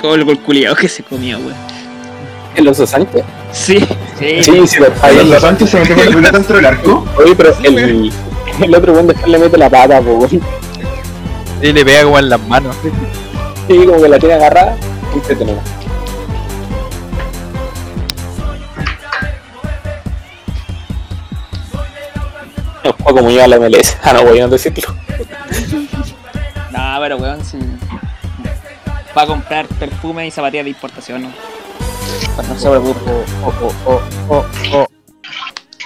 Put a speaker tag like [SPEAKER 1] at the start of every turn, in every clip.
[SPEAKER 1] Todo el gol culiado que se comió, weón.
[SPEAKER 2] ¿El oso Sánchez?
[SPEAKER 1] Sí, sí.
[SPEAKER 2] Sí, sí,
[SPEAKER 3] Los
[SPEAKER 2] viendo.
[SPEAKER 3] Sánchez se metió con la pelota dentro del arco.
[SPEAKER 2] Oye, pero el, el otro weón después le mete la pata, po, weón.
[SPEAKER 4] Y le pega como en las manos.
[SPEAKER 2] Sí, como que la tiene agarrada. Entretenido. El juego como yo a la MLS. Ah, no, voy a no decirlo.
[SPEAKER 1] Va a comprar perfume y zapatillas de importación, ¿no? No se preocupe.
[SPEAKER 4] Oh, oh, oh, oh, oh.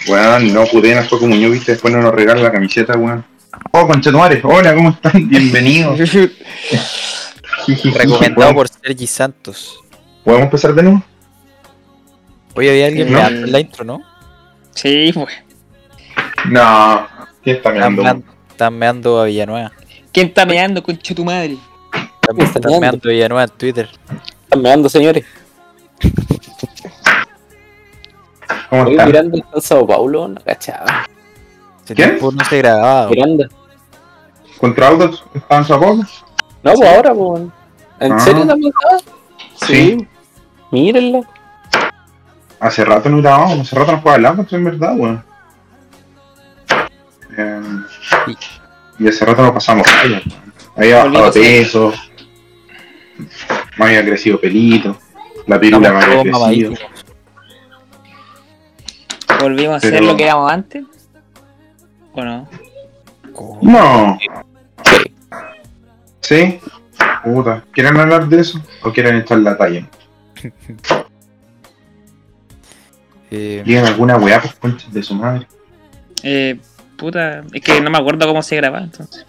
[SPEAKER 3] Weón, no pude en juego Muñoz, viste, después no nos regalan la camiseta, weón. Oh, conchetumares, hola, ¿cómo están? Bienvenidos.
[SPEAKER 4] Recomendado por Sergi Santos.
[SPEAKER 3] ¿Podemos empezar de nuevo?
[SPEAKER 4] Oye, había alguien
[SPEAKER 3] No.
[SPEAKER 4] meando en la intro, ¿no?
[SPEAKER 1] Sí, pues.
[SPEAKER 3] No. ¿Quién está
[SPEAKER 4] meando, están meando a Villanueva.
[SPEAKER 1] ¿Quién está meando, concha tu madre?
[SPEAKER 4] Están,
[SPEAKER 2] Están
[SPEAKER 4] están
[SPEAKER 2] meando.
[SPEAKER 4] Villanueva en Twitter.
[SPEAKER 2] Están meando, señores.
[SPEAKER 3] ¿Cómo
[SPEAKER 2] Oye? Miranda está en Sao Paulo, no cachaba.
[SPEAKER 4] Tiempo no se grababa.
[SPEAKER 2] Miranda.
[SPEAKER 3] ¿Contra autos? ¿Estaban zapatos?
[SPEAKER 2] No, pues ahora, pues. weón. ¿En
[SPEAKER 3] Ah.
[SPEAKER 2] serio también estaba?
[SPEAKER 3] Sí.
[SPEAKER 2] Mírenla.
[SPEAKER 3] Hace rato no grabábamos, hace rato no jugaba el auto, en verdad, weón. Eh, y hace rato lo pasamos. Había bajado peso, me había crecido pelito, la pirula me había crecido.
[SPEAKER 1] ¿Volvimos a
[SPEAKER 3] Pero-
[SPEAKER 1] lo que éramos antes? ¿O no?
[SPEAKER 3] No,
[SPEAKER 2] Sí.
[SPEAKER 3] ¿sí? Puta, ¿quieren hablar de eso o quieren echar la talla?
[SPEAKER 4] Eh,
[SPEAKER 3] Digan alguna weá, pues de su madre.
[SPEAKER 1] Eh, puta, es que no me acuerdo cómo se grababa entonces.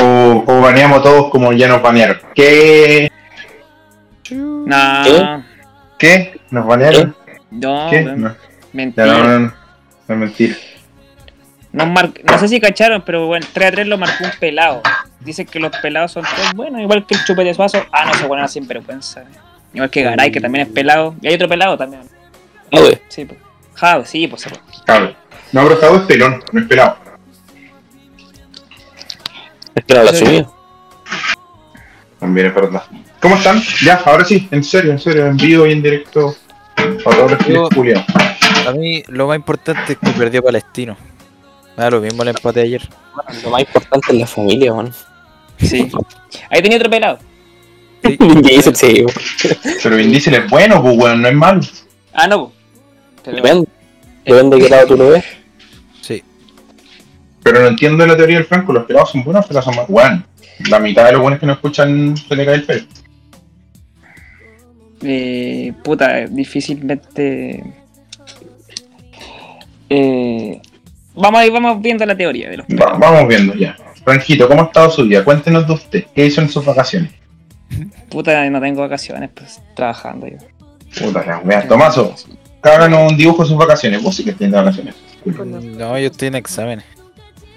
[SPEAKER 3] O, o baneamos todos como ya nos banearon. ¿Qué?
[SPEAKER 1] No,
[SPEAKER 2] ¿Qué?
[SPEAKER 3] ¿Qué? ¿Nos banearon?
[SPEAKER 1] no,
[SPEAKER 3] ¿Qué? No,
[SPEAKER 1] mentira.
[SPEAKER 3] no, no, no, no es mentira.
[SPEAKER 1] Nos mar- No sé si cacharon, pero bueno, 3 a 3 lo marcó un pelado. Dicen que los pelados son todos buenos, igual que el chupete suazo. Ah, no, se ponen sin vergüenza. Igual que Garay, que también es pelado. Y hay otro pelado también.
[SPEAKER 2] No, güey.
[SPEAKER 1] Sí, pues. Jado, sí, pues.
[SPEAKER 3] No, pero Jado es pelón, no es pelado.
[SPEAKER 2] Es que no la subió.
[SPEAKER 3] También es verdad. ¿Cómo están? Ya, ahora sí, en serio, en serio, en vivo y en directo. Para todos los que
[SPEAKER 4] Yo-
[SPEAKER 3] Julián.
[SPEAKER 4] a mí lo más importante es que perdió Palestino. Da lo mismo el empate de ayer.
[SPEAKER 2] Lo más importante es la familia, man.
[SPEAKER 1] Sí. Ahí tenía otro pelado.
[SPEAKER 4] Sí.
[SPEAKER 2] Vin Diesel, sí.
[SPEAKER 3] Pero Vin Diesel es bueno, pues weón, no es malo.
[SPEAKER 1] Ah, no, pues. Pero-
[SPEAKER 2] Depende. Depende de qué lado tú lo ves.
[SPEAKER 3] Pero no entiendo la teoría del Franco, los pelados son buenos, los pelados son más weón. La mitad de los buenos que no escuchan se le cae el pelo.
[SPEAKER 1] eh, puta, difícilmente. Eh, vamos, vamos viendo la teoría de los
[SPEAKER 3] Va- vamos viendo ya. Franquito, ¿cómo ha estado su día? Cuéntenos de usted. ¿Qué hizo en sus vacaciones?
[SPEAKER 1] Puta, no tengo vacaciones, pues trabajando yo.
[SPEAKER 3] Puta la wea. Tomaso, háganos un dibujo de sus vacaciones. Vos sí que tienes vacaciones.
[SPEAKER 4] No, yo estoy en exámenes.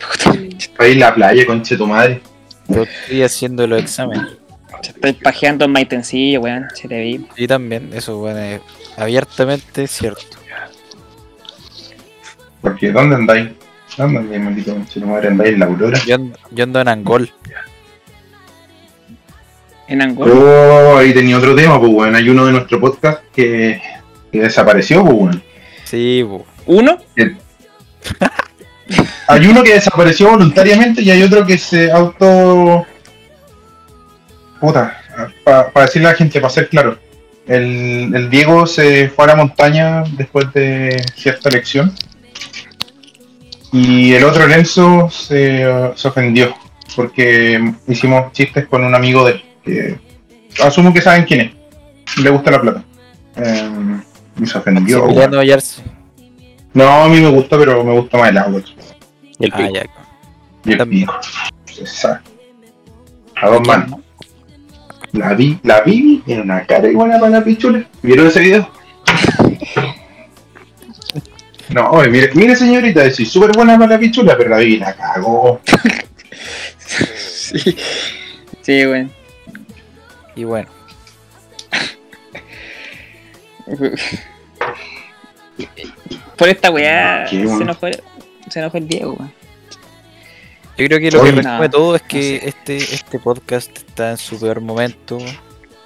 [SPEAKER 3] Ahí en la playa, conche tu madre.
[SPEAKER 4] Yo estoy haciendo los exámenes.
[SPEAKER 1] Se estoy pajeando en maitencillo, weón. Se te vi.
[SPEAKER 4] Y también, eso, bueno, es abiertamente cierto.
[SPEAKER 3] Porque ¿dónde andáis? ¿Dónde andáis, maldito conche tu madre? ¿Andáis en la aurora?
[SPEAKER 4] Yo ando, yo ando en Angol.
[SPEAKER 1] En Angola.
[SPEAKER 3] Oh, ahí tenía otro tema, pues bueno, hay uno de nuestro podcast que, que desapareció, pues bueno.
[SPEAKER 4] Sí, bu.
[SPEAKER 1] ¿Uno?
[SPEAKER 3] Hay uno que desapareció voluntariamente y hay otro que se auto... Puta, para decirle a la gente, para ser claro. El, el Diego se fue a la montaña después de cierta elección. Y el otro Lenzo se, uh, se ofendió porque hicimos chistes con un amigo de él, que asumo que saben quién es. Le gusta la plata. Eh, y se ofendió.
[SPEAKER 4] Hallarse.
[SPEAKER 3] No, a mí me gusta, pero me gusta más el agua.
[SPEAKER 2] Y el
[SPEAKER 4] Ah,
[SPEAKER 2] pico.
[SPEAKER 4] ya.
[SPEAKER 3] Y el
[SPEAKER 4] También.
[SPEAKER 3] pico. Sabe. A dos manos. La vi, la vi tiene una cara igual para la pichula. ¿Vieron ese video? No, oye, mire, mire señorita, es súper buena para la pichula, pero la vi la cagó.
[SPEAKER 1] Sí. Sí, weón.
[SPEAKER 4] Y bueno,
[SPEAKER 1] Por esta weá
[SPEAKER 3] Qué
[SPEAKER 1] se
[SPEAKER 3] bueno.
[SPEAKER 1] enojó, se enojó el Diego, weón.
[SPEAKER 4] yo creo que lo
[SPEAKER 3] Oye,
[SPEAKER 4] que resume todo es que
[SPEAKER 1] no sé.
[SPEAKER 4] este, este podcast está en su peor momento.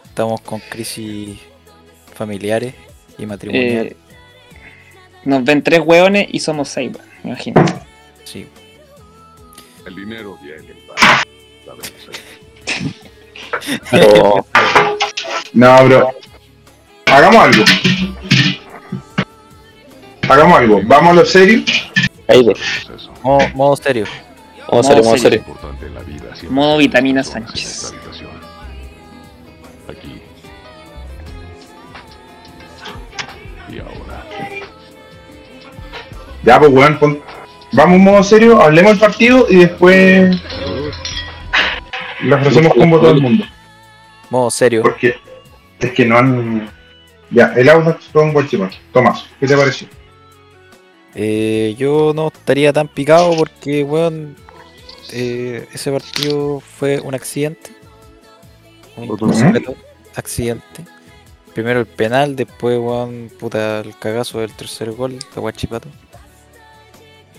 [SPEAKER 4] estamos con crisis familiares y matrimoniales.
[SPEAKER 1] Eh, nos ven tres hueones y somos seis, weón. Imagínate.
[SPEAKER 4] Sí.
[SPEAKER 5] El dinero viene.
[SPEAKER 2] Pero
[SPEAKER 3] No, bro. Hagamos algo. Hagamos algo. Vamos a lo serio.
[SPEAKER 2] Ahí.
[SPEAKER 5] Eso.
[SPEAKER 4] Modo, modo serio.
[SPEAKER 2] Vamos a serio,
[SPEAKER 5] Lo
[SPEAKER 2] serio.
[SPEAKER 5] importante en la vida siempre
[SPEAKER 1] Modo vitamina Sánchez.
[SPEAKER 5] Aquí. Y ahora.
[SPEAKER 3] Ya, pues, weón. pon- Vamos en modo serio, hablemos del partido y después lo ofrecemos combo a todo el mundo.
[SPEAKER 4] Modo serio.
[SPEAKER 3] Porque es que no han. Ya, el Audax con Guachipato. Tomás, ¿qué te pareció?
[SPEAKER 4] Eh, yo no estaría tan picado porque, weón, eh, ese partido fue un accidente. Un accidente. Primero el penal, después, weón, puta, el cagazo del tercer gol de Guachipato.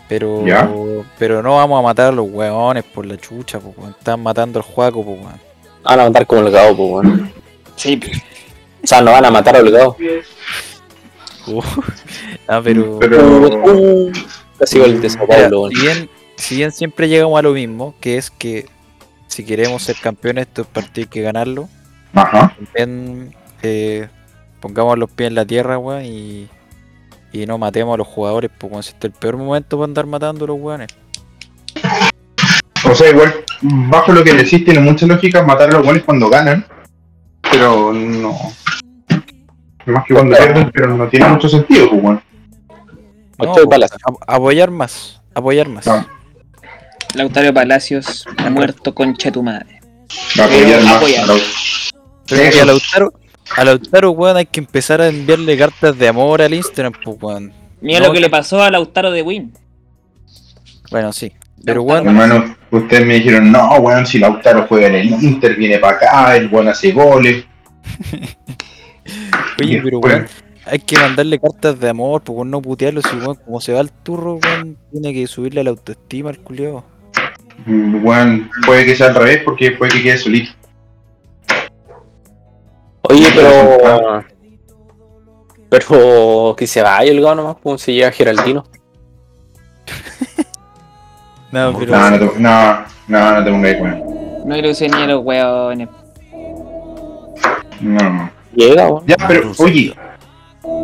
[SPEAKER 4] Pero,
[SPEAKER 3] Ya.
[SPEAKER 4] pero no vamos a matar a los weones por la chucha, pues, weón. Están matando al juaco, pues, weón.
[SPEAKER 2] Van a matar como el gado, pues, weón.
[SPEAKER 1] Sí,
[SPEAKER 2] O sea, no van a matar al
[SPEAKER 4] Ah, pero...
[SPEAKER 3] Pero.
[SPEAKER 2] Casi gol de Sao Paulo,
[SPEAKER 4] si, bien, si bien siempre llegamos a lo mismo, que es que si queremos ser campeones, estos partidos hay que ganarlo.
[SPEAKER 3] Ajá.
[SPEAKER 4] También eh, pongamos los pies en la tierra, weón, y, y no matemos a los jugadores, porque este es el peor momento para andar matando a los weones.
[SPEAKER 3] O sea, igual, bajo lo que decís, tiene mucha lógica matar a los buenos cuando ganan. Pero no. Más que cuando pierden, pero no tiene mucho sentido, pues, weón.
[SPEAKER 4] No, a- apoyar más, apoyar más.
[SPEAKER 3] No.
[SPEAKER 1] Lautario Palacios ha muerto concha de tu madre.
[SPEAKER 3] Apoyar más
[SPEAKER 1] apoyar.
[SPEAKER 3] a la-
[SPEAKER 4] Pero a Lautaro, a Lautaro, weón, hay que empezar a enviarle cartas de amor al Instagram, pues, weón.
[SPEAKER 1] Mira
[SPEAKER 4] No,
[SPEAKER 1] lo que le pasó a Lautaro de Win.
[SPEAKER 4] Bueno, sí. Pero, weón,
[SPEAKER 3] Hermano, ustedes me dijeron, no, weón, si Lautaro juega en el Inter, viene para acá, el weón hace goles.
[SPEAKER 4] oye, pero, weón, hay que mandarle cartas de amor, pues, weón, no putearlo. Si, weón, como se va al turro, weón, tiene que subirle la autoestima al culiao.
[SPEAKER 3] Mm, Weón, puede que sea al revés porque puede que quede solito.
[SPEAKER 2] Oye, pero. Pero que se vaya el gado nomás, como se llega Geraldino.
[SPEAKER 4] No, pero.
[SPEAKER 3] No, no, te, no, no, no te pongas weón.
[SPEAKER 1] No ilusioné a los hueones.
[SPEAKER 3] No, no.
[SPEAKER 2] Llega, weón.
[SPEAKER 3] Ya, pero, oye,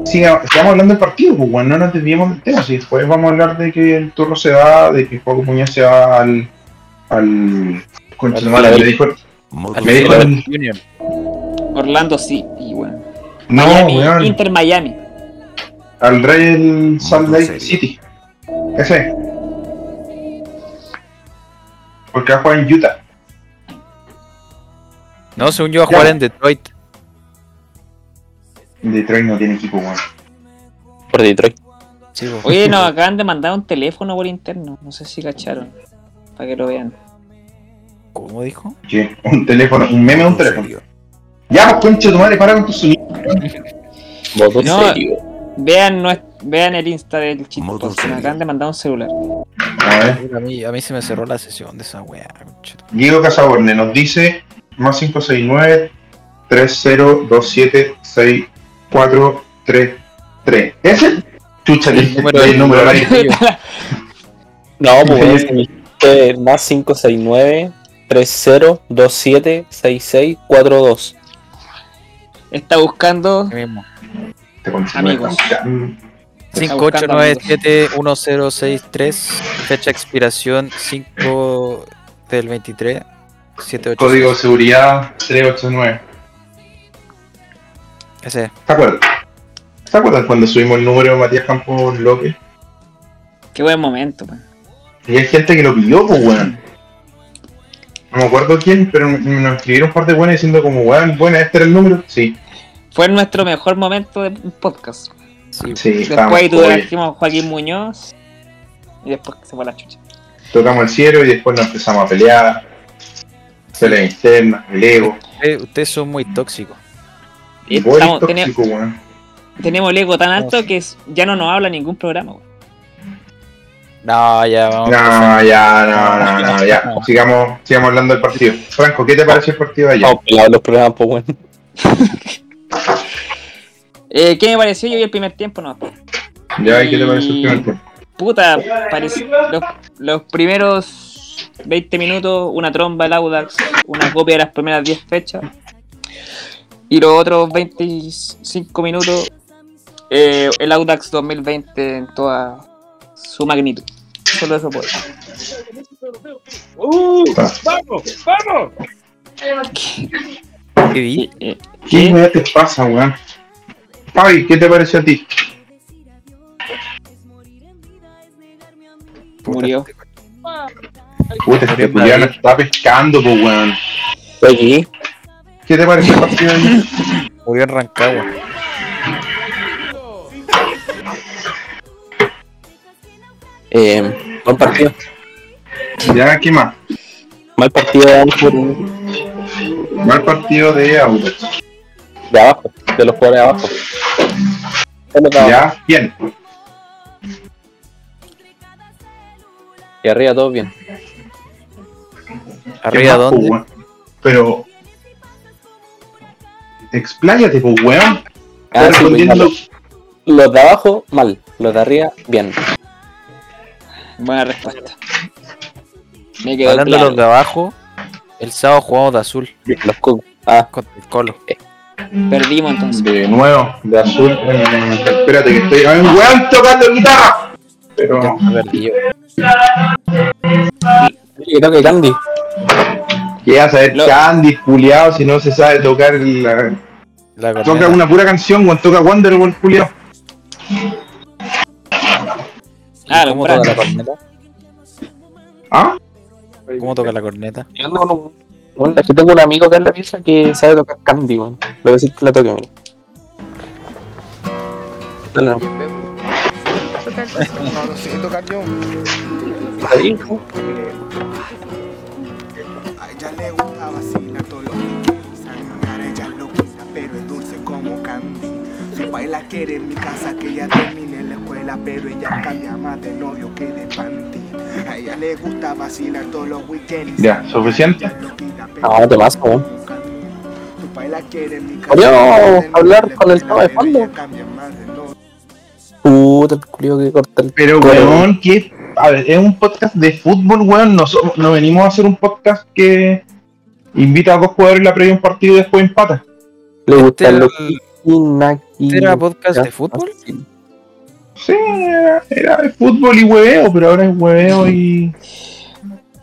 [SPEAKER 3] siga- estamos hablando del partido, pues, weón, no nos desviemos del tema. Si después vamos a hablar de que el turro se va, de que Juego Muñoz se va al. al. Concha de madre, me dijo. Me dijo el-
[SPEAKER 4] Junior.
[SPEAKER 1] Orlando City, weón.
[SPEAKER 3] No,
[SPEAKER 1] Miami, Inter Miami.
[SPEAKER 3] al Real Salt Lake
[SPEAKER 5] serio.
[SPEAKER 3] City. Ese. Porque va a jugar en Utah.
[SPEAKER 4] No, según yo, va a jugar en Detroit.
[SPEAKER 3] Detroit no tiene equipo, weón.
[SPEAKER 2] Por Detroit.
[SPEAKER 4] Sí.
[SPEAKER 1] Oye, nos acaban de mandar un teléfono por interno. No sé si cacharon. Para que lo vean.
[SPEAKER 4] ¿Cómo dijo?
[SPEAKER 3] ¿Qué? Un teléfono, un meme o un teléfono.
[SPEAKER 5] serio.
[SPEAKER 3] Ya, pues concha tu madre, para con tu sonido.
[SPEAKER 2] Modo
[SPEAKER 1] No.
[SPEAKER 2] serio.
[SPEAKER 1] Vean, nues- vean el Insta del porque Me acaban de mandar un celular.
[SPEAKER 3] A ver.
[SPEAKER 4] A mí, a mí se me cerró la sesión de esa weá.
[SPEAKER 3] Diego Casaborne nos dice más 569 3027 6433. ¿Ese? Chucha, el número, el número.
[SPEAKER 2] No, pues es más 569 3027 6642.
[SPEAKER 1] Está buscando.
[SPEAKER 4] Mismo.
[SPEAKER 3] Te
[SPEAKER 1] Amigos.
[SPEAKER 3] ya, mm,
[SPEAKER 4] 5897-1063, fecha expiración 5 del 23, 78.
[SPEAKER 3] Código de seguridad 389.
[SPEAKER 4] Ese,
[SPEAKER 3] ¿Te acuerdas? ¿Te acuerdas cuando subimos el número de Matías Campos López?
[SPEAKER 1] Qué buen momento, weón.
[SPEAKER 3] Y hay gente que lo pidió, pues, weón. No me acuerdo quién, pero nos escribieron un par de buenas diciendo como, weón, bueno, este era el número. Sí,
[SPEAKER 1] Fue nuestro mejor momento de podcast.
[SPEAKER 4] sí,
[SPEAKER 3] sí,
[SPEAKER 1] Después ahí trajimos Joaquín Muñoz. Y después se fue a la chucha.
[SPEAKER 3] tocamos el cielo y después nos empezamos a pelear. Pelea interna, el ego.
[SPEAKER 4] Ustedes, ustedes son muy tóxicos.
[SPEAKER 1] Estamos-
[SPEAKER 3] tóxico, weón.
[SPEAKER 1] tenemos el ego tan alto que es- ya no nos habla ningún programa, weón.
[SPEAKER 4] No, ya vamos.
[SPEAKER 3] No, ya, no, no, no, ya. Sigamos, sigamos hablando del partido. Franco, ¿qué te pareció el partido de ayer?
[SPEAKER 2] Vamos pelados los programas, pues weón.
[SPEAKER 1] Eh, ¿Qué me pareció? Yo vi el primer tiempo, no.
[SPEAKER 3] Ya, ¿y qué te parece el primer tiempo?
[SPEAKER 1] Puta, parec- los, los primeros 20 minutos, una tromba del Audax, una copia de las primeras 10 fechas. Y los otros 25 minutos, eh, el Audax 2020 en toda su magnitud. Solo eso puedo.
[SPEAKER 4] ¿Qué vi?
[SPEAKER 1] Eh,
[SPEAKER 3] ¿Qué
[SPEAKER 1] ¿Qué?
[SPEAKER 3] weá te pasa, weón? Fabi, ¿qué te pareció a ti?
[SPEAKER 4] Puta,
[SPEAKER 1] Murió.
[SPEAKER 3] Puta, este
[SPEAKER 4] Madrid.
[SPEAKER 3] nos está pescando, pues, weón.
[SPEAKER 2] Estoy aquí.
[SPEAKER 3] ¿Qué te pareció el partido de ayer?
[SPEAKER 4] Murió en Rancagua.
[SPEAKER 2] Eh, buen partido.
[SPEAKER 3] Ya, ¿qué más?
[SPEAKER 2] Mal partido de Antwerp
[SPEAKER 3] Mal partido de Audax.
[SPEAKER 2] de abajo, de los jugadores de abajo.
[SPEAKER 3] Ya, bien.
[SPEAKER 2] Y arriba todo bien.
[SPEAKER 3] ¿Qué
[SPEAKER 4] ¿Arriba dónde?
[SPEAKER 3] Pero. Expláyate, pues, weón.
[SPEAKER 2] Ah,
[SPEAKER 3] Estás
[SPEAKER 2] sí,
[SPEAKER 3] respondiendo.
[SPEAKER 2] pues, Los de abajo, mal. Los de arriba, bien.
[SPEAKER 1] Buena respuesta. Me quedó
[SPEAKER 4] Hablando de los de abajo, el sábado jugamos de azul
[SPEAKER 2] Los Cook. Ah,
[SPEAKER 4] contra el Colo.
[SPEAKER 1] Perdimos entonces.
[SPEAKER 3] De nuevo, de azul. eh, espérate, que estoy. ¡Ay, un weón tocando guitarra! Pero.
[SPEAKER 4] Ya, me perdí yo.
[SPEAKER 2] yo creo que Candy.
[SPEAKER 3] ¿Qué vas a saber
[SPEAKER 1] Lo-
[SPEAKER 3] Candy, culiao, si no se sabe tocar la...
[SPEAKER 4] La
[SPEAKER 3] Toca
[SPEAKER 4] corneta.
[SPEAKER 3] una pura canción, weón, toca Wonderwall, culiao.
[SPEAKER 1] Ah, lo
[SPEAKER 4] ¿Cómo toca la corneta?
[SPEAKER 3] ¿Ah?
[SPEAKER 4] ¿Cómo toca la corneta?
[SPEAKER 2] Yo no, no. Bueno, es que tengo un amigo que en la pieza que sabe tocar Candy, weón. Le voy a decir que la toque, mira. No.
[SPEAKER 6] No, no sé tocar yo.
[SPEAKER 2] Ahí,
[SPEAKER 6] La quiere en mi casa, que ella termine la escuela, pero ella cambia más de novio que de panty. A ella le gusta vacilar todos los weekends.
[SPEAKER 3] Ya, ¿suficiente?
[SPEAKER 6] Ella es loquita, pero
[SPEAKER 2] Ah, te vas, Podríamos hablar
[SPEAKER 6] la
[SPEAKER 2] con el tema de fondo. Puta, el culio que corta el.
[SPEAKER 3] Pero,
[SPEAKER 2] Pero-
[SPEAKER 3] weón, que. A ver, es un podcast de fútbol, weón. No, venimos a hacer un podcast que invita a dos jugadores y la previa un partido y después empata.
[SPEAKER 2] Le gusta
[SPEAKER 4] ¿Este
[SPEAKER 2] el Inaki.
[SPEAKER 4] ¿Era podcast de fútbol?
[SPEAKER 2] Sí.
[SPEAKER 3] Sí, era, era de fútbol y hueveo, pero ahora es hueveo y.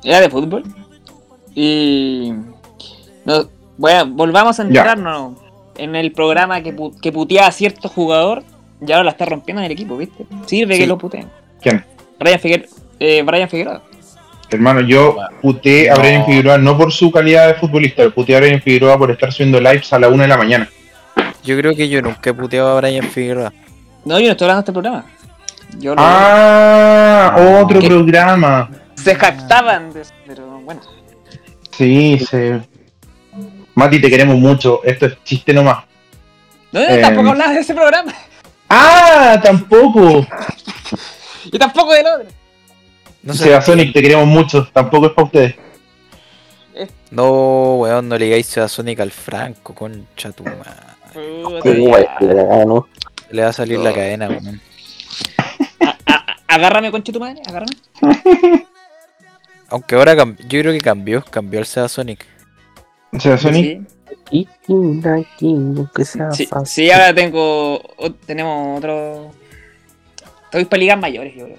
[SPEAKER 1] Era de fútbol. Y. No, bueno, volvamos a
[SPEAKER 3] Ya.
[SPEAKER 1] entrarnos en el programa que, pu- que puteaba a cierto jugador y ahora la está rompiendo en el equipo, ¿viste? Sirve
[SPEAKER 4] Sí.
[SPEAKER 1] que lo puteen.
[SPEAKER 3] ¿Quién?
[SPEAKER 1] Brian, Figuer eh, Brian Figueroa.
[SPEAKER 3] Hermano, yo puteé a
[SPEAKER 4] No.
[SPEAKER 3] Brian Figueroa no por su calidad de futbolista, puteé a Brian Figueroa por estar subiendo lives a la una de la mañana.
[SPEAKER 4] Yo creo que yo nunca he puteado a Brian Figueroa.
[SPEAKER 1] No, yo no estoy hablando de este programa. Yo lo-
[SPEAKER 3] Ah, otro
[SPEAKER 1] ¿Qué?
[SPEAKER 3] programa.
[SPEAKER 1] Se jactaban de pero bueno.
[SPEAKER 3] Sí, se. Mati, te queremos mucho. Esto es chiste nomás.
[SPEAKER 1] No, yo
[SPEAKER 3] Eh,
[SPEAKER 1] tampoco hablaba de ese programa.
[SPEAKER 3] ¡Ah! Tampoco.
[SPEAKER 1] Y tampoco del otro.
[SPEAKER 4] No sé.
[SPEAKER 3] Sebasonic, te queremos mucho. Tampoco es para ustedes.
[SPEAKER 4] No, weón, no le digáis Sonic al Franco, concha tu madre.
[SPEAKER 2] Le
[SPEAKER 4] va a salir la cadena, weón.
[SPEAKER 1] Agárrame, concha tu madre, agárrame.
[SPEAKER 4] Aunque ahora yo creo que cambió, cambió el Sega Sonic.
[SPEAKER 2] Inaki, que sea
[SPEAKER 1] sí, ahora tengo. o- tenemos otro. Estoy para ligas mayores, yo creo.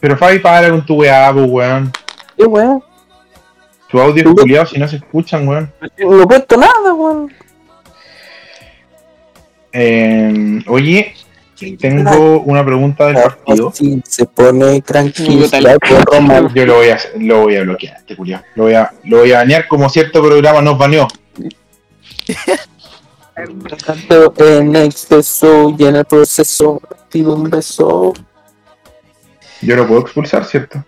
[SPEAKER 3] pero Fabi, para con tu weá, pues, weón.
[SPEAKER 2] Weón.
[SPEAKER 3] Tu audio es culiado si no se escuchan, weón.
[SPEAKER 2] No he puesto nada, weón.
[SPEAKER 3] Eh, oye, tengo una pregunta del partido.
[SPEAKER 2] Se pone tranquilo. Pues.
[SPEAKER 3] Yo lo voy a, lo voy a bloquear, este culiado. Lo voy a, lo voy a banear como cierto programa nos baneó.
[SPEAKER 2] Tanto en exceso y en el proceso. Pido un beso.
[SPEAKER 3] Yo lo puedo expulsar, ¿cierto?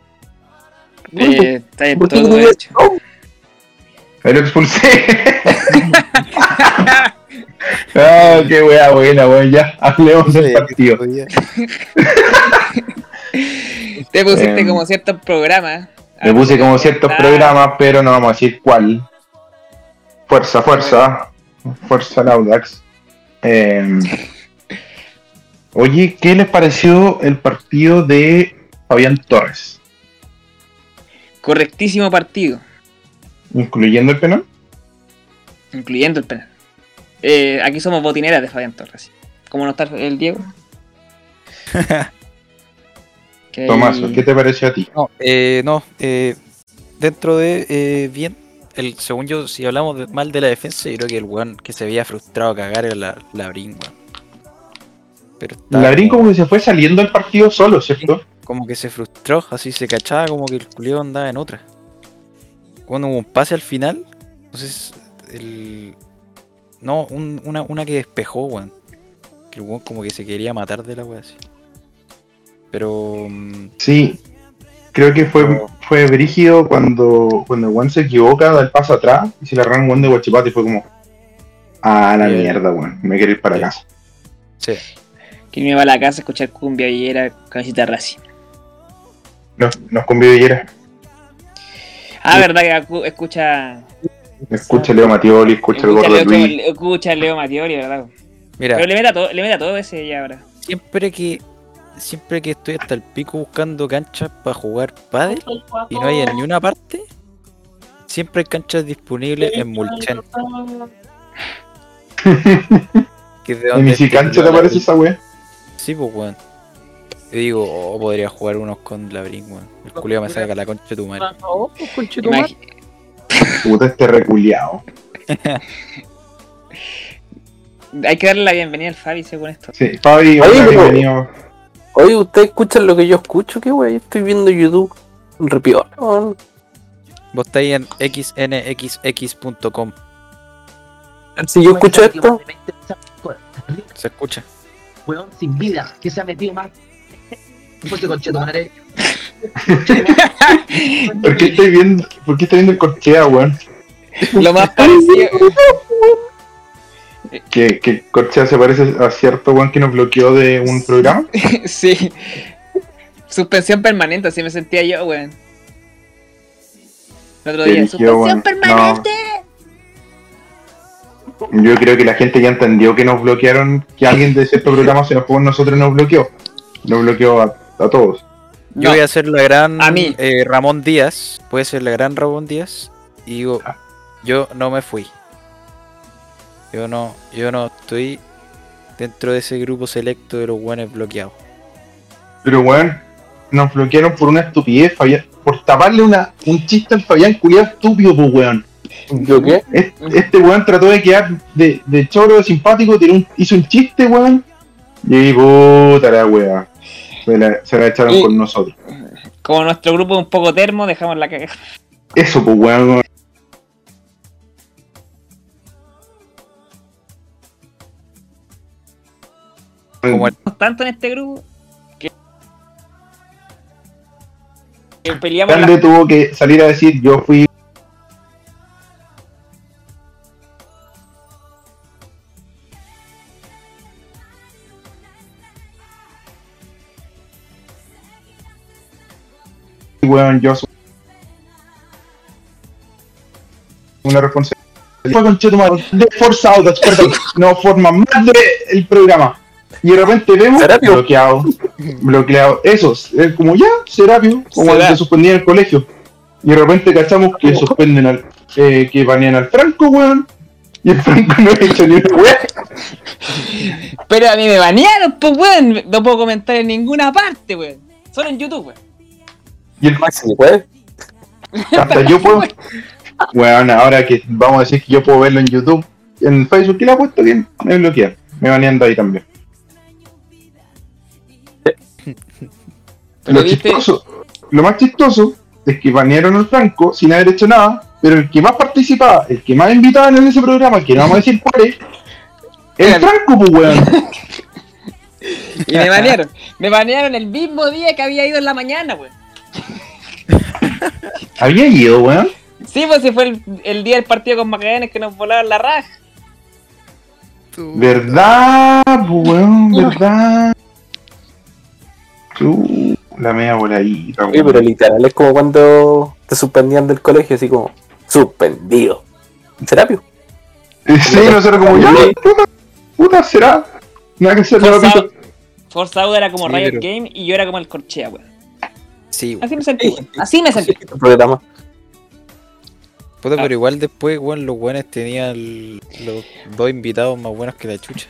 [SPEAKER 1] Eh, está en
[SPEAKER 2] ¿Por qué
[SPEAKER 1] todo
[SPEAKER 2] no
[SPEAKER 1] derecho.
[SPEAKER 3] Lo expulsé. Ah, qué wea buena, weón. Ya, hablemos del partido.
[SPEAKER 1] Te pusiste
[SPEAKER 3] Em.
[SPEAKER 1] como ciertos programas
[SPEAKER 3] Me puse como ciertos programas, pero no vamos a decir cuál. Fuerza, fuerza. Fuerza Laudax. Eh, oye, ¿qué les pareció el partido de Fabián Torres?
[SPEAKER 1] Correctísimo partido,
[SPEAKER 3] Incluyendo el penal.
[SPEAKER 1] incluyendo el penal. Eh, aquí somos botineras de Fabián Torres. ¿Cómo no está el Diego? Que
[SPEAKER 3] Tomás, ¿qué te pareció a ti?
[SPEAKER 4] No, eh, no eh, dentro de eh, bien, el, según yo, si hablamos de- mal de la defensa, yo creo que el weón que se veía frustrado a cagar era la, Labrín, weón. Pero estaba
[SPEAKER 3] Labrín
[SPEAKER 4] como,
[SPEAKER 3] como que se fue saliendo del partido solo, ¿cierto?
[SPEAKER 4] Como que se frustró, así se cachaba como que el culio andaba en otra. Cuando hubo un pase al final, entonces el. No, un- una, una que despejó, weón. Que el weón como que se quería matar de la wea así. Pero. mm,
[SPEAKER 3] Sí. Creo que fue, fue brígido cuando, cuando el Juan se equivoca, da el paso atrás y se le arranca un Juan de Guachipato y fue como. Ah, la
[SPEAKER 4] Bien.
[SPEAKER 3] mierda, weón. Me quiero ir para
[SPEAKER 4] Sí.
[SPEAKER 3] casa.
[SPEAKER 4] sí.
[SPEAKER 1] Que me iba a la casa a escuchar cumbia y era cabecita Racing.
[SPEAKER 3] Nos, nos convive y era.
[SPEAKER 1] Ah,
[SPEAKER 3] Sí.
[SPEAKER 1] verdad que escucha.
[SPEAKER 3] Escucha Leo Matioli, escucha el gordo
[SPEAKER 1] Leo,
[SPEAKER 3] Luis.
[SPEAKER 1] escucha Leo Matiori, ¿verdad?
[SPEAKER 4] Mira,
[SPEAKER 1] Pero le mete a todo, le mete a todo ese ya ahora.
[SPEAKER 4] siempre que. Siempre que estoy hasta el pico buscando canchas para jugar pádel y no hay en ni una parte, siempre hay canchas disponibles en que de
[SPEAKER 3] ¿En
[SPEAKER 4] donde
[SPEAKER 3] Easy
[SPEAKER 4] este
[SPEAKER 3] Cancha te aparece esa weá?
[SPEAKER 4] Sí, pues, weón. Yo digo, oh, podría jugar unos con Labrín, weón. El culiao me saca la concha de tu madre.
[SPEAKER 1] Imagi-
[SPEAKER 3] Puta este reculeado.
[SPEAKER 1] Hay que darle la bienvenida al Fabi según esto.
[SPEAKER 3] Sí, Fabi,
[SPEAKER 2] Oye, pero-
[SPEAKER 3] bienvenido.
[SPEAKER 2] Oye, ¿ustedes escuchan lo que yo escucho? ¿Qué wey? Estoy viendo YouTube. Repiola, weón.
[SPEAKER 4] Vos estáis en xnxx.com.
[SPEAKER 2] Si yo escucho esto,
[SPEAKER 4] Se escucha.
[SPEAKER 7] Weón sin vida, que se ha metido más. Madre.
[SPEAKER 3] ¿Por qué estoy viendo, por qué estoy viendo el corchea, weón?
[SPEAKER 1] Lo más parecido.
[SPEAKER 3] Que, que Corchea se parece a cierto weón que nos bloqueó de un programa.
[SPEAKER 1] sí. Suspensión permanente, así me sentía yo, weón. El otro día, suspensión
[SPEAKER 3] weón.
[SPEAKER 1] permanente.
[SPEAKER 3] Yo creo que la gente ya entendió que nos bloquearon, que alguien de cierto programa se con nosotros y nos bloqueó. Nos bloqueó a, a todos.
[SPEAKER 4] Yo
[SPEAKER 1] No,
[SPEAKER 4] voy a hacer la gran
[SPEAKER 1] a mí.
[SPEAKER 4] eh, Ramón Díaz. Puede ser la gran Ramón Díaz. Y digo,
[SPEAKER 3] Ah.
[SPEAKER 4] yo no me fui. Yo no, yo no estoy dentro de ese grupo selecto de los guanes bloqueados.
[SPEAKER 3] Pero weón, nos bloquearon por una estupidez, Fabián, por taparle una, un chiste al Fabián culiado estúpido, pues weón.
[SPEAKER 2] ¿yo qué?
[SPEAKER 3] Es- Este weón trató de quedar de, de choro, de simpático, tiró un- hizo un chiste, weón. Y puta la wea. Se la, se la echaron
[SPEAKER 1] Y-
[SPEAKER 3] con nosotros.
[SPEAKER 1] Como nuestro grupo es un poco termo, dejamos la cagada.
[SPEAKER 3] Eso, pues weón.
[SPEAKER 4] Como el-
[SPEAKER 1] Tanto en este grupo que, peleamos la-
[SPEAKER 3] Grande tuvo que salir a decir yo fui yo soy una responsabilidad. Fue con Chetumal, de Forza Autos, perdón, no forma más de el programa. Y de repente vemos
[SPEAKER 2] Serapio.
[SPEAKER 3] bloqueado, bloqueado, esos, es como ya, Serapio, como
[SPEAKER 1] Será.
[SPEAKER 3] se suspendía en el colegio. Y de repente cachamos que suspenden al, eh, que banean al Franco, weón. Y el Franco no ha hecho ni una weón.
[SPEAKER 1] Pero a mí me banearon, pues weón. No puedo comentar en ninguna parte, weón. Solo en YouTube, weón.
[SPEAKER 3] Y el
[SPEAKER 2] Maxi, ¿puedes?
[SPEAKER 3] hasta yo puedo. Weón, ahora que vamos a decir que yo puedo verlo en YouTube, en Facebook, que lo ha puesto bien, me bloquea. Me banean de ahí también. Lo
[SPEAKER 1] viste,
[SPEAKER 3] chistoso, lo más chistoso es que banearon al Franco sin haber hecho nada, pero el que más participaba, el que más invitaban en ese programa, que no vamos a decir cuál es, el Franco, pues weón.
[SPEAKER 1] y me banearon. Me banearon el mismo día que había ido en la mañana, weón.
[SPEAKER 3] Había ido, weón.
[SPEAKER 1] Sí, pues si fue el, el día del partido con Magallanes que nos volaron la raja.
[SPEAKER 3] ¿Verdad, weón? ¿Verdad? Chu, la media voladita, weón.
[SPEAKER 2] pero literal es como cuando te suspendían del colegio, así como, suspendido. ¿Será, pio?
[SPEAKER 3] Y sí, nosotros como, ya, puta, puta, será. Nada que
[SPEAKER 1] Forza. Forza era como
[SPEAKER 4] Sí,
[SPEAKER 1] Riot
[SPEAKER 4] pero-
[SPEAKER 1] Game y yo era como el Corchea, weón.
[SPEAKER 4] Sí.
[SPEAKER 1] Así me sentí, weón. Así me sentí.
[SPEAKER 2] El programa.
[SPEAKER 4] Puta,
[SPEAKER 1] Ah.
[SPEAKER 4] pero igual después, weón, los buenos tenían los dos invitados más buenos que la chucha.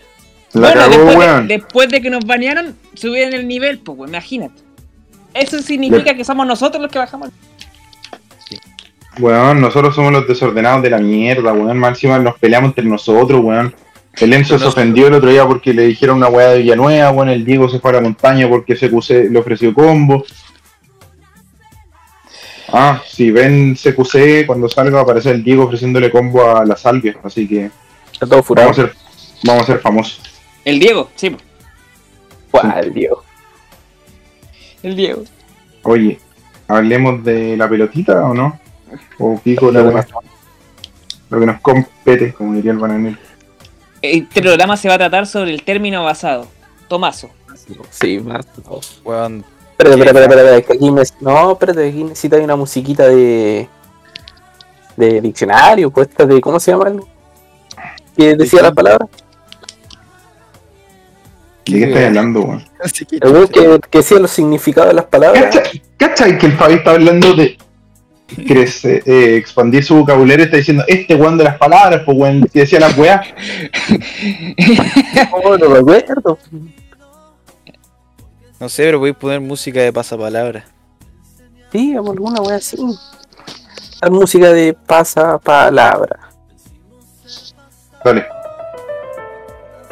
[SPEAKER 3] La
[SPEAKER 1] bueno,
[SPEAKER 3] cagó,
[SPEAKER 1] después,
[SPEAKER 3] weón.
[SPEAKER 1] de, después de que nos banearon, subieron el nivel, pues, weón, imagínate. Eso significa que somos nosotros los que bajamos.
[SPEAKER 3] Weón, nosotros somos los desordenados de la mierda, weón. Más encima nos peleamos entre nosotros, weón. El Enzo se ofendió el otro día porque le dijeron una weá de Villanueva, weón. El Diego se fue a la montaña porque CQC le ofreció combo. Ah, si ven CQC, cuando salga va a aparecer el Diego ofreciéndole combo a la salvia. Así que
[SPEAKER 2] Está todo furado.
[SPEAKER 3] vamos a ser, vamos a ser famosos.
[SPEAKER 1] El Diego, sí.
[SPEAKER 2] ¿Cuál, Diego?
[SPEAKER 1] El Diego.
[SPEAKER 3] Oye, hablemos de la pelotita o no? O pico la weá. Lo que nos compete, como diría el bananero.
[SPEAKER 1] Este programa se va a tratar sobre el término basado. Tomaso.
[SPEAKER 2] Sí, más. Espérate, espérate, espérate, espérate, que aquí me- No, espérate, aquí necesito una musiquita de. de diccionario, pues esta de. ¿Cómo se llama? Que decía las palabras.
[SPEAKER 3] ¿De qué estás hablando, weón?
[SPEAKER 4] que
[SPEAKER 2] que, decía los significados de las palabras.
[SPEAKER 3] ¿Cachai, cachai que el Fabi está hablando de crece, eh, expandir su vocabulario? Está diciendo, este weón de las palabras, pues weón, que decía las weas.
[SPEAKER 2] Oh, no me acuerdo.
[SPEAKER 4] No sé, pero voy a poner música de pasapalabra.
[SPEAKER 2] Sí, amo alguna wea así. La música de pasapalabra.
[SPEAKER 3] Dale.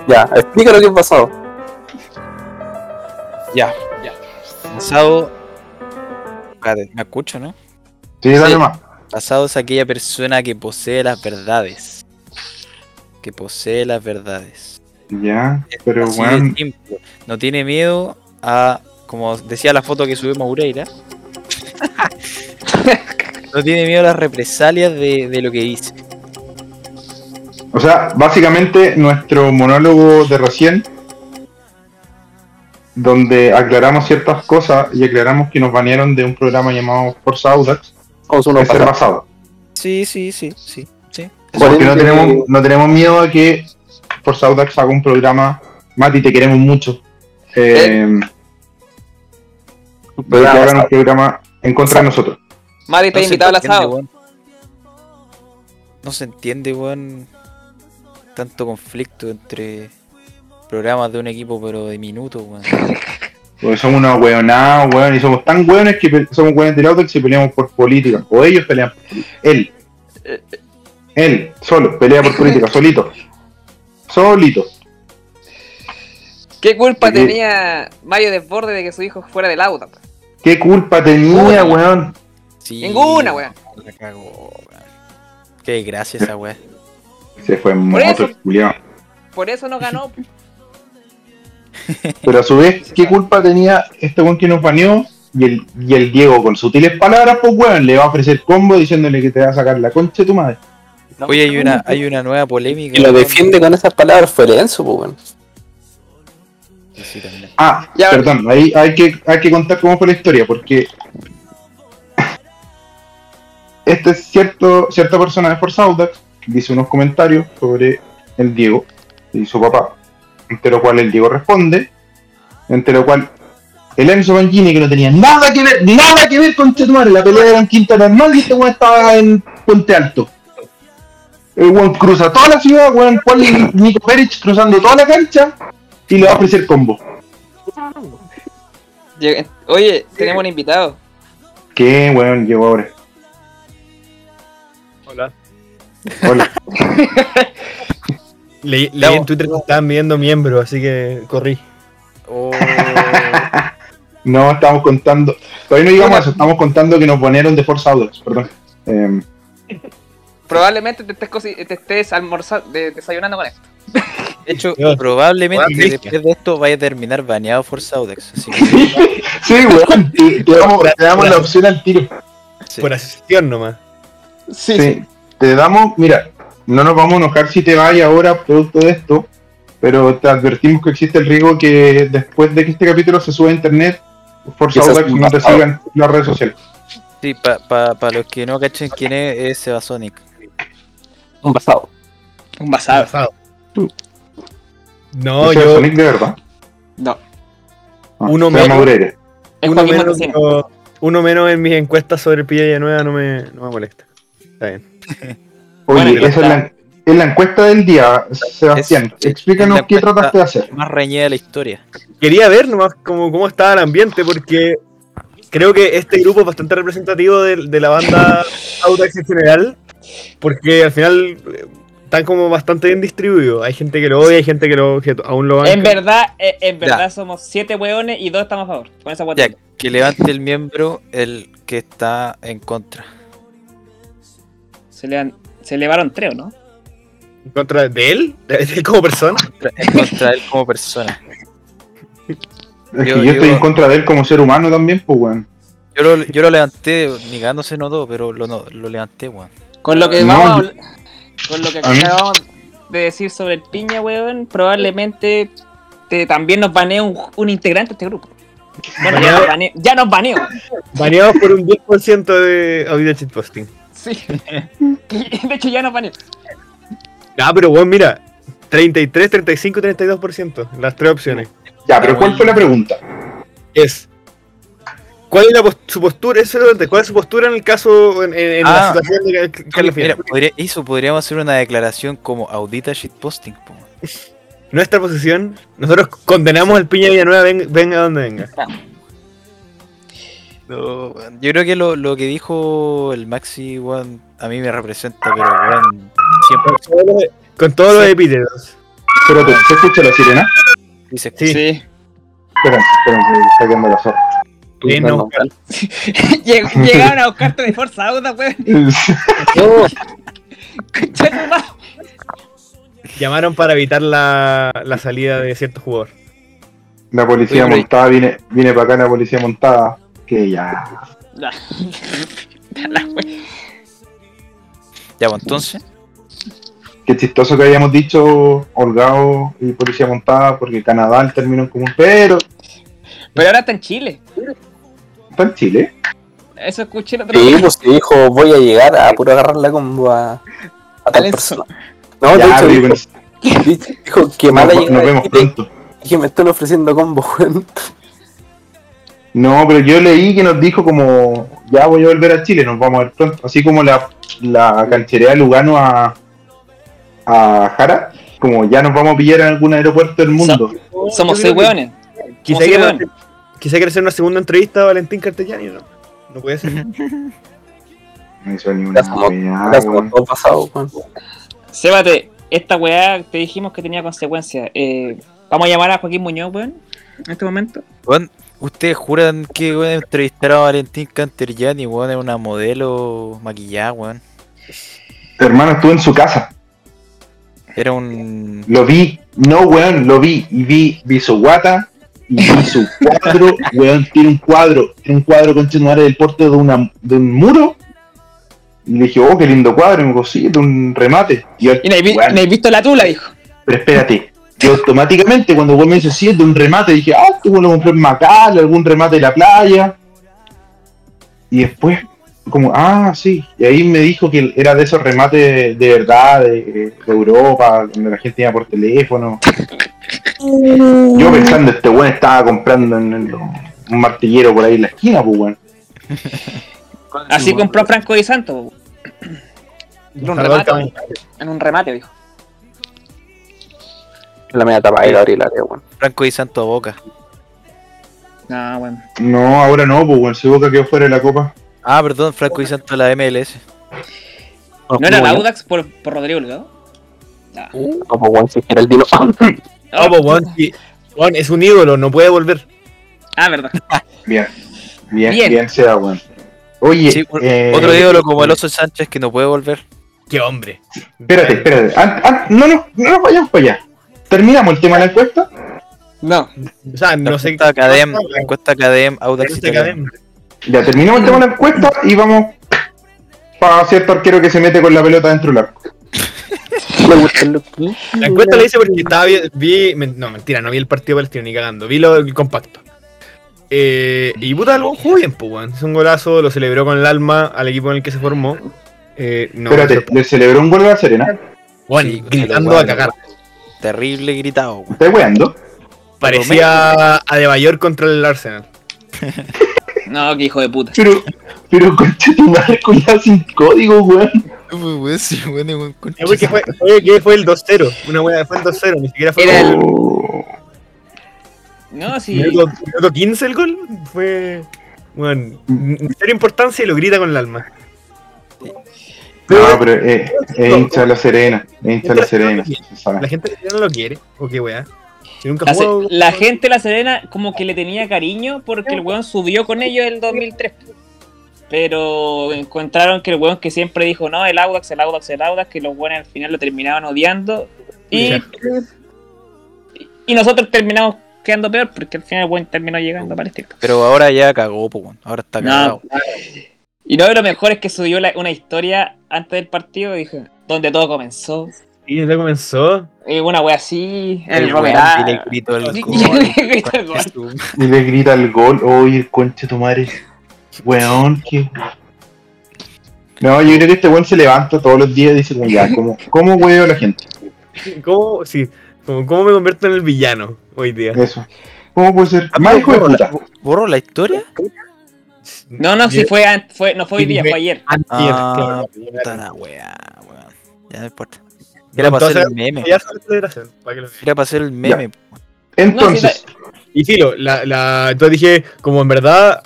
[SPEAKER 2] Ya, explica lo que pasó.
[SPEAKER 4] Ya, ya. Pasado. Espérate, me escucho, ¿no?
[SPEAKER 3] Sí, dale
[SPEAKER 4] Sí.
[SPEAKER 3] más.
[SPEAKER 4] Pasado es aquella persona que posee las verdades. Que posee las verdades.
[SPEAKER 3] Ya, pero
[SPEAKER 4] simple. No tiene miedo a, como decía la foto que subimos Ureira, no tiene miedo a las represalias de, de lo que dice.
[SPEAKER 3] o sea, básicamente nuestro monólogo de recién, donde aclaramos ciertas cosas y aclaramos que nos banearon de un programa llamado Forza Audax,
[SPEAKER 2] unos
[SPEAKER 3] es basado.
[SPEAKER 4] Sí, sí, sí, sí, sí.
[SPEAKER 2] Por
[SPEAKER 3] Porque no tenemos, no tenemos miedo a que Forza Audax haga un programa. Mati, te queremos mucho. Eh, pero que hagan un programa en contra de nosotros.
[SPEAKER 1] Mari está
[SPEAKER 4] No se
[SPEAKER 1] invitado al
[SPEAKER 4] entiende,
[SPEAKER 1] asado.
[SPEAKER 4] No se entiende, weón, tanto conflicto entre programas de un equipo, pero de minutos, weón.
[SPEAKER 3] Porque somos unos hueonados, weón, y somos tan hueones que somos hueones del Audax y peleamos por política. O ellos pelean por política. Él. Él, solo, pelea por política, solito. Solito.
[SPEAKER 1] ¿Qué culpa tenía Mario Desborde de que su hijo fuera del auto?
[SPEAKER 3] ¿Qué culpa tenía, weón?
[SPEAKER 4] Sí,
[SPEAKER 1] Ninguna, weón.
[SPEAKER 4] La cagó, weón. Qué desgracia esa weón.
[SPEAKER 3] Se fue en
[SPEAKER 1] Por
[SPEAKER 3] moto,
[SPEAKER 1] eso. Por eso no ganó.
[SPEAKER 3] Pero a su vez, ¿qué culpa tenía este weón que nos baneó? Y el, y el Diego, con sutiles palabras, pues weón, le va a ofrecer combo diciéndole que te va a sacar la concha de tu madre.
[SPEAKER 4] Oye, hay una, hay una nueva polémica.
[SPEAKER 2] Y lo defiende con esas palabras fue Lenzo, pues, weón.
[SPEAKER 4] Sí, también.
[SPEAKER 3] Ah,
[SPEAKER 1] Ya,
[SPEAKER 3] perdón, ahí hay que, hay que contar cómo fue la historia, porque este es cierto, cierta persona de Forza Audax dice unos comentarios sobre el Diego y su papá, ante lo cual el Diego responde, ante lo cual el Enzo Mangini, que no tenía nada que ver, nada que ver con Chetumare, la pelea era en Quinta Normal y este weón estaba en Puente Alto. El weón cruza toda la ciudad, weón, cual Nico Perich cruzando toda la cancha y le va a ofrecer combo.
[SPEAKER 1] Oye, tenemos un invitado.
[SPEAKER 3] ¿Qué, weón, llegó ahora?
[SPEAKER 8] Hola.
[SPEAKER 3] Hola.
[SPEAKER 8] Leí, leí en Twitter que estaban viendo miembros, así que corrí.
[SPEAKER 4] Oh,
[SPEAKER 3] No, estamos contando. Todavía no llegamos a eso, estamos contando que nos ponieron de Forza Audax, perdón. Em,
[SPEAKER 1] Probablemente te estés, te estés almorzando, de- desayunando con esto.
[SPEAKER 4] De hecho,
[SPEAKER 8] Dios.
[SPEAKER 4] probablemente después de esto vaya a terminar baneado. Así que,
[SPEAKER 3] sí, weón, te, damos, te damos la opción al tiro.
[SPEAKER 4] sí.
[SPEAKER 8] Por asistión nomás.
[SPEAKER 3] Sí, te damos, mira, no nos vamos a enojar si te vayas ahora producto de esto, pero te advertimos que existe el riesgo que después de que este capítulo se suba a internet, Audax
[SPEAKER 2] un
[SPEAKER 3] no te sigan las redes sociales.
[SPEAKER 4] Sí, para los que no cachen quién es, es Sebasonic.
[SPEAKER 2] Un pasado.
[SPEAKER 1] Un basado.
[SPEAKER 8] Pasado. No,
[SPEAKER 3] ¿Ese es
[SPEAKER 8] yo.
[SPEAKER 3] Sonic de verdad.
[SPEAKER 1] No.
[SPEAKER 3] Ah,
[SPEAKER 8] Uno menos. Uno menos, no- uno menos en mis encuestas sobre el Pilla Nueva no me, no me molesta. Está bien.
[SPEAKER 3] Oye,
[SPEAKER 1] Bueno,
[SPEAKER 3] esa es la, es la encuesta del día, Sebastián.
[SPEAKER 4] Es-
[SPEAKER 3] Explícanos qué trataste de hacer.
[SPEAKER 4] Más reñida de la historia.
[SPEAKER 8] Quería ver nomás cómo, cómo estaba el ambiente, porque creo que este grupo es bastante representativo de, de la banda Audax en general, porque al final están como bastante bien distribuidos. Hay gente que lo odia, hay gente que, lo, que aún lo banca.
[SPEAKER 1] En verdad, eh, en verdad
[SPEAKER 4] Ya.
[SPEAKER 1] somos siete hueones y dos estamos a favor. Con esa
[SPEAKER 4] Ya,
[SPEAKER 1] guatita.
[SPEAKER 4] que levante el miembro el que está en contra.
[SPEAKER 1] Se, le se elevaron tres, ¿o ¿no?
[SPEAKER 8] ¿En contra de él? ¿De él como persona?
[SPEAKER 4] En contra de él como persona.
[SPEAKER 3] Es que
[SPEAKER 4] Yo-
[SPEAKER 3] yo,
[SPEAKER 4] yo-
[SPEAKER 3] estoy en contra de él como ser humano también, pues, weón.
[SPEAKER 4] Yo lo, yo lo levanté, ni no se notó, pero lo, no- lo levanté, weón.
[SPEAKER 1] Con lo que
[SPEAKER 3] No,
[SPEAKER 1] vamos a Con lo que acabamos de decir sobre el piña, weón, probablemente te- también nos banee un, un integrante de este grupo. Bueno, ya nos baneó. Ya nos baneó.
[SPEAKER 8] Baneados por un 10% de audio shitposting.
[SPEAKER 1] Sí. De hecho, ya nos baneó.
[SPEAKER 8] Ah, pero bueno, mira. 33, 35, 32%. Las tres opciones.
[SPEAKER 3] Ya, pero ¿cuál fue la pregunta?
[SPEAKER 8] Es. ¿Cuál es la pos- su postura? Eso ¿Cuál es su postura en el caso, en, la
[SPEAKER 4] Ah.
[SPEAKER 8] situación de que- Carlos
[SPEAKER 4] Mira,
[SPEAKER 8] Fierro?
[SPEAKER 4] podría- eso podríamos hacer una declaración como audita shitposting, po.
[SPEAKER 8] Nuestra posición, nosotros condenamos al Piña Villanueva, ven- venga donde venga.
[SPEAKER 4] No, weón, yo creo que lo, lo que dijo el Maxi, weón, a mí me representa, pero weón, siempre
[SPEAKER 8] Con todos los, con todos los
[SPEAKER 4] Sí.
[SPEAKER 8] epítetos.
[SPEAKER 3] Espérate, ¿se escucha la sirena?
[SPEAKER 4] dice
[SPEAKER 8] Sí.
[SPEAKER 3] Espérate, espérate, está quedando la zorra.
[SPEAKER 8] Ven a
[SPEAKER 2] No,
[SPEAKER 8] buscar.
[SPEAKER 1] Lleg- Llegaron a buscarte de fuerza auda, weón.
[SPEAKER 8] Llamaron para evitar la, la salida de cierto jugador.
[SPEAKER 3] La policía montada, viene, viene para acá la policía montada. Que ya.
[SPEAKER 1] Ya. La we-
[SPEAKER 4] Ya, pues entonces,
[SPEAKER 3] Qué chistoso que hayamos dicho Holgado y policía montada, porque Canadá el término en común. Pero
[SPEAKER 1] Pero ahora está en Chile.
[SPEAKER 3] está en Chile.
[SPEAKER 1] Eso escuché el otro
[SPEAKER 2] Sí,
[SPEAKER 1] día.
[SPEAKER 2] pues dijo, voy a llegar a puro agarrar la combo a, a tal persona. No, de
[SPEAKER 3] Ya,
[SPEAKER 2] hecho,
[SPEAKER 3] pero
[SPEAKER 2] dijo, dijo que
[SPEAKER 3] nos,
[SPEAKER 2] mala
[SPEAKER 3] nos
[SPEAKER 2] llegada
[SPEAKER 3] vemos pronto.
[SPEAKER 2] y que me están ofreciendo combo, weón.
[SPEAKER 3] No, pero yo leí que nos dijo como, ya voy a volver a Chile, nos vamos a ver pronto. Así como la, la cancherea de Lugano a, a Jara, como ya nos vamos a pillar en algún aeropuerto del mundo.
[SPEAKER 1] Somos seis
[SPEAKER 8] que
[SPEAKER 1] hueones.
[SPEAKER 8] Quizá
[SPEAKER 1] Somos
[SPEAKER 8] quizá quiera hacer una segunda entrevista a Valentín Cartellani, ¿no? No puede ser.
[SPEAKER 3] No hizo ni una weón.
[SPEAKER 1] Sébate, esta weá te dijimos que tenía consecuencias. Eh, vamos a llamar a Joaquín Muñoz, weón, en este momento.
[SPEAKER 4] weón, ustedes juran que weón entrevistaron a Valentín Canterjani, weón, era una modelo maquillada, weón.
[SPEAKER 3] Hermano, estuve en su casa.
[SPEAKER 4] Era un.
[SPEAKER 3] Lo vi, no weón, lo vi. Y vi, vi su guata y su cuadro. weón, tiene un cuadro, tiene un cuadro con del porte de, una, de un muro. Y le dije, oh, qué lindo cuadro. Y me dijo, sí, de un remate. Y yo,
[SPEAKER 1] Y no vi- has visto la tula, dijo.
[SPEAKER 3] pero espérate. Yo automáticamente, cuando weón me dice, sí, es de un remate, dije, ah, weón lo compré en Macal, algún remate de la playa. Y después, como, ah, sí. Y ahí me dijo que era de esos remates de verdad, de, de Europa, donde la gente iba por teléfono. Yo pensando, este weón estaba comprando en el- un martillero por ahí en la esquina, pues weón.
[SPEAKER 1] Así compró Franco Di Santo. En un
[SPEAKER 8] el
[SPEAKER 1] remate, en un remate, dijo.
[SPEAKER 2] La media tapa de Gabriel Arias, weón.
[SPEAKER 4] Franco y Santo a Boca.
[SPEAKER 1] No, weón.
[SPEAKER 3] No, ahora no, pues weón, si Boca quedó fuera de la copa.
[SPEAKER 4] Ah, perdón, Franco y Santo a la MLS.
[SPEAKER 1] ¿No era el Audax por, por Rodrigo Holgado? No.
[SPEAKER 2] No, pues, weón, si Geraldino.
[SPEAKER 8] No, pues, weón, sí. Weón, es un ídolo, no puede volver.
[SPEAKER 1] Ah, verdad.
[SPEAKER 3] Bien, bien,
[SPEAKER 1] Bien.
[SPEAKER 3] bien, sea, weón. Oye,
[SPEAKER 4] Sí,
[SPEAKER 3] eh,
[SPEAKER 4] otro ídolo como el Oso Sánchez que no puede volver.
[SPEAKER 8] Qué hombre.
[SPEAKER 3] Espérate, espérate. Ah, ah, no, no, no nos vayamos para allá. ¿Terminamos el tema de la encuesta?
[SPEAKER 1] No.
[SPEAKER 8] O sea, no sé.
[SPEAKER 4] encuesta Academ, la encuesta Academ, Audax.
[SPEAKER 3] Ya terminamos el tema de la encuesta y vamos para cierto arquero que se mete con la pelota dentro del arco.
[SPEAKER 2] Me gusta el look.
[SPEAKER 8] La encuesta la hice porque estaba vi, vi- no, mentira, no vi el partido palestino ni cagando, vi lo, el compacto. Eh, y puta, weón jugó bien, pues, weón. Hizo un golazo, lo celebró con el alma al equipo en el que se formó. Eh, no,
[SPEAKER 3] Espérate, ¿le celebró un gol a la Serena?
[SPEAKER 8] weón,
[SPEAKER 4] Sí,
[SPEAKER 8] gritando a cagar.
[SPEAKER 4] Terrible gritado, weón.
[SPEAKER 3] ¿Estás weando?
[SPEAKER 8] Parecía a De Bayor contra el Arsenal.
[SPEAKER 1] No, que hijo de puta.
[SPEAKER 3] Pero, pero concha tu madre sin código, weón.
[SPEAKER 8] Eh, que fue, fue, que fue el 2-0. Una wea, fue el 2-0, ni siquiera fue
[SPEAKER 1] Era el-
[SPEAKER 3] Oh.
[SPEAKER 1] No, sí.
[SPEAKER 8] minuto, minuto 15 el gol. Fue. Bueno, cero importancia y lo grita con el alma.
[SPEAKER 3] No, pero eh, es hincha de la Serena. Es hincha de la Serena.
[SPEAKER 8] La gente ya no lo quiere. ¿O qué wea? Si nunca
[SPEAKER 1] La, se-
[SPEAKER 8] jugó.
[SPEAKER 1] la gente de La Serena como que le tenía cariño porque el weón subió con ellos el 2003. Pero encontraron que el weón que siempre dijo, no, el Audax, el Audax, el Audax, que los buenos al final lo terminaban odiando. Y, y nosotros terminamos quedando peor porque al final el weón terminó llegando a Palestina.
[SPEAKER 4] Pero ahora ya cagó, pues. Ahora está
[SPEAKER 1] No.
[SPEAKER 4] cagado.
[SPEAKER 1] Y no, lo mejor es que subió la- una historia antes del partido y dije, donde todo comenzó.
[SPEAKER 8] Y ya comenzó.
[SPEAKER 1] Y una wea así, el,
[SPEAKER 4] El y le gritó el gol.
[SPEAKER 1] y le gritó el gol.
[SPEAKER 3] Y le grita el gol. Oye, el concha tu madre. Weón, que. No, yo creo que este weón se levanta todos los días y dice, como ya, ¿cómo, cómo huevo a la gente?
[SPEAKER 8] ¿Cómo, sí, como, ¿Cómo me convierto en el villano hoy día?
[SPEAKER 3] Eso. ¿Cómo puede ser? Más hijo de
[SPEAKER 4] ¿Borró la,
[SPEAKER 3] puta.
[SPEAKER 4] borró la historia?
[SPEAKER 1] No, no, si fue, fue, no fue hoy día, fue ayer.
[SPEAKER 8] Antier,
[SPEAKER 4] Ah,
[SPEAKER 8] claro.
[SPEAKER 4] Puta la weá, weón. Ya no importa. Era para hacer el meme. Era para hacer el meme.
[SPEAKER 3] Entonces,
[SPEAKER 8] Y filo, la, la, entonces dije, como en verdad,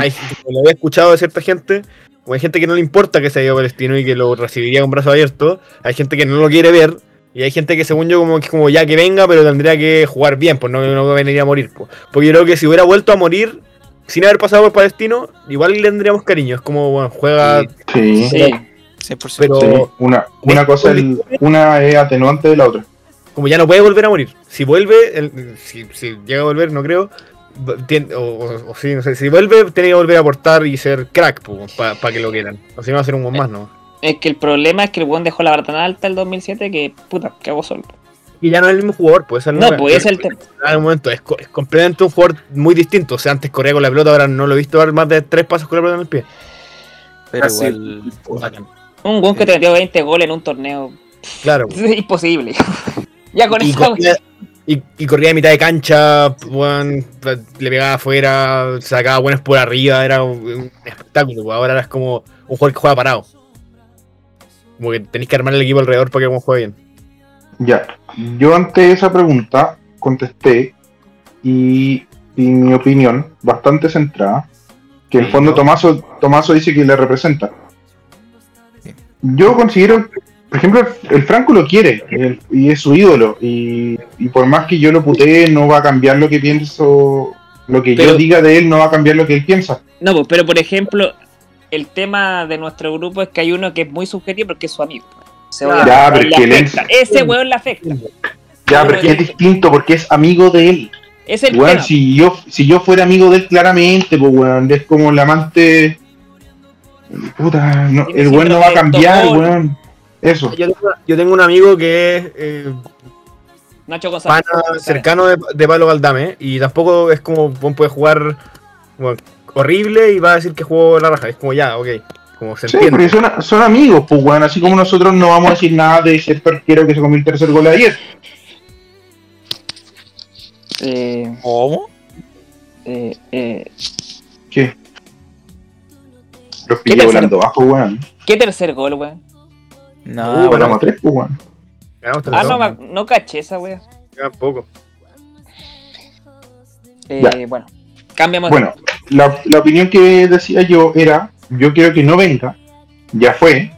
[SPEAKER 8] hay, como lo había escuchado de cierta gente, como hay gente que no le importa que se haya ido a Palestino y que lo recibiría con brazos abiertos, hay gente que no lo quiere ver, y hay gente que según yo como que como ya que venga, pero tendría que jugar bien, pues no, no a morir. Pues. Porque yo creo que si hubiera vuelto a morir sin haber pasado por Palestino, igual le tendríamos cariño, es como, bueno, juega...
[SPEAKER 3] sí.
[SPEAKER 1] Sí.
[SPEAKER 4] 100%.
[SPEAKER 8] Pero-
[SPEAKER 3] sí, Una, una cosa, el- una es atenuante de la otra.
[SPEAKER 8] como ya no puede volver a morir. Si vuelve, el- si, si llega a volver, no creo. O, o- o sí, no sé, si vuelve, tiene que volver a aportar y ser crack para que lo quieran. O si no, va a ser un buen más, ¿no?
[SPEAKER 1] Es que el problema es que el weón dejó la vara tan alta el 2007 que, puta, cagó solo.
[SPEAKER 8] Y ya no es el mismo jugador, pues
[SPEAKER 1] No,
[SPEAKER 8] es
[SPEAKER 1] pues ese es el tema.
[SPEAKER 8] En momento, es, co- es completamente un jugador muy distinto. O sea, antes corría con la pelota, ahora no lo he visto dar más de tres pasos con la pelota en el pie.
[SPEAKER 4] Pero
[SPEAKER 2] Así.
[SPEAKER 4] igual.
[SPEAKER 8] Bacán.
[SPEAKER 1] Un weón que te metió 20 goles en un torneo.
[SPEAKER 8] Claro.
[SPEAKER 1] Es imposible. ya con
[SPEAKER 8] Y
[SPEAKER 1] eso.
[SPEAKER 8] y, y corría a mitad de cancha, le pegaba afuera, sacaba buenas por arriba, era un, espectáculo. Ahora es como un jugador que juega parado. Como que tenéis que armar el equipo alrededor para que como juegue bien.
[SPEAKER 3] Ya, yo ante esa pregunta contesté y, y mi opinión, bastante centrada, que en el fondo Tomaso, Tomaso dice que le representa. Yo considero, por ejemplo, el Franco lo quiere el- y es su ídolo y, y por más que yo lo putee no va a cambiar lo que pienso, lo que
[SPEAKER 1] Pero-
[SPEAKER 3] yo diga de él no va a cambiar lo que él piensa.
[SPEAKER 1] No, pues, pero por ejemplo, el tema de nuestro grupo es que hay uno que es muy subjetivo porque es su amigo. Se
[SPEAKER 8] Ya,
[SPEAKER 1] odia,
[SPEAKER 3] pero
[SPEAKER 1] le
[SPEAKER 3] que él es-
[SPEAKER 1] afecta. Ese weón le afecta.
[SPEAKER 3] Ya, pero es que es distinto porque es amigo de él.
[SPEAKER 1] Es el
[SPEAKER 3] Weón,
[SPEAKER 1] tema.
[SPEAKER 3] si yo, si yo fuera amigo de él claramente, pues weón, es como el amante. Puta, no, el weón no va a cambiar, weón. Eso.
[SPEAKER 8] Yo tengo, yo tengo un amigo que es eh,
[SPEAKER 1] Nacho González.
[SPEAKER 8] pana cercano de, de Pablo Valdame y tampoco es como puede jugar bueno, horrible y va a decir que jugó la raja. Es como ya, ok. Como se
[SPEAKER 3] Sí,
[SPEAKER 8] entiende.
[SPEAKER 3] porque son, son amigos, pues weón, así como nosotros no vamos a decir nada de ese arquero que se comió el tercer gol ayer.
[SPEAKER 1] Eh,
[SPEAKER 4] ¿Cómo?
[SPEAKER 1] eh, eh,
[SPEAKER 3] ¿Qué? Los
[SPEAKER 1] ¿Qué
[SPEAKER 3] pillé volando bajo, weón.
[SPEAKER 1] ¿Qué tercer gol, weón?
[SPEAKER 4] No,
[SPEAKER 3] Uh,
[SPEAKER 4] bueno,
[SPEAKER 3] ganamos tres, pues weón.
[SPEAKER 1] Ah,
[SPEAKER 8] 3-2.
[SPEAKER 1] no, ma- no caché esa, weón.
[SPEAKER 8] Tampoco.
[SPEAKER 1] Eh,
[SPEAKER 3] Ya.
[SPEAKER 1] bueno, cambiamos.
[SPEAKER 3] Bueno, la, la opinión que decía yo era, yo quiero que no venga, ya fue,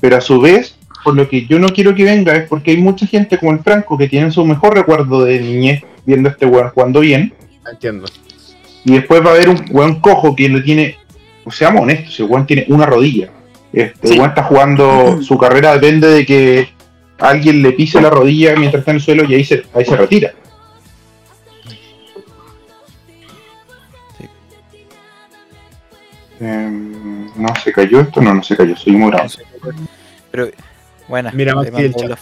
[SPEAKER 3] pero a su vez, por lo que yo no quiero que venga es porque hay mucha gente como el Franco que tiene su mejor recuerdo de niñez viendo a este weón jugando bien,
[SPEAKER 8] Entiendo.
[SPEAKER 3] y después va a haber un weón cojo que le tiene, o seamos honestos, ese weón tiene una rodilla. Este
[SPEAKER 1] Sí.
[SPEAKER 3] está jugando, su carrera depende de que alguien le pise la rodilla mientras está en el suelo y ahí se, ahí se retira.
[SPEAKER 4] Sí.
[SPEAKER 3] Em, no se cayó esto, no, no se cayó, soy morado.
[SPEAKER 4] Pero, bueno,
[SPEAKER 8] Mira,
[SPEAKER 4] te
[SPEAKER 8] Maxi, el chat.
[SPEAKER 4] la-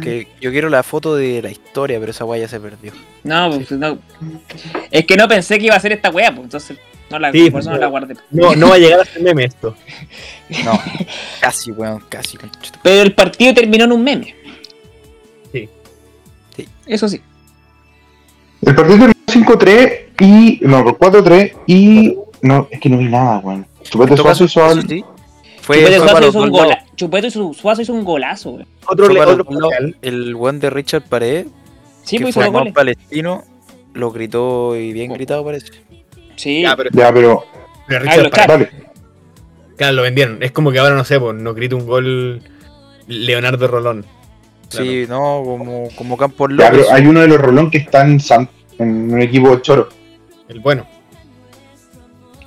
[SPEAKER 4] Que yo quiero la foto de la historia, pero esa weá ya se perdió.
[SPEAKER 1] No, pues, no. Es que no pensé que iba a ser esta wea, pues entonces no la,
[SPEAKER 8] Sí,
[SPEAKER 1] por eso no
[SPEAKER 8] pues,
[SPEAKER 1] la guardé.
[SPEAKER 8] No, no va a llegar a ser meme esto.
[SPEAKER 4] No, casi, weón, casi.
[SPEAKER 1] Pero el partido terminó en un meme.
[SPEAKER 8] Sí.
[SPEAKER 4] Sí.
[SPEAKER 1] Eso sí.
[SPEAKER 3] El partido terminó 5-3 y. No, 4-3 y. No, es que no vi nada, weón. Chupete Suazo
[SPEAKER 4] caso,
[SPEAKER 3] hizo al-
[SPEAKER 4] sí, fue,
[SPEAKER 1] Chupete
[SPEAKER 4] fue
[SPEAKER 1] Suazo hizo un gola- Chupete Su- Suazo hizo un golazo, weón.
[SPEAKER 8] Otro, le- otro local.
[SPEAKER 4] El weón de Richard Paredes,
[SPEAKER 1] Sí,
[SPEAKER 4] que
[SPEAKER 1] pues hizo
[SPEAKER 4] fue
[SPEAKER 1] los
[SPEAKER 4] más
[SPEAKER 1] goles.
[SPEAKER 4] palestino, lo gritó y bien gritado parece.
[SPEAKER 1] Sí.
[SPEAKER 8] Ya, pero,
[SPEAKER 3] Ya, pero.
[SPEAKER 8] Richard claro, lo vendieron. Es como que ahora no sé, pues no grita un gol Leonardo Rolón.
[SPEAKER 4] Sí, no, como, como Campos
[SPEAKER 3] Ya,
[SPEAKER 4] López.
[SPEAKER 3] pero hay uno de los Rolón que está en, San- en un equipo de choro.
[SPEAKER 8] El bueno.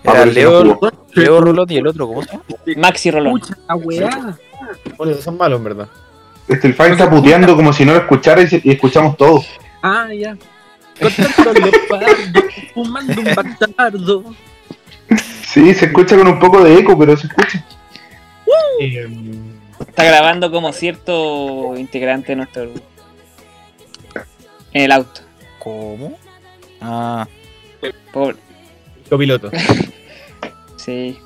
[SPEAKER 4] Era
[SPEAKER 3] no
[SPEAKER 4] Leo. Leo Rolón y el otro, ¿cómo se llama?
[SPEAKER 1] Maxi Rolón.
[SPEAKER 7] Pucha, la weá.
[SPEAKER 8] Bueno, esos son malos, en verdad.
[SPEAKER 3] Este, el Fire está puteando como si no lo escuchara y, se- y escuchamos todo.
[SPEAKER 7] Ah, ya. Leopardo, fumando un bastardo.
[SPEAKER 3] Sí, se escucha con un poco de eco, pero se escucha.
[SPEAKER 8] Eh,
[SPEAKER 1] Está grabando como cierto integrante de nuestro grupo. En el auto.
[SPEAKER 4] ¿Cómo? Ah,
[SPEAKER 1] Pobre.
[SPEAKER 8] copiloto.
[SPEAKER 1] Sí.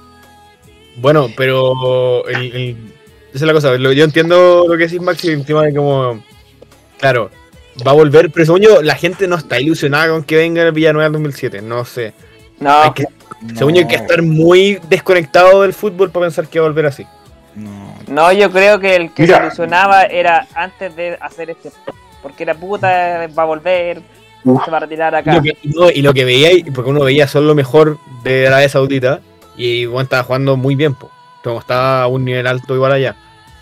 [SPEAKER 8] Bueno, pero el, el- esa es la cosa. yo entiendo lo que decís, Maxi, encima de como. Claro, va a volver, pero según yo, la gente no está ilusionada con que venga el Villanueva del 2007. No sé.
[SPEAKER 1] No,
[SPEAKER 8] Hay que, según yo, hay que estar muy desconectado del fútbol para pensar que va a volver así.
[SPEAKER 4] no.
[SPEAKER 1] no, yo creo que el que
[SPEAKER 3] Mira.
[SPEAKER 1] se ilusionaba era antes de hacer este. Porque la puta va a volver,
[SPEAKER 3] Uf.
[SPEAKER 1] se va a retirar
[SPEAKER 8] Y
[SPEAKER 1] acá.
[SPEAKER 8] lo que, y no- y lo que veía, y- porque uno veía solo lo mejor de Arabia Saudita, y bueno, estaba jugando muy bien, po. Como estaba a un nivel alto igual allá.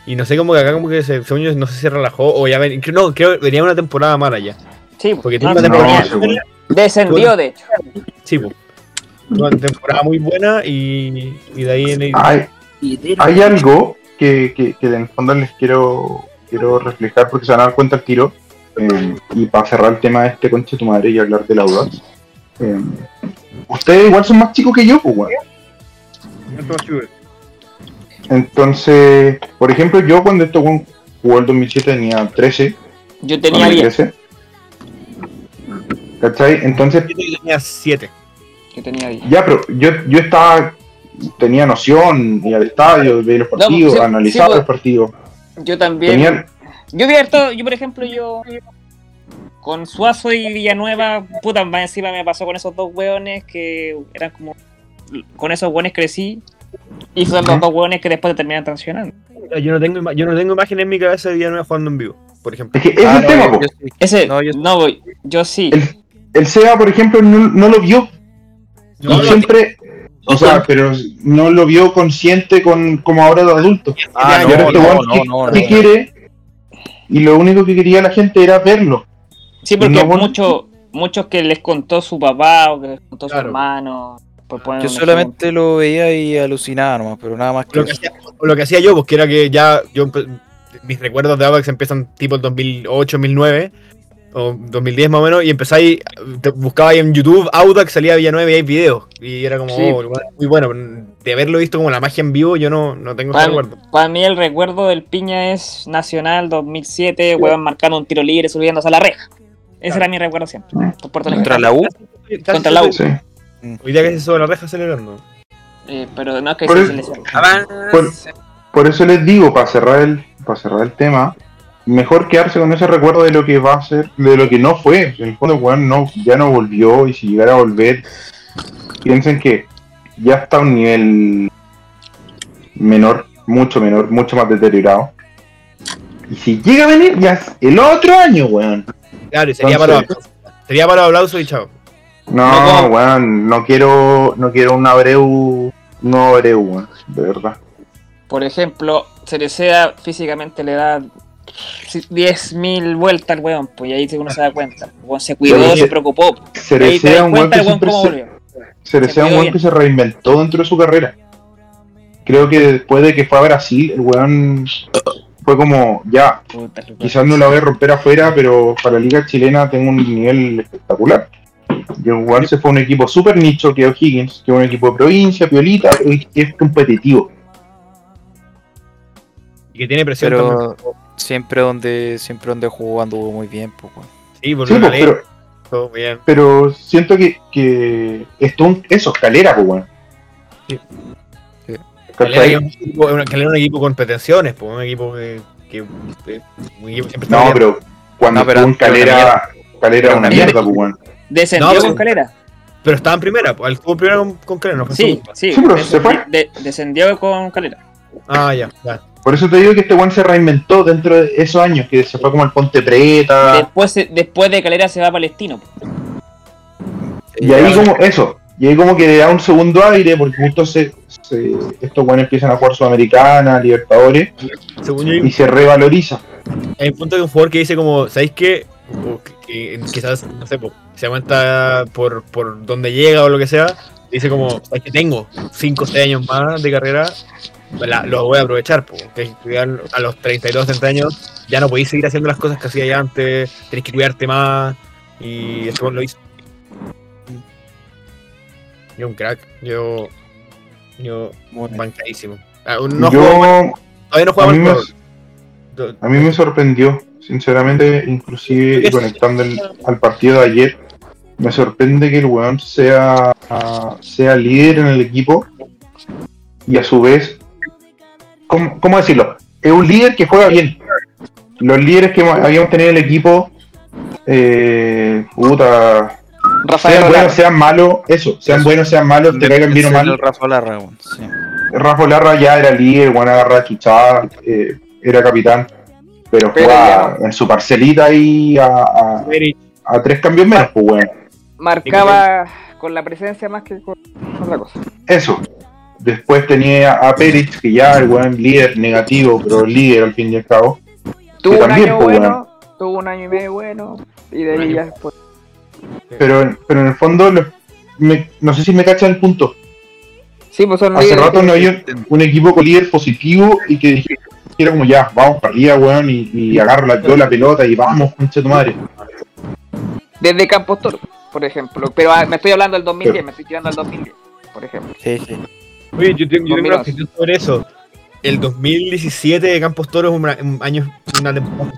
[SPEAKER 8] Y no sé cómo que acá como que se, según yo, no sé si se relajó o ya ven, creo- no, creo que venía una temporada mala ya.
[SPEAKER 1] Sí,
[SPEAKER 8] Porque
[SPEAKER 1] no,
[SPEAKER 8] tiene una
[SPEAKER 1] no,
[SPEAKER 8] temporada
[SPEAKER 3] no,
[SPEAKER 1] Descendió, de hecho.
[SPEAKER 8] Sí, po. Una temporada muy buena y, y de ahí en
[SPEAKER 3] Hay,
[SPEAKER 7] Lidero.
[SPEAKER 3] hay algo que, que, que en el fondo les quiero, quiero reflejar porque se van a dar cuenta al tiro. eh, y para cerrar el tema de este conche tu madre y hablar de la Audax. eh, ustedes igual son más chicos que yo, pues, weón. Entonces, por ejemplo, yo cuando weón jugó el 2007 tenía 13.
[SPEAKER 1] Yo tenía
[SPEAKER 3] cuando
[SPEAKER 1] 10.
[SPEAKER 3] 13. ¿Cachai? Entonces,
[SPEAKER 8] Yo tenía 7.
[SPEAKER 1] Yo tenía 10.
[SPEAKER 3] ya, pero yo, yo estaba, tenía noción, iba al estadio, veía los
[SPEAKER 1] No,
[SPEAKER 3] partidos,
[SPEAKER 1] sí,
[SPEAKER 3] analizaba
[SPEAKER 1] sí, pues.
[SPEAKER 3] los partidos.
[SPEAKER 1] Yo también.
[SPEAKER 3] Tenía,
[SPEAKER 1] Yo vi harto, yo por ejemplo, yo con Suazo y Villanueva, puta, más encima me pasó con esos dos hueones que eran como. Con esos hueones crecí. Y son los dos hueones que después te terminan sancionando.
[SPEAKER 8] Yo no tengo yo no tengo imagen en mi cabeza de Villanueva jugando en vivo, por ejemplo.
[SPEAKER 3] es que ese es
[SPEAKER 4] Ah,
[SPEAKER 3] el
[SPEAKER 4] no,
[SPEAKER 3] tema,
[SPEAKER 4] yo-
[SPEAKER 3] po.
[SPEAKER 4] yo sí.
[SPEAKER 1] Ese,
[SPEAKER 4] No,
[SPEAKER 1] no,
[SPEAKER 4] yo-
[SPEAKER 1] voy, yo sí.
[SPEAKER 3] El, el SEA, por ejemplo, no, no lo vio.
[SPEAKER 8] No,
[SPEAKER 3] y
[SPEAKER 8] no,
[SPEAKER 3] siempre, o sea, pero no lo vio consciente con como ahora de adulto.
[SPEAKER 4] Ah, no,
[SPEAKER 3] este
[SPEAKER 4] no, no,
[SPEAKER 3] que,
[SPEAKER 4] no,
[SPEAKER 3] que
[SPEAKER 4] no.
[SPEAKER 3] quiere, y lo único que quería la gente era verlo.
[SPEAKER 1] Sí, porque
[SPEAKER 3] no,
[SPEAKER 1] muchos muchos que les contó su papá o que les contó su
[SPEAKER 8] Claro.
[SPEAKER 1] hermano.
[SPEAKER 4] Yo solamente lo veía y alucinaba nomás, pero nada más que
[SPEAKER 8] Lo que, hacía, o lo que hacía yo, pues que era que ya yo mis recuerdos de Audax empiezan tipo el 2008, 2009 o 2010 más o menos y empezáis te buscaba ahí en YouTube Audax salía Villanueva y hay videos y era como
[SPEAKER 1] Sí.
[SPEAKER 8] oh, muy bueno, de haberlo visto como la magia en vivo yo no, no tengo ese recuerdo.
[SPEAKER 1] para mí el recuerdo del Piña es Nacional 2007, huevón marcando un tiro libre subiéndose a la reja. Ese era mi recuerdo siempre.
[SPEAKER 4] Contra la U.
[SPEAKER 1] Contra la U.
[SPEAKER 3] Sí.
[SPEAKER 8] Hoy día que se sube la reja celebrando.
[SPEAKER 1] Eh, pero no es que
[SPEAKER 3] Por
[SPEAKER 1] se
[SPEAKER 3] eso-. Por, por eso les digo, para cerrar el, para cerrar el tema, mejor quedarse con ese recuerdo de lo que va a ser, de lo que no fue. En el fondo, weón, no, ya no volvió, y si llegara a volver, piensen que ya está a un nivel menor, mucho menor, mucho más deteriorado. Y si llega a venir, ya es el otro año, weón.
[SPEAKER 8] Claro, y sería
[SPEAKER 3] Entonces-
[SPEAKER 8] para los aplausos. Sería para los aplausos y chao.
[SPEAKER 3] No,
[SPEAKER 1] No,
[SPEAKER 3] weón, no quiero, no quiero un Abreu, no Abreu, weón, de verdad.
[SPEAKER 1] Por ejemplo, Cerecea físicamente le da 10.000 vueltas al weón, pues y ahí uno se da cuenta. Weón se cuidó, se preocupó. Das
[SPEAKER 3] un weón que se, un weón que se reinventó dentro de su carrera. Creo que después de que fue a Brasil, el weón fue como, ya,
[SPEAKER 1] Puta,
[SPEAKER 3] quizás no la voy a romper afuera, pero para la liga chilena tengo un nivel espectacular. Weón se fue a un equipo super nicho, que es O'Higgins, que es un equipo de provincia, piolita, que es competitivo.
[SPEAKER 8] Y que tiene presión también.
[SPEAKER 4] Pero Siempre donde, siempre donde jugó anduvo muy bien, pues.
[SPEAKER 8] Sí, por
[SPEAKER 3] Sí, pues,
[SPEAKER 8] ley,
[SPEAKER 3] pero,
[SPEAKER 8] todo bien.
[SPEAKER 3] pero siento que, que esto un- eso, calera, pues, weón.
[SPEAKER 8] Sí.
[SPEAKER 4] Sí.
[SPEAKER 8] Calera es un equipo- Calera es un equipo con pretensiones, pues, un equipo que, que, que- un equipo siempre está
[SPEAKER 3] No,
[SPEAKER 8] peleando.
[SPEAKER 3] pero cuando
[SPEAKER 4] No, pero- una
[SPEAKER 3] calera, calera era una
[SPEAKER 4] mierda.
[SPEAKER 3] pues, weón.
[SPEAKER 1] Descendió
[SPEAKER 8] No,
[SPEAKER 1] con calera.
[SPEAKER 8] Pero estaba en primera, pues, él estuvo en primera con, con Calera, no fue
[SPEAKER 1] Sí,
[SPEAKER 8] segunda.
[SPEAKER 1] sí.
[SPEAKER 3] Sí, pero se fue.
[SPEAKER 1] de- descendió con calera.
[SPEAKER 8] Ah, ya, ya.
[SPEAKER 3] Por eso te digo que este weón se reinventó dentro de esos años, que se fue como el Ponte Preta.
[SPEAKER 1] Después, se- después de calera se va a Palestino.
[SPEAKER 3] Y ahí como eso, y ahí como que le da un segundo aire, porque justo se, se- estos weones empiezan a jugar Sudamericana, Libertadores,
[SPEAKER 8] Según yo,
[SPEAKER 3] y se revaloriza.
[SPEAKER 8] hay un punto de un jugador que dice como, ¿sabéis qué? O que, que quizás, no sé, po, se aguanta por, por donde llega o lo que sea, dice como, ¿sabéis que tengo 5 o 6 años más de carrera? La- los voy a aprovechar, po, que ya a los 32, 30 años ya no podéis seguir haciendo las cosas que hacíais antes, tenéis que cuidarte más, y este weón lo hizo. Yo un crack, yo, yo bancadísimo. Ah, no
[SPEAKER 3] Yo,
[SPEAKER 8] juego- todavía no
[SPEAKER 3] a,
[SPEAKER 8] juego
[SPEAKER 3] mí me, a mí me sorprendió, sinceramente, inclusive y conectando el- al partido de ayer, me sorprende que el weón sea, sea líder en el equipo y a su vez, ¿cómo, cómo decirlo? Es un líder que juega bien. Los líderes que habíamos tenido en el equipo, eh, puta,
[SPEAKER 1] Rafael
[SPEAKER 3] sean buenos, sean malos, eso, sean buenos, sean malos, te caigan bien o
[SPEAKER 4] El
[SPEAKER 3] mal.
[SPEAKER 4] Rafa Larra, weón, sí.
[SPEAKER 3] Rafa Larra ya era líder, Juan agarra chuchada, eh, era capitán, pero
[SPEAKER 1] Pero
[SPEAKER 3] jugaba en su parcelita ahí a, a-
[SPEAKER 8] Eric,
[SPEAKER 3] a tres cambios menos, pues weón.
[SPEAKER 1] Marcaba con la presencia más que con otra cosa.
[SPEAKER 3] Eso. Después tenía a Pérez, que ya el weón líder negativo, pero líder al fin y al cabo.
[SPEAKER 1] Tuvo un
[SPEAKER 3] también,
[SPEAKER 1] año
[SPEAKER 3] pues,
[SPEAKER 1] bueno, tuvo un año y medio bueno, y de ahí ya después.
[SPEAKER 3] Pero, pero en el fondo, lo- me- no sé si me cachan el punto.
[SPEAKER 1] Sí, pues son
[SPEAKER 3] Hace rato
[SPEAKER 1] que-
[SPEAKER 3] no había un equipo con líder positivo y que dijera como ya, vamos para arriba, weón, y, y agarro la, yo la pelota y vamos, concha tu madre.
[SPEAKER 1] Desde Campos Toro, por ejemplo. Pero ah, me estoy hablando del 2010, me estoy tirando al 2010, por ejemplo.
[SPEAKER 4] Sí, sí.
[SPEAKER 8] Oye, yo tengo, yo tengo una
[SPEAKER 1] 2011.
[SPEAKER 8] opinión sobre eso. El 2017 de Campos Toro es una- un año, una temporada.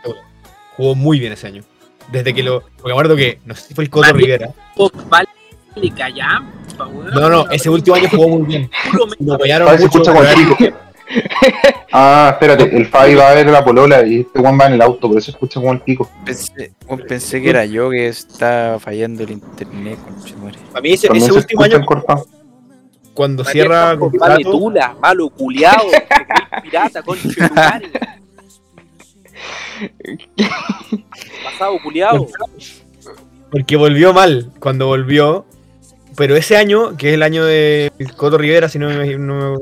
[SPEAKER 8] Jugó muy bien ese año. Desde que lo. Porque me acuerdo que, no sé si fue el Coto Rivera. No, no, ese último año jugó muy bien. Lo apoyaron mucho.
[SPEAKER 3] escucha con. Ah, espérate, el Fabi va a ver la polola y este Juan va en el auto, por eso escucha como el pico.
[SPEAKER 4] Pensé, que era yo que estaba fallando el internet.
[SPEAKER 8] A mí ese, ese
[SPEAKER 3] se
[SPEAKER 8] último año,
[SPEAKER 3] cortado.
[SPEAKER 8] cuando cierra
[SPEAKER 9] Vale tula, malo soy pirata, madre. Pasado culiao.
[SPEAKER 8] porque volvió mal cuando volvió. Pero ese año, que es el año de Coto Rivera, si no me. No,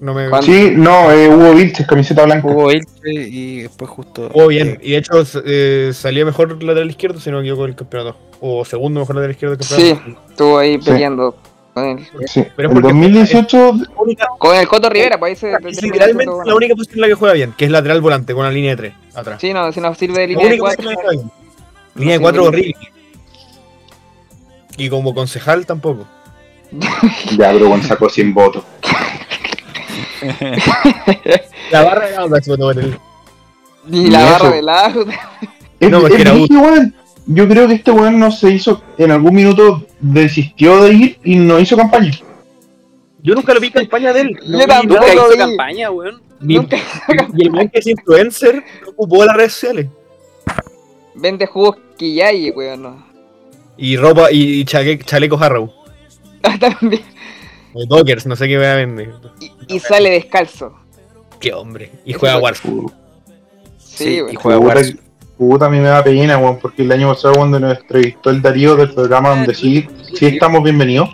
[SPEAKER 8] no me.
[SPEAKER 3] Sí, no, eh, Hugo Vilches, camiseta blanca.
[SPEAKER 4] Jugó Elche y después justo.
[SPEAKER 8] jugó bien. Y de hecho, eh, salió mejor lateral izquierdo, si no me equivoco, del campeonato. O segundo mejor lateral izquierdo del
[SPEAKER 1] Sí,
[SPEAKER 8] campeonato.
[SPEAKER 1] estuvo ahí
[SPEAKER 3] Sí.
[SPEAKER 1] peleando con el,
[SPEAKER 3] Sí.
[SPEAKER 8] Pero
[SPEAKER 3] el
[SPEAKER 8] porque-
[SPEAKER 3] 2018,
[SPEAKER 8] Única-
[SPEAKER 1] con el Coto Rivera, pues ahí se
[SPEAKER 8] es literalmente la única posición en la que juega bien, que es lateral volante, con una línea de 3 atrás.
[SPEAKER 1] Sí, no, si nos sirve de
[SPEAKER 8] La
[SPEAKER 1] línea de
[SPEAKER 8] única
[SPEAKER 1] cuatro.
[SPEAKER 8] posición en la que juega bien. Línea de
[SPEAKER 1] sí,
[SPEAKER 8] 4
[SPEAKER 1] sí.
[SPEAKER 8] horrible. Y como concejal tampoco.
[SPEAKER 3] ya, pero Juan sacó 100 votos.
[SPEAKER 8] La barra de Audax votó por él.
[SPEAKER 1] Y
[SPEAKER 3] Ni
[SPEAKER 1] la barra de lado.
[SPEAKER 3] Es,
[SPEAKER 8] No,
[SPEAKER 3] es
[SPEAKER 8] porque era.
[SPEAKER 3] Yo creo que este weón no se hizo, en algún minuto desistió de ir y no hizo campaña.
[SPEAKER 8] Yo nunca lo vi campaña de él. No
[SPEAKER 1] Yo
[SPEAKER 8] vi
[SPEAKER 1] tampoco.
[SPEAKER 9] Nunca hizo
[SPEAKER 1] vi.
[SPEAKER 9] campaña, weón.
[SPEAKER 8] Ni-
[SPEAKER 1] Nunca
[SPEAKER 8] y el man que es influencer no ocupó las redes sociales.
[SPEAKER 1] Vende jugos Quillay, weón. No.
[SPEAKER 8] Y ropa y, chaque- chalecos Harrow.
[SPEAKER 1] Ah, También.
[SPEAKER 8] O Dockers, no sé qué vea vende.
[SPEAKER 1] Y, y sale descalzo.
[SPEAKER 8] Qué hombre. Y juega Warzone.
[SPEAKER 1] Sí,
[SPEAKER 4] Sí,
[SPEAKER 1] weón.
[SPEAKER 4] y juega
[SPEAKER 3] Puta,
[SPEAKER 4] Warzone.
[SPEAKER 3] puta, a mí me da pena, weón, porque el año pasado cuando nos entrevistó el Darío del programa donde sí, sí estamos bienvenidos,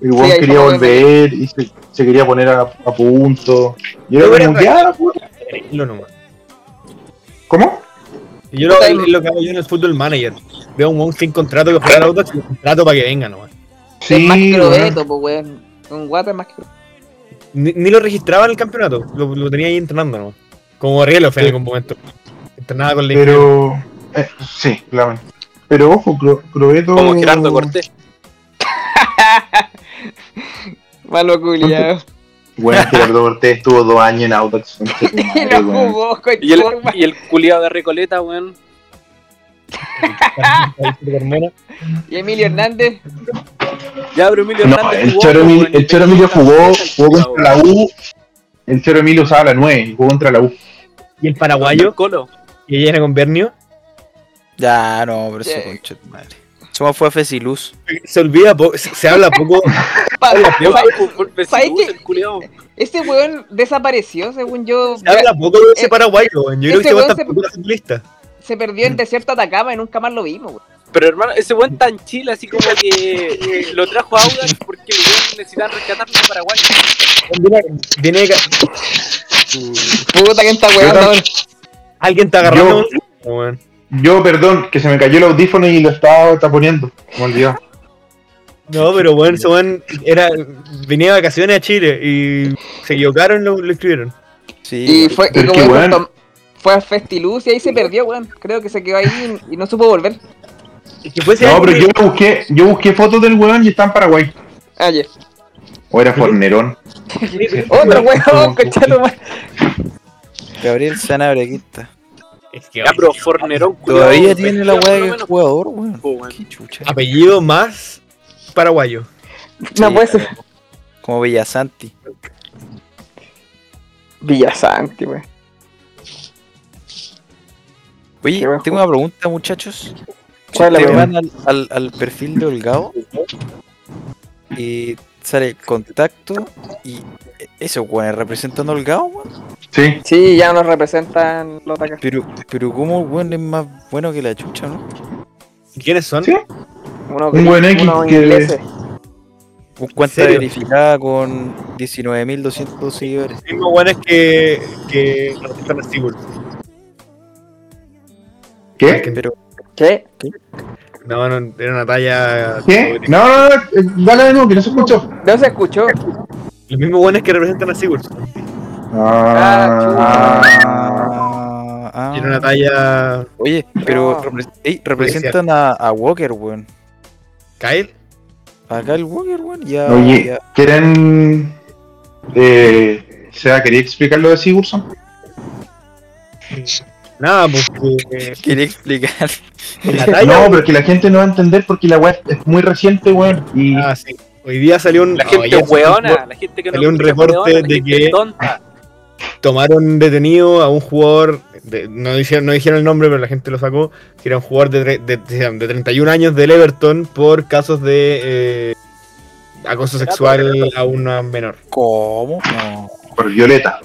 [SPEAKER 3] el weón
[SPEAKER 1] Sí,
[SPEAKER 3] quería volver y se, se quería poner a, a punto. Y era como,
[SPEAKER 8] era
[SPEAKER 3] ya, puta.
[SPEAKER 8] Lo nomás.
[SPEAKER 3] ¿Cómo?
[SPEAKER 8] Y yo lo, es lo que hago yo en el fútbol manager. Veo un weón sin contrato que juega Audax y lo contrato para que venga nomás.
[SPEAKER 1] es más que pues, weón. Un guata más que
[SPEAKER 8] Ni, ni lo registraba en el campeonato, lo, lo tenía ahí entrenando nomás. Como Rielo en algún momento. Entrenaba con la
[SPEAKER 3] Pero, eh, sí, claro. Pero ojo, Cro- Crobeto.
[SPEAKER 9] Como Gerardo Cortés.
[SPEAKER 1] Malo culiado.
[SPEAKER 3] Bueno, Gerardo Cortés estuvo dos años en Audax.
[SPEAKER 1] no jugó,
[SPEAKER 9] Y el, y el culiado de Recoleta, weón.
[SPEAKER 1] Y Emilio Hernández.
[SPEAKER 9] Ya, pero Emilio
[SPEAKER 3] No,
[SPEAKER 9] Hernández
[SPEAKER 3] el
[SPEAKER 9] jugó,
[SPEAKER 3] Choro, Emilio, el Choro Emilio jugó, jugó contra la U. El Choro Emilio usaba la 9 y jugó contra la U.
[SPEAKER 8] Y el paraguayo,
[SPEAKER 9] Colo.
[SPEAKER 8] que llena con Bernio.
[SPEAKER 4] Ya, no, pero eso concha madre. Eso fue a Fesiluz.
[SPEAKER 8] Se olvida, se, se habla poco.
[SPEAKER 1] Ese weón desapareció, según yo.
[SPEAKER 8] Se habla poco de ese
[SPEAKER 1] Eh,
[SPEAKER 8] paraguayo, weón. Yo creo que
[SPEAKER 1] ese
[SPEAKER 8] ese weón
[SPEAKER 1] weón se-
[SPEAKER 8] era.
[SPEAKER 1] Se perdió en desierto de Atacama y nunca más lo vimos, weón.
[SPEAKER 9] Pero hermano, ese weón tan chile, así como que lo trajo a Audax porque el weón necesitaban rescatarlo de Paraguay.
[SPEAKER 8] Viene, viene de ca-
[SPEAKER 1] Puta que está weón.
[SPEAKER 8] alguien está agarrando. weón.
[SPEAKER 3] Yo, perdón, que se me cayó el audífono y lo estaba taponiendo. Me olvidó.
[SPEAKER 8] No, pero bueno, ese weón era, venía de vacaciones a Chile y se equivocaron y lo, lo escribieron.
[SPEAKER 4] Sí,
[SPEAKER 1] Y fue, y
[SPEAKER 3] Pero
[SPEAKER 1] como fue a Festiluz y ahí se perdió, weón. Creo que se quedó ahí y, y no supo volver.
[SPEAKER 8] Que
[SPEAKER 3] No, pero yo busqué, yo busqué fotos del weón y está en Paraguay.
[SPEAKER 1] Ah, ya.
[SPEAKER 3] O era Fornerón.
[SPEAKER 1] Otro weón, conchato, weón.
[SPEAKER 4] Gabriel Sanabrequista.
[SPEAKER 8] es que
[SPEAKER 9] Ya, pero Fornerón, culiao,
[SPEAKER 4] Todavía tiene la weá
[SPEAKER 9] menos,
[SPEAKER 4] jugador, weón. Qué chucha.
[SPEAKER 8] apellido más paraguayo.
[SPEAKER 1] No
[SPEAKER 4] Sí,
[SPEAKER 1] puede ser.
[SPEAKER 4] Como Villasanti.
[SPEAKER 1] Villasanti, weón.
[SPEAKER 4] Oye, tengo una pregunta, muchachos. Si
[SPEAKER 1] ¿Cuál es
[SPEAKER 4] van al, al, al perfil de Holgado y sale contacto y eso, weón, representando a Holgado, weón.
[SPEAKER 3] Sí.
[SPEAKER 1] Sí, ya nos representan los de acá.
[SPEAKER 4] Pero, pero ¿cómo el weón es más bueno que la chucha, no?
[SPEAKER 8] ¿Y ¿Quiénes son?
[SPEAKER 3] Sí.
[SPEAKER 1] Uno
[SPEAKER 3] Un buen X que-.
[SPEAKER 4] Un cuenta
[SPEAKER 8] serio?
[SPEAKER 4] verificada con 19.200 seguidores.
[SPEAKER 8] Los mismos buenos que, que representan a Sigurd.
[SPEAKER 3] ¿Qué?
[SPEAKER 4] Pero,
[SPEAKER 1] ¿Qué?
[SPEAKER 8] No, no, era una talla.
[SPEAKER 3] ¿Qué? No, no, no, eh, dale de nuevo, que no se escuchó.
[SPEAKER 1] No se escuchó.
[SPEAKER 8] Los mismos buenos que representan a Sigurd.
[SPEAKER 3] Ah,
[SPEAKER 4] ah, ah.
[SPEAKER 8] Era una talla.
[SPEAKER 4] Oye, pero
[SPEAKER 1] No.
[SPEAKER 4] repre- ey, representan a, a Walker, weón.
[SPEAKER 8] Kyle.
[SPEAKER 4] Acá el Walker, weón. Ya,
[SPEAKER 3] Oye,
[SPEAKER 4] ya.
[SPEAKER 3] ¿quieren. Eh, sea, ¿quería explicar lo de Sigurdsson?
[SPEAKER 8] Nada, porque.
[SPEAKER 4] Quería explicar.
[SPEAKER 8] La talla.
[SPEAKER 3] No, pero que la gente no va a entender porque la web es muy reciente, weón. Y
[SPEAKER 8] Ah, sí. Hoy día salió un.
[SPEAKER 9] La
[SPEAKER 8] no,
[SPEAKER 9] gente
[SPEAKER 8] un
[SPEAKER 9] weona, la gente que no
[SPEAKER 8] salió un reporte
[SPEAKER 9] weona,
[SPEAKER 8] de que-
[SPEAKER 9] tonta.
[SPEAKER 8] tomaron detenido a un jugador, de- no, dijeron, no dijeron el nombre, pero la gente lo sacó, que era un jugador de, tre- de, de- de 31 años del Everton por casos de eh, acoso sexual a una menor.
[SPEAKER 4] ¿Cómo? No.
[SPEAKER 3] por Violeta.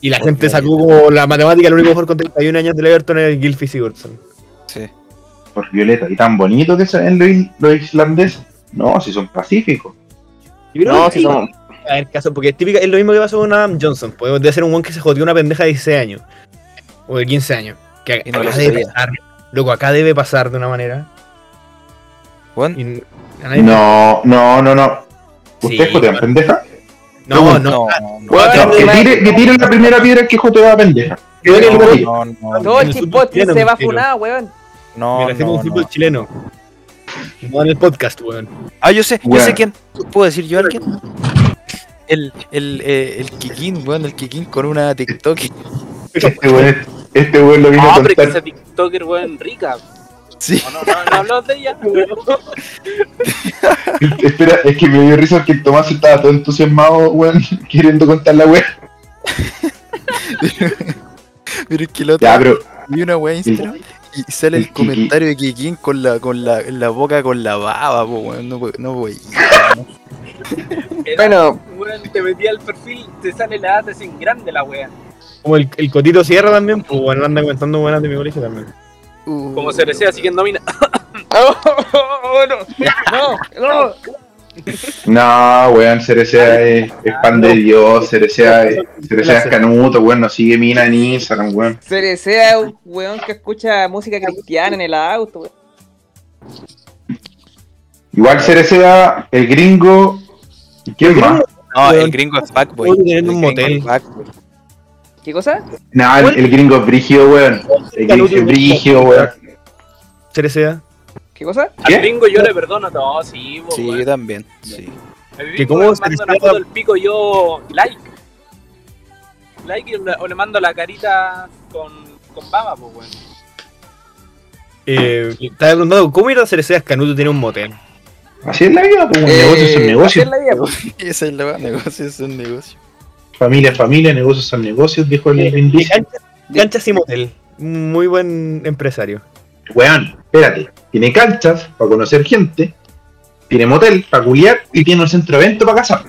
[SPEAKER 8] Y la gente sacó como la matemática, el único jugador con 31 años del Everton era el Gylfi Sigurdsson.
[SPEAKER 4] Sí.
[SPEAKER 3] Por Violeta. Y tan bonito que son los, los islandeses. No, si son pacíficos.
[SPEAKER 8] Yo creo
[SPEAKER 1] No,
[SPEAKER 8] que
[SPEAKER 1] si somos.
[SPEAKER 8] A ver, caso, porque es típica, es lo mismo que pasó con Adam Johnson. Puede debe ser un one que se jodió una pendeja de 16 años. O de 15 años. Que
[SPEAKER 4] no
[SPEAKER 8] acá
[SPEAKER 4] lo
[SPEAKER 8] debe
[SPEAKER 4] sabía.
[SPEAKER 8] pasar. Loco, acá debe pasar de una manera. Nadie-
[SPEAKER 3] No, no, no, no.
[SPEAKER 8] Sí,
[SPEAKER 3] ¿Ustedes jotean
[SPEAKER 8] bueno.
[SPEAKER 3] pendeja?
[SPEAKER 8] No, no.
[SPEAKER 4] no, no.
[SPEAKER 8] Bueno,
[SPEAKER 3] No, que tire, que tire la primera piedra que pendeja.
[SPEAKER 8] Creo que el
[SPEAKER 3] No,
[SPEAKER 4] No, no,
[SPEAKER 1] el
[SPEAKER 8] el fútbol
[SPEAKER 1] chipot
[SPEAKER 8] chileno,
[SPEAKER 1] se va
[SPEAKER 8] mentira.
[SPEAKER 1] funado, weón.
[SPEAKER 4] no,
[SPEAKER 8] me refiero a
[SPEAKER 4] no,
[SPEAKER 8] un fútbol
[SPEAKER 4] no.
[SPEAKER 8] chileno. No en el podcast, weón.
[SPEAKER 4] Ah, yo sé, yo sé quién. ¿Puedo decir yo a alguien? El, el, eh, el Kikín, weón, el Kikín con una TikTok.
[SPEAKER 3] Este weón, este weón lo vino
[SPEAKER 9] No,
[SPEAKER 3] a
[SPEAKER 9] pero es que
[SPEAKER 3] contar.
[SPEAKER 9] esa TikToker, weón, rica.
[SPEAKER 4] Sí.
[SPEAKER 9] No, no, no, no hablamos de ella.
[SPEAKER 3] Espera, es que me dio risa porque el Tomás estaba todo entusiasmado, weón, queriendo contar la weá.
[SPEAKER 4] Pero es que el otro
[SPEAKER 3] Ya, pero
[SPEAKER 4] vi una weá en Instagram y sale
[SPEAKER 3] el
[SPEAKER 4] comentario de Kikín con la, con la, la boca con la baba, po, weón. No, no voy.
[SPEAKER 1] Bueno,
[SPEAKER 9] Weón, te metí al perfil, te sale la data sin grande la wea.
[SPEAKER 8] Como el, el Cotito Sierra también, pues bueno, anda comentando buenas de mi colegio también.
[SPEAKER 9] Como se desea siguiendo mina.
[SPEAKER 1] Oh, oh, no, no, no.
[SPEAKER 3] no, weón, Cerecea es, es pan de Dios, Cerecea es, Cerecea es canuto, weón, no sigue mina en Instagram, weón.
[SPEAKER 1] Cerecea es un weón que escucha música cristiana en el auto, weón.
[SPEAKER 3] Igual Cerecea, el gringo, ¿y quién más?
[SPEAKER 4] No, el gringo es El
[SPEAKER 8] un motel.
[SPEAKER 4] es fuckboy.
[SPEAKER 1] ¿Qué cosa?
[SPEAKER 3] No, el, el gringo es brígido, weón. El gringo es brígido, weón.
[SPEAKER 8] Cerecea.
[SPEAKER 1] ¿Qué cosa?
[SPEAKER 9] Al
[SPEAKER 3] ¿Qué?
[SPEAKER 9] gringo yo le perdono todo, sí, bo,
[SPEAKER 4] Sí, yo también. Sí.
[SPEAKER 8] Que cómo
[SPEAKER 9] le mando una foto del pico yo like. Like y le- o le mando la carita con, con baba, pues weón.
[SPEAKER 8] Eh, estaba preguntando, ¿cómo ir a hacer ese Canuto tiene un motel?
[SPEAKER 3] Así es la vida, pues,
[SPEAKER 1] Eh,
[SPEAKER 3] negocios son
[SPEAKER 1] así
[SPEAKER 3] negocios.
[SPEAKER 1] es la vida, pues.
[SPEAKER 4] Esa es la negocio, es un negocio.
[SPEAKER 3] Familia es familia, negocios son negocios, dijo el Diesel.
[SPEAKER 8] Canchas, Canchas y motel. Muy buen empresario.
[SPEAKER 3] Weón, espérate. Tiene canchas para conocer gente, tiene motel para culiar y tiene un centro de evento para casar.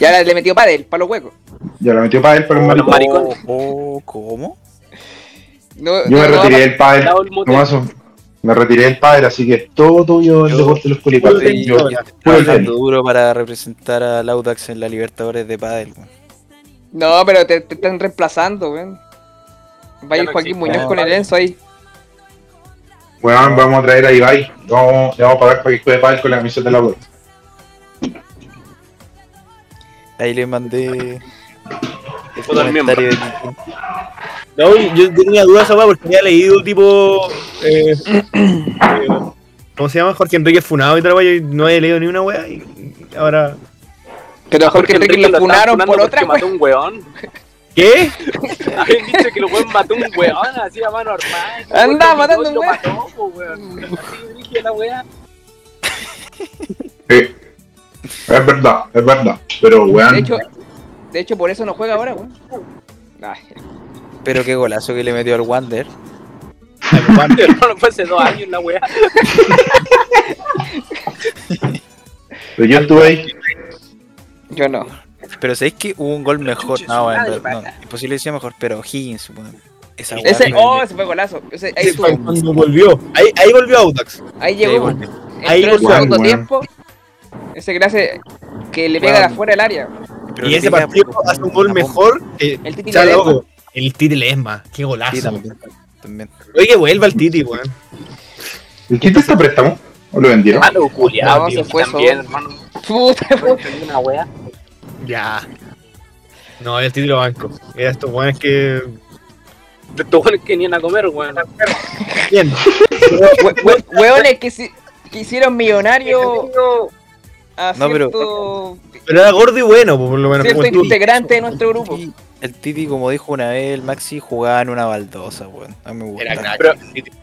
[SPEAKER 1] Y ahora le metió pádel, para los huecos.
[SPEAKER 3] Ya lo metió para él, para el
[SPEAKER 9] Para los
[SPEAKER 3] maricón.
[SPEAKER 9] maricones.
[SPEAKER 4] Oh, ¿Cómo?
[SPEAKER 1] No,
[SPEAKER 3] Yo me
[SPEAKER 1] no,
[SPEAKER 3] retiré del pádel. Tomaso. Me retiré del pádel, así que es todo tuyo el
[SPEAKER 4] Yo-
[SPEAKER 3] deporte de los culipates.
[SPEAKER 4] Sí,
[SPEAKER 3] Yo-
[SPEAKER 4] yo-
[SPEAKER 3] tenis.
[SPEAKER 4] duro para representar al Audax en la Libertadores de Padel. weón.
[SPEAKER 1] No, pero te, te están reemplazando, weón. Va a ir
[SPEAKER 9] Ya no
[SPEAKER 1] Joaquín
[SPEAKER 9] existe.
[SPEAKER 1] Muñoz con el Enzo ahí.
[SPEAKER 3] Weón, vamos a traer a Ibai. Vamos, le vamos a pagar para que juegue pádel con la camiseta de la web.
[SPEAKER 4] Ahí le mandé el comentario de.
[SPEAKER 8] No, yo tenía dudas esa weá porque había leído tipo. eh, eh, ¿Cómo se llama? Jorge Enrique Funado y tal, y no había leído ni una weá. Y ahora.
[SPEAKER 1] Pero a Jorge Enrique lo
[SPEAKER 9] estaban
[SPEAKER 1] funaron por
[SPEAKER 9] porque
[SPEAKER 1] otra,
[SPEAKER 9] mató
[SPEAKER 1] weón.
[SPEAKER 9] un weón.
[SPEAKER 8] ¿Qué?
[SPEAKER 9] Habían dicho que el weón mató un weón así a mano armada. lo
[SPEAKER 1] matando un
[SPEAKER 9] lo
[SPEAKER 1] weón.
[SPEAKER 9] mató, po, weón. Así dije la weá.
[SPEAKER 3] Sí. Es verdad, es verdad. Pero, weón.
[SPEAKER 1] De hecho, de hecho, por eso no juega ahora, weón. Ay,
[SPEAKER 4] Pero qué golazo que le metió al Wander.
[SPEAKER 9] Hermano, fue hace dos años la weá.
[SPEAKER 3] pero yo estuve ahí.
[SPEAKER 1] Yo no.
[SPEAKER 4] Pero sabéis que hubo un gol mejor. No, bueno, no, imposible decía mejor, pero Higgins, weón. Esa
[SPEAKER 1] Ese, oh, ese fue golazo. Ese, ahí.
[SPEAKER 8] Cuando volvió. Ahí, ahí volvió Audax.
[SPEAKER 1] Ahí
[SPEAKER 4] Ahí
[SPEAKER 1] llegó.
[SPEAKER 4] volvió.
[SPEAKER 1] Entró
[SPEAKER 8] Ahí
[SPEAKER 1] en el
[SPEAKER 8] volvió,
[SPEAKER 1] segundo
[SPEAKER 3] weón.
[SPEAKER 1] tiempo. Ese que hace que le pega de afuera del área.
[SPEAKER 4] Pero
[SPEAKER 8] y ese partido
[SPEAKER 4] por-
[SPEAKER 8] hace un gol mejor que.
[SPEAKER 1] El Titi
[SPEAKER 8] ojo, El Titi Lesma. Qué
[SPEAKER 4] Sí,
[SPEAKER 8] golazo.
[SPEAKER 4] también. también.
[SPEAKER 8] Oye, que vuelva el Titi, weón.
[SPEAKER 3] ¿El Tito está a préstamo? ¿O lo vendieron?
[SPEAKER 9] Hermano, culiado,
[SPEAKER 1] No, se fue
[SPEAKER 9] también, hermano.
[SPEAKER 1] Puta,
[SPEAKER 9] una weá.
[SPEAKER 8] Ya. No, el Titi lo banco. Era estos weones que.
[SPEAKER 9] De estos weones que ni a comer, weón.
[SPEAKER 8] Bien.
[SPEAKER 1] we- we- Weones que, si- que hicieron millonario a
[SPEAKER 4] No, pero-
[SPEAKER 1] cierto,
[SPEAKER 8] Pero era gordo y bueno, por lo menos.
[SPEAKER 1] cierto integrante de nuestro grupo.
[SPEAKER 4] El Titi, como dijo una vez el Maxi, jugaba en una baldosa, weón. A mí me gusta.
[SPEAKER 8] Era.
[SPEAKER 9] Pero,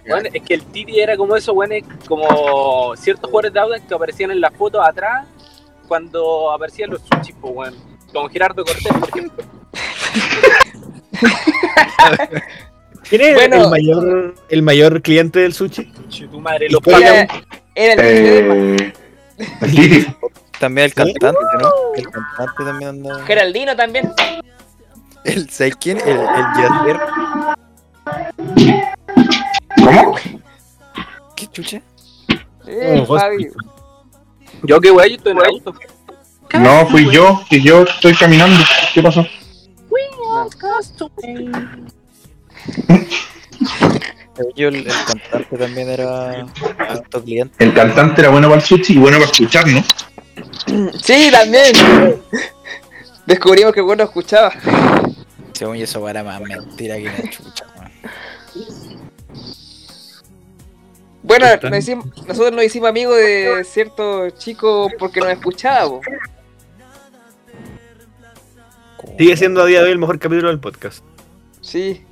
[SPEAKER 9] weón, es que el Titi era como esos weones, como ciertos jugadores de Audax que aparecían en las fotos atrás cuando aparecían los sushis, pues, weón. Como Gerardo Cortés, por ejemplo.
[SPEAKER 8] ¿Quién es
[SPEAKER 1] Bueno.
[SPEAKER 8] el, mayor, el mayor cliente del sushi?
[SPEAKER 9] Tu madre, los.
[SPEAKER 1] Era, era el.
[SPEAKER 3] Eh.
[SPEAKER 4] También el cantante, ¿no? El cantante también anda.
[SPEAKER 1] Geraldino también.
[SPEAKER 4] El, ¿Sabes quién? El, el Yacer.
[SPEAKER 3] ¿Cómo?
[SPEAKER 4] ¿Qué chucha?
[SPEAKER 1] Eh,
[SPEAKER 8] Oh,
[SPEAKER 1] Fabi.
[SPEAKER 9] Yo qué weón, yo estoy en el auto.
[SPEAKER 3] No, fui yo, que yo estoy caminando. ¿Qué pasó?
[SPEAKER 4] Yo, el, el cantante también era alto cliente.
[SPEAKER 3] El cantante era bueno para el sushi y bueno para escuchar, ¿no?
[SPEAKER 1] Sí, también. Descubrimos que bueno escuchaba.
[SPEAKER 4] Según yo, eso era más mentira que la chucha,
[SPEAKER 1] Bueno, nos hicimos- nosotros nos hicimos amigos de cierto chico porque nos escuchaba. po.
[SPEAKER 8] Sigue siendo a día de hoy el mejor capítulo del podcast.
[SPEAKER 1] Sí.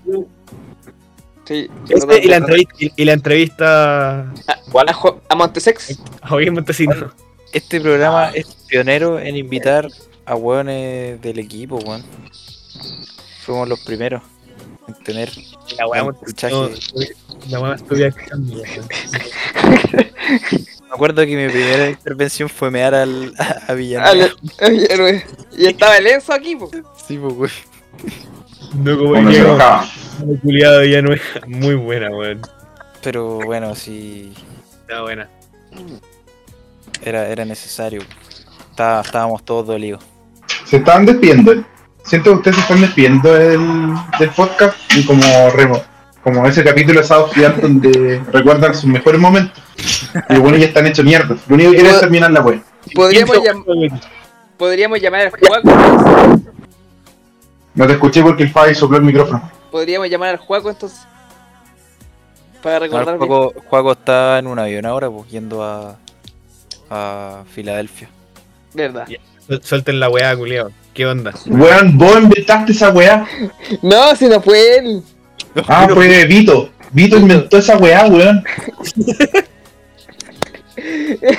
[SPEAKER 1] Sí.
[SPEAKER 8] Este y la entrevista, y, y la entrevista
[SPEAKER 1] A, Jo- a Montesex.
[SPEAKER 8] a Joaquín Montesino.
[SPEAKER 4] Este programa es pionero en invitar a hueones del equipo, weón. Fuimos los primeros tener
[SPEAKER 8] La weá. La weá.
[SPEAKER 4] Me acuerdo que mi primera intervención fue mear al, a Villanueva.
[SPEAKER 1] Al héroe. y estaba el Enzo aquí, po.
[SPEAKER 4] Sí, pues, weón.
[SPEAKER 8] No como Diego, culiado es muy buena, weón.
[SPEAKER 4] Pero bueno, sí,
[SPEAKER 8] Está buena.
[SPEAKER 4] era, era necesario. Estaba- estábamos todos dolidos.
[SPEAKER 3] Se estaban despidiendo. Siento que ustedes se están despidiendo del, del podcast y como remo, como ese capítulo de South donde recuerdan sus mejores momentos. Y bueno, ya están hechos mierda. Lo único que quieren es terminar la web.
[SPEAKER 1] Podríamos, llamar al Juaco.
[SPEAKER 3] No te escuché porque el Fabi sopló el micrófono.
[SPEAKER 1] Podríamos llamar al Juaco entonces. Para recordar.
[SPEAKER 4] Juaco, Juaco está en un avión ahora, pues, yendo a, a Filadelfia.
[SPEAKER 10] Verdad.
[SPEAKER 8] Suelten la weá, culiao. ¿Qué onda?
[SPEAKER 3] Weón, vos inventaste esa weá.
[SPEAKER 10] No, si no fue él.
[SPEAKER 3] Ah, fue Vito. Vito inventó esa weá, weón.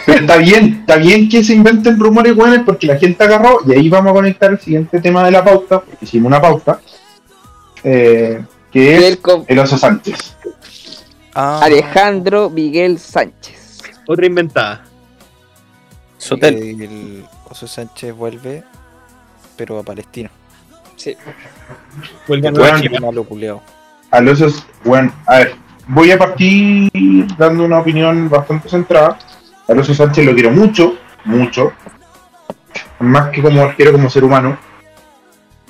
[SPEAKER 3] Pero está bien, está bien que se inventen rumores weones porque la gente agarró y ahí vamos a conectar el siguiente tema de la pauta, porque hicimos una pauta, eh, que es
[SPEAKER 10] El
[SPEAKER 3] oso Sánchez.
[SPEAKER 4] Ah,
[SPEAKER 10] Alejandro Miguel Sánchez.
[SPEAKER 8] Otra inventada.
[SPEAKER 4] Sotel. El Oso Sánchez vuelve, pero a Palestina.
[SPEAKER 10] Sí.
[SPEAKER 8] Vuelve a.
[SPEAKER 3] Al oso, bueno, a ver, voy a partir dando una opinión bastante centrada. Al oso Sánchez lo quiero mucho, mucho, más que como arquero, como ser humano.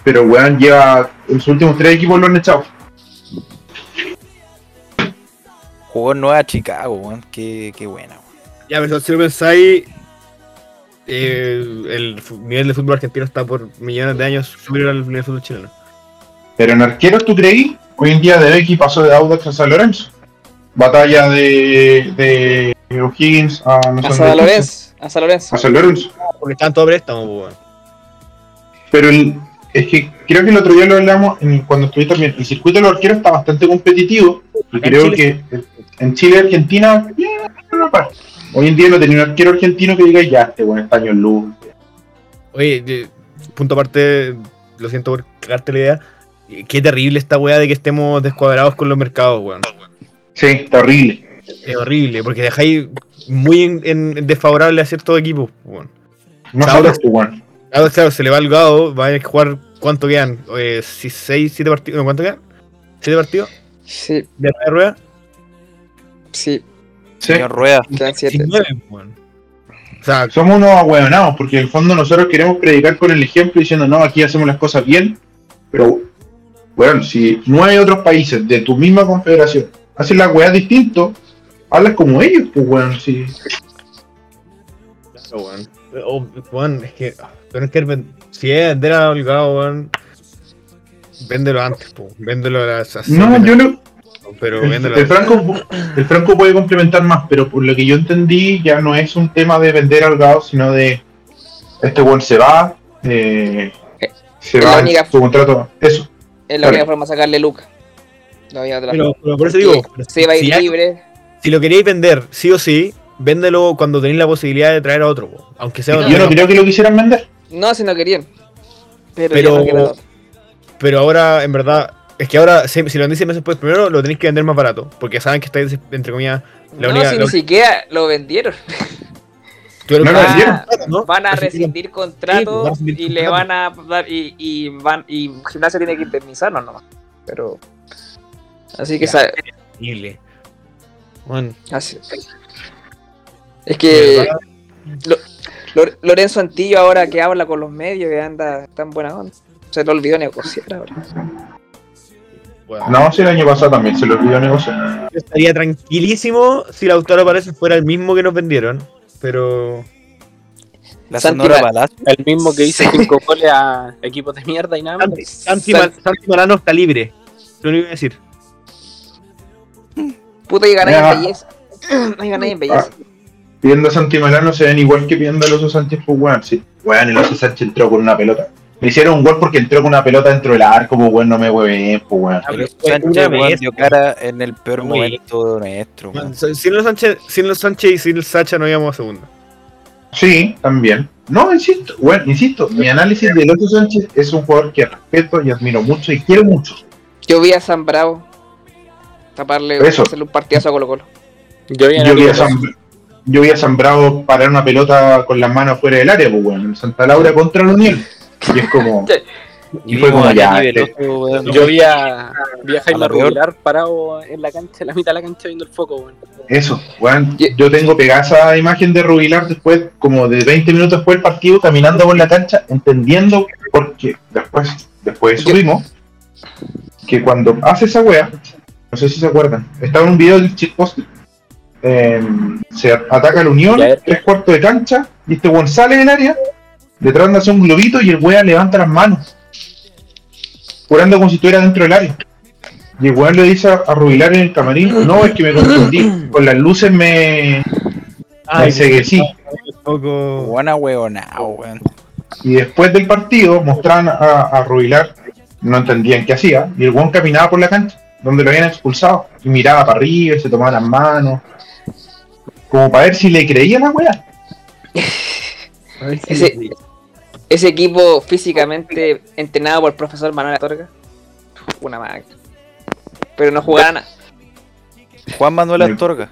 [SPEAKER 3] Pero weón lleva, en sus últimos tres equipos lo han echado.
[SPEAKER 4] Jugó en Nueva Chicago, weón. Qué, qué buena, weón.
[SPEAKER 8] Ya, pero si lo pensáis, eh, el nivel de fútbol argentino está por millones de años superior al nivel de fútbol chileno.
[SPEAKER 3] Pero en arqueros, ¿tú creí? Hoy en día De Becky pasó de Audax a San Lorenzo. Batalla de, de O'Higgins a, no sé
[SPEAKER 10] A San. Lorenzo. A San Lorenzo.
[SPEAKER 3] a San Lorenzo.
[SPEAKER 8] Porque estaban todos préstamos, pues.
[SPEAKER 3] Pero el- es que creo que el otro día lo hablamos en- cuando estuviste también. El circuito de los arqueros está bastante competitivo. Y creo
[SPEAKER 8] Chile
[SPEAKER 3] que en Chile y Argentina, no. Hoy en día no tenía un arquero argentino que diga ya, este buen estaño en luz.
[SPEAKER 8] Oye, punto aparte, lo siento por cagarte la idea. Qué terrible esta weá de que estemos descuadrados con los mercados, weón.
[SPEAKER 3] Sí, está horrible.
[SPEAKER 8] Es horrible, porque dejáis muy en, en- desfavorable a ciertos equipos, weón.
[SPEAKER 3] No sabes tú, weón.
[SPEAKER 8] Claro, claro, se le va el gado, va a jugar, ¿cuánto quedan? Eh, si- seis, siete partidos, ¿cuánto quedan? ¿Siete partidos?
[SPEAKER 10] Sí,
[SPEAKER 8] ¿De la rueda?
[SPEAKER 10] sí.
[SPEAKER 3] Sí.
[SPEAKER 4] Señor Rueda.
[SPEAKER 10] Quedan siete.
[SPEAKER 8] 19, weón. O sea,
[SPEAKER 3] Somos unos ahueonados, porque en el fondo nosotros queremos predicar con el ejemplo diciendo, no, aquí hacemos las cosas bien, pero, bueno, si no hay otros países de tu misma confederación hacen las weas distinto, hablas como ellos, pues, weón, sí.
[SPEAKER 8] Claro, weón. O, weón, es que. Pero es que ven- si es vender a Holgado, weón. Véndelo antes, po. Véndelo a las.
[SPEAKER 3] No, yo lo,
[SPEAKER 8] Pero
[SPEAKER 3] el, Franco, el Franco puede complementar más, pero por lo que yo entendí, ya no es un tema de vender al gado, sino de este weón se va, eh, se
[SPEAKER 10] Es
[SPEAKER 3] va
[SPEAKER 10] única-
[SPEAKER 3] su contrato, eso.
[SPEAKER 10] Es la única forma de sacarle Luca. No.
[SPEAKER 8] Pero, pero por eso digo.
[SPEAKER 10] se va a ir
[SPEAKER 8] si, hay-
[SPEAKER 10] libre.
[SPEAKER 8] si lo queréis vender, sí o sí, véndelo cuando tenéis la posibilidad de traer a otro, po. Aunque sea otro.
[SPEAKER 3] Yo no creo que lo quisieran vender.
[SPEAKER 10] No, si no querían. Pero,
[SPEAKER 8] Pero-. Pero ahora, en verdad, es que ahora, si, si lo vendéis seis meses después, primero lo tenéis que vender más barato. Porque saben que estáis, entre comillas, la
[SPEAKER 10] No,
[SPEAKER 8] única.
[SPEAKER 10] si
[SPEAKER 8] la-
[SPEAKER 10] ni siquiera lo vendieron.
[SPEAKER 8] tú eres
[SPEAKER 3] No lo vendieron.
[SPEAKER 8] ¿no?
[SPEAKER 10] Van a rescindir
[SPEAKER 8] Sí,
[SPEAKER 10] contrato
[SPEAKER 8] van a rescindir
[SPEAKER 10] y le van a dar y, y van y gimnasia tiene que indemnizarnos nomás. Pero así que
[SPEAKER 8] Ya. Increíble. Bueno,
[SPEAKER 10] así- es que Lorenzo Antillo ahora que habla con los medios que anda tan buena onda. Se le olvidó negociar ahora.
[SPEAKER 8] Bueno.
[SPEAKER 3] No, si el año pasado también se lo olvidó negociar.
[SPEAKER 8] Yo estaría tranquilísimo si el autor aparece fuera el mismo que nos vendieron. Pero.
[SPEAKER 4] La
[SPEAKER 10] Santi
[SPEAKER 4] Sonora Palacio.
[SPEAKER 9] El mismo que hizo cinco goles a equipos de mierda y nada más.
[SPEAKER 8] Santi, Santi, Ma- Santi Marano está libre. Lo único que voy a decir.
[SPEAKER 10] Puta y
[SPEAKER 3] Ya.
[SPEAKER 10] en belleza. Ahí ganáis en belleza.
[SPEAKER 3] Pidiendo a Santi Malano se ven igual que pidiendo al Oso Sánchez, pues weón. Sí, weón, el Oso Sánchez entró con una pelota. Le hicieron un gol porque entró con una pelota dentro del arco, pues weón, no me hueven, pues weón.
[SPEAKER 4] Sánchez, weón, dio cara en el peor momento nuestro. weón.
[SPEAKER 8] Sin los Sánchez, sin los Sánchez y sin el Sacha no íbamos a segunda.
[SPEAKER 3] Sí, también. No, insisto, bueno, insisto, mi análisis del Oso Sánchez es un jugador que respeto y admiro mucho y quiero mucho.
[SPEAKER 10] Yo vi a San Bravo taparle,
[SPEAKER 3] Eso.
[SPEAKER 10] hacerle un partidazo a Colo Colo.
[SPEAKER 9] Yo vi a
[SPEAKER 3] Yo vi a, San, yo vi a San Bravo parar una pelota con las manos fuera del área, pues weón, en Santa Laura contra la Unión. Y es como. Y fue como
[SPEAKER 4] a
[SPEAKER 3] ya. Este-
[SPEAKER 4] Veloso, weón.
[SPEAKER 9] Yo vi a, vi a
[SPEAKER 4] A
[SPEAKER 9] Jaime
[SPEAKER 4] peor.
[SPEAKER 9] Rubilar parado en la cancha, en la mitad de la cancha viendo el foco, weón.
[SPEAKER 3] Eso, weón. Yo tengo pegada esa imagen de Rubilar después, como de 20 minutos después del partido, caminando por la cancha, entendiendo, porque después, después subimos, que cuando hace esa wea, no sé si se acuerdan, estaba en un video del shitpost, eh, se ataca a la Unión,
[SPEAKER 9] eh.
[SPEAKER 3] tres cuartos de cancha, y este weón sale del área, detrás de hace un globito y el wea levanta las manos, jurando como si estuviera dentro del área. Y el weón le dice a, a Rubilar en el camarín, no, es que me confundí, con las luces me, me
[SPEAKER 8] Ay,
[SPEAKER 3] cegué, sí.
[SPEAKER 8] poco.
[SPEAKER 4] Buena huevonao, weón.
[SPEAKER 3] Y después del partido mostraban a, a Rubilar, no entendían qué hacía, y el weón caminaba por la cancha, donde lo habían expulsado, y miraba para arriba, y se tomaba las manos, como para ver si le creía la weá.
[SPEAKER 8] A ver si-
[SPEAKER 1] Ese, ese equipo físicamente entrenado por el profesor Manuel Astorga. Una máquina. Pero no jugaba nada.
[SPEAKER 4] Juan Manuel Astorga.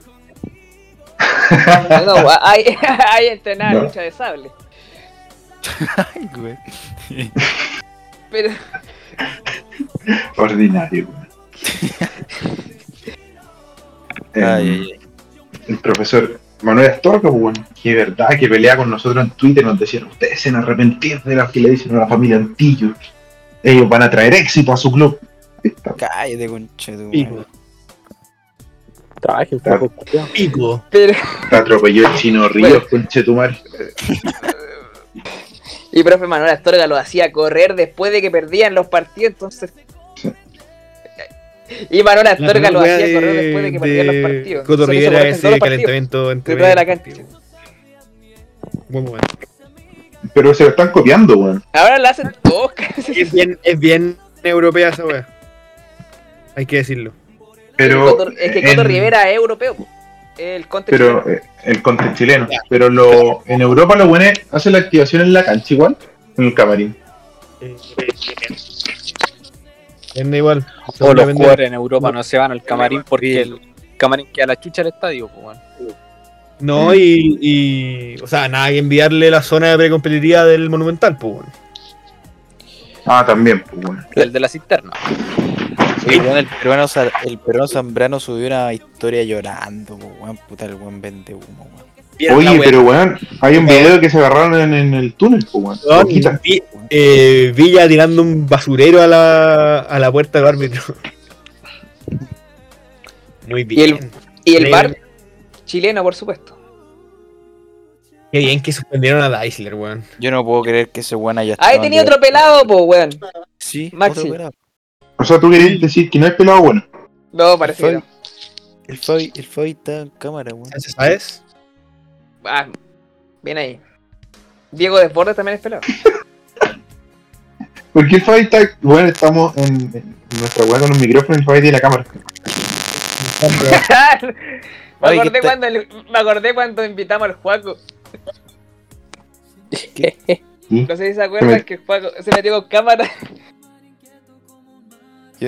[SPEAKER 1] No, hay, hay entrenado
[SPEAKER 3] No.
[SPEAKER 1] lucha de sable.
[SPEAKER 4] Ay, güey.
[SPEAKER 1] Pero
[SPEAKER 3] Ordinario.
[SPEAKER 4] Ay,
[SPEAKER 3] Em,
[SPEAKER 4] ay, ay.
[SPEAKER 3] el profesor Manuel Astorga, pues bueno, que verdad que pelea con nosotros en Twitter, nos decían, ustedes se van a arrepentir de lo que le dicen a la familia Antillo. Ellos van a traer éxito a su club.
[SPEAKER 4] Cállate, conchetu.
[SPEAKER 8] Pico.
[SPEAKER 11] Flaco, culiao.
[SPEAKER 8] Pico.
[SPEAKER 1] Pero,
[SPEAKER 3] Te atropelló el chino Ríos, conchetumar.
[SPEAKER 1] y profe Manuel Astorga lo hacía correr después de que perdían los partidos, entonces. Y Manuel Astorga lo hacía correr después de que perdían los partidos.
[SPEAKER 8] Coto
[SPEAKER 1] lo
[SPEAKER 8] Rivera ese calentamiento entre
[SPEAKER 1] de la cancha.
[SPEAKER 8] Buen momento.
[SPEAKER 3] Pero se lo están copiando, weón.
[SPEAKER 1] Ahora la hacen todos. casi.
[SPEAKER 8] Es bien, es bien europea esa wea. Hay que decirlo.
[SPEAKER 3] Pero,
[SPEAKER 1] Coto- es que Coto
[SPEAKER 3] en-
[SPEAKER 1] Rivera es europeo. po. El conte
[SPEAKER 3] pero
[SPEAKER 1] chileno.
[SPEAKER 3] eh, el content chileno. Pero lo, en Europa lo bueno es hace la activación en la cancha igual, en el camarín.
[SPEAKER 8] Es igual.
[SPEAKER 2] O los jugadores en Europa no se van al camarín porque el camarín queda a la chucha del estadio, pues, weón.
[SPEAKER 8] No, y, y. O sea, nada que enviarle la zona de precompetitiva del Monumental, pues. bueno.
[SPEAKER 3] Ah, también, pues bueno.
[SPEAKER 2] El de la cisterna.
[SPEAKER 4] Weón, el peruano, el peruano Zambrano subió una historia llorando, po, weón. Puta, el weón vende humo, weón.
[SPEAKER 3] Oye, pero weón, hay un video que se agarraron en, en el túnel, pues weón.
[SPEAKER 8] Vi- eh, Villa tirando un basurero a la, a la puerta del árbitro. Muy
[SPEAKER 1] Y
[SPEAKER 8] bien.
[SPEAKER 1] el, y el
[SPEAKER 8] Alegre.
[SPEAKER 1] bar chileno, por supuesto.
[SPEAKER 8] Qué bien que suspendieron a Deisler, weón.
[SPEAKER 4] Yo no puedo creer que ese weón haya
[SPEAKER 1] Ahí
[SPEAKER 4] estado
[SPEAKER 1] tenía
[SPEAKER 4] en-
[SPEAKER 1] otro pelado, po, weón.
[SPEAKER 4] Sí,
[SPEAKER 1] Maxi.
[SPEAKER 3] O sea, tú querías decir que no es pelado bueno.
[SPEAKER 1] No, parece que no.
[SPEAKER 4] El Fabi, el Fabi está en cámara, weón.
[SPEAKER 8] ¿Sabes?
[SPEAKER 1] Ah, bien ahí. Diego Desbordes también es pelado.
[SPEAKER 3] Porque el Fabi está, bueno, estamos en, en nuestra weá con los micrófonos y Fabi tiene la cámara.
[SPEAKER 1] me, acordé
[SPEAKER 4] ¿qué
[SPEAKER 1] cuando el- me acordé cuando invitamos al Juaco. No sé si se acuerdan
[SPEAKER 3] me-
[SPEAKER 1] que el Juaco se metió con cámara.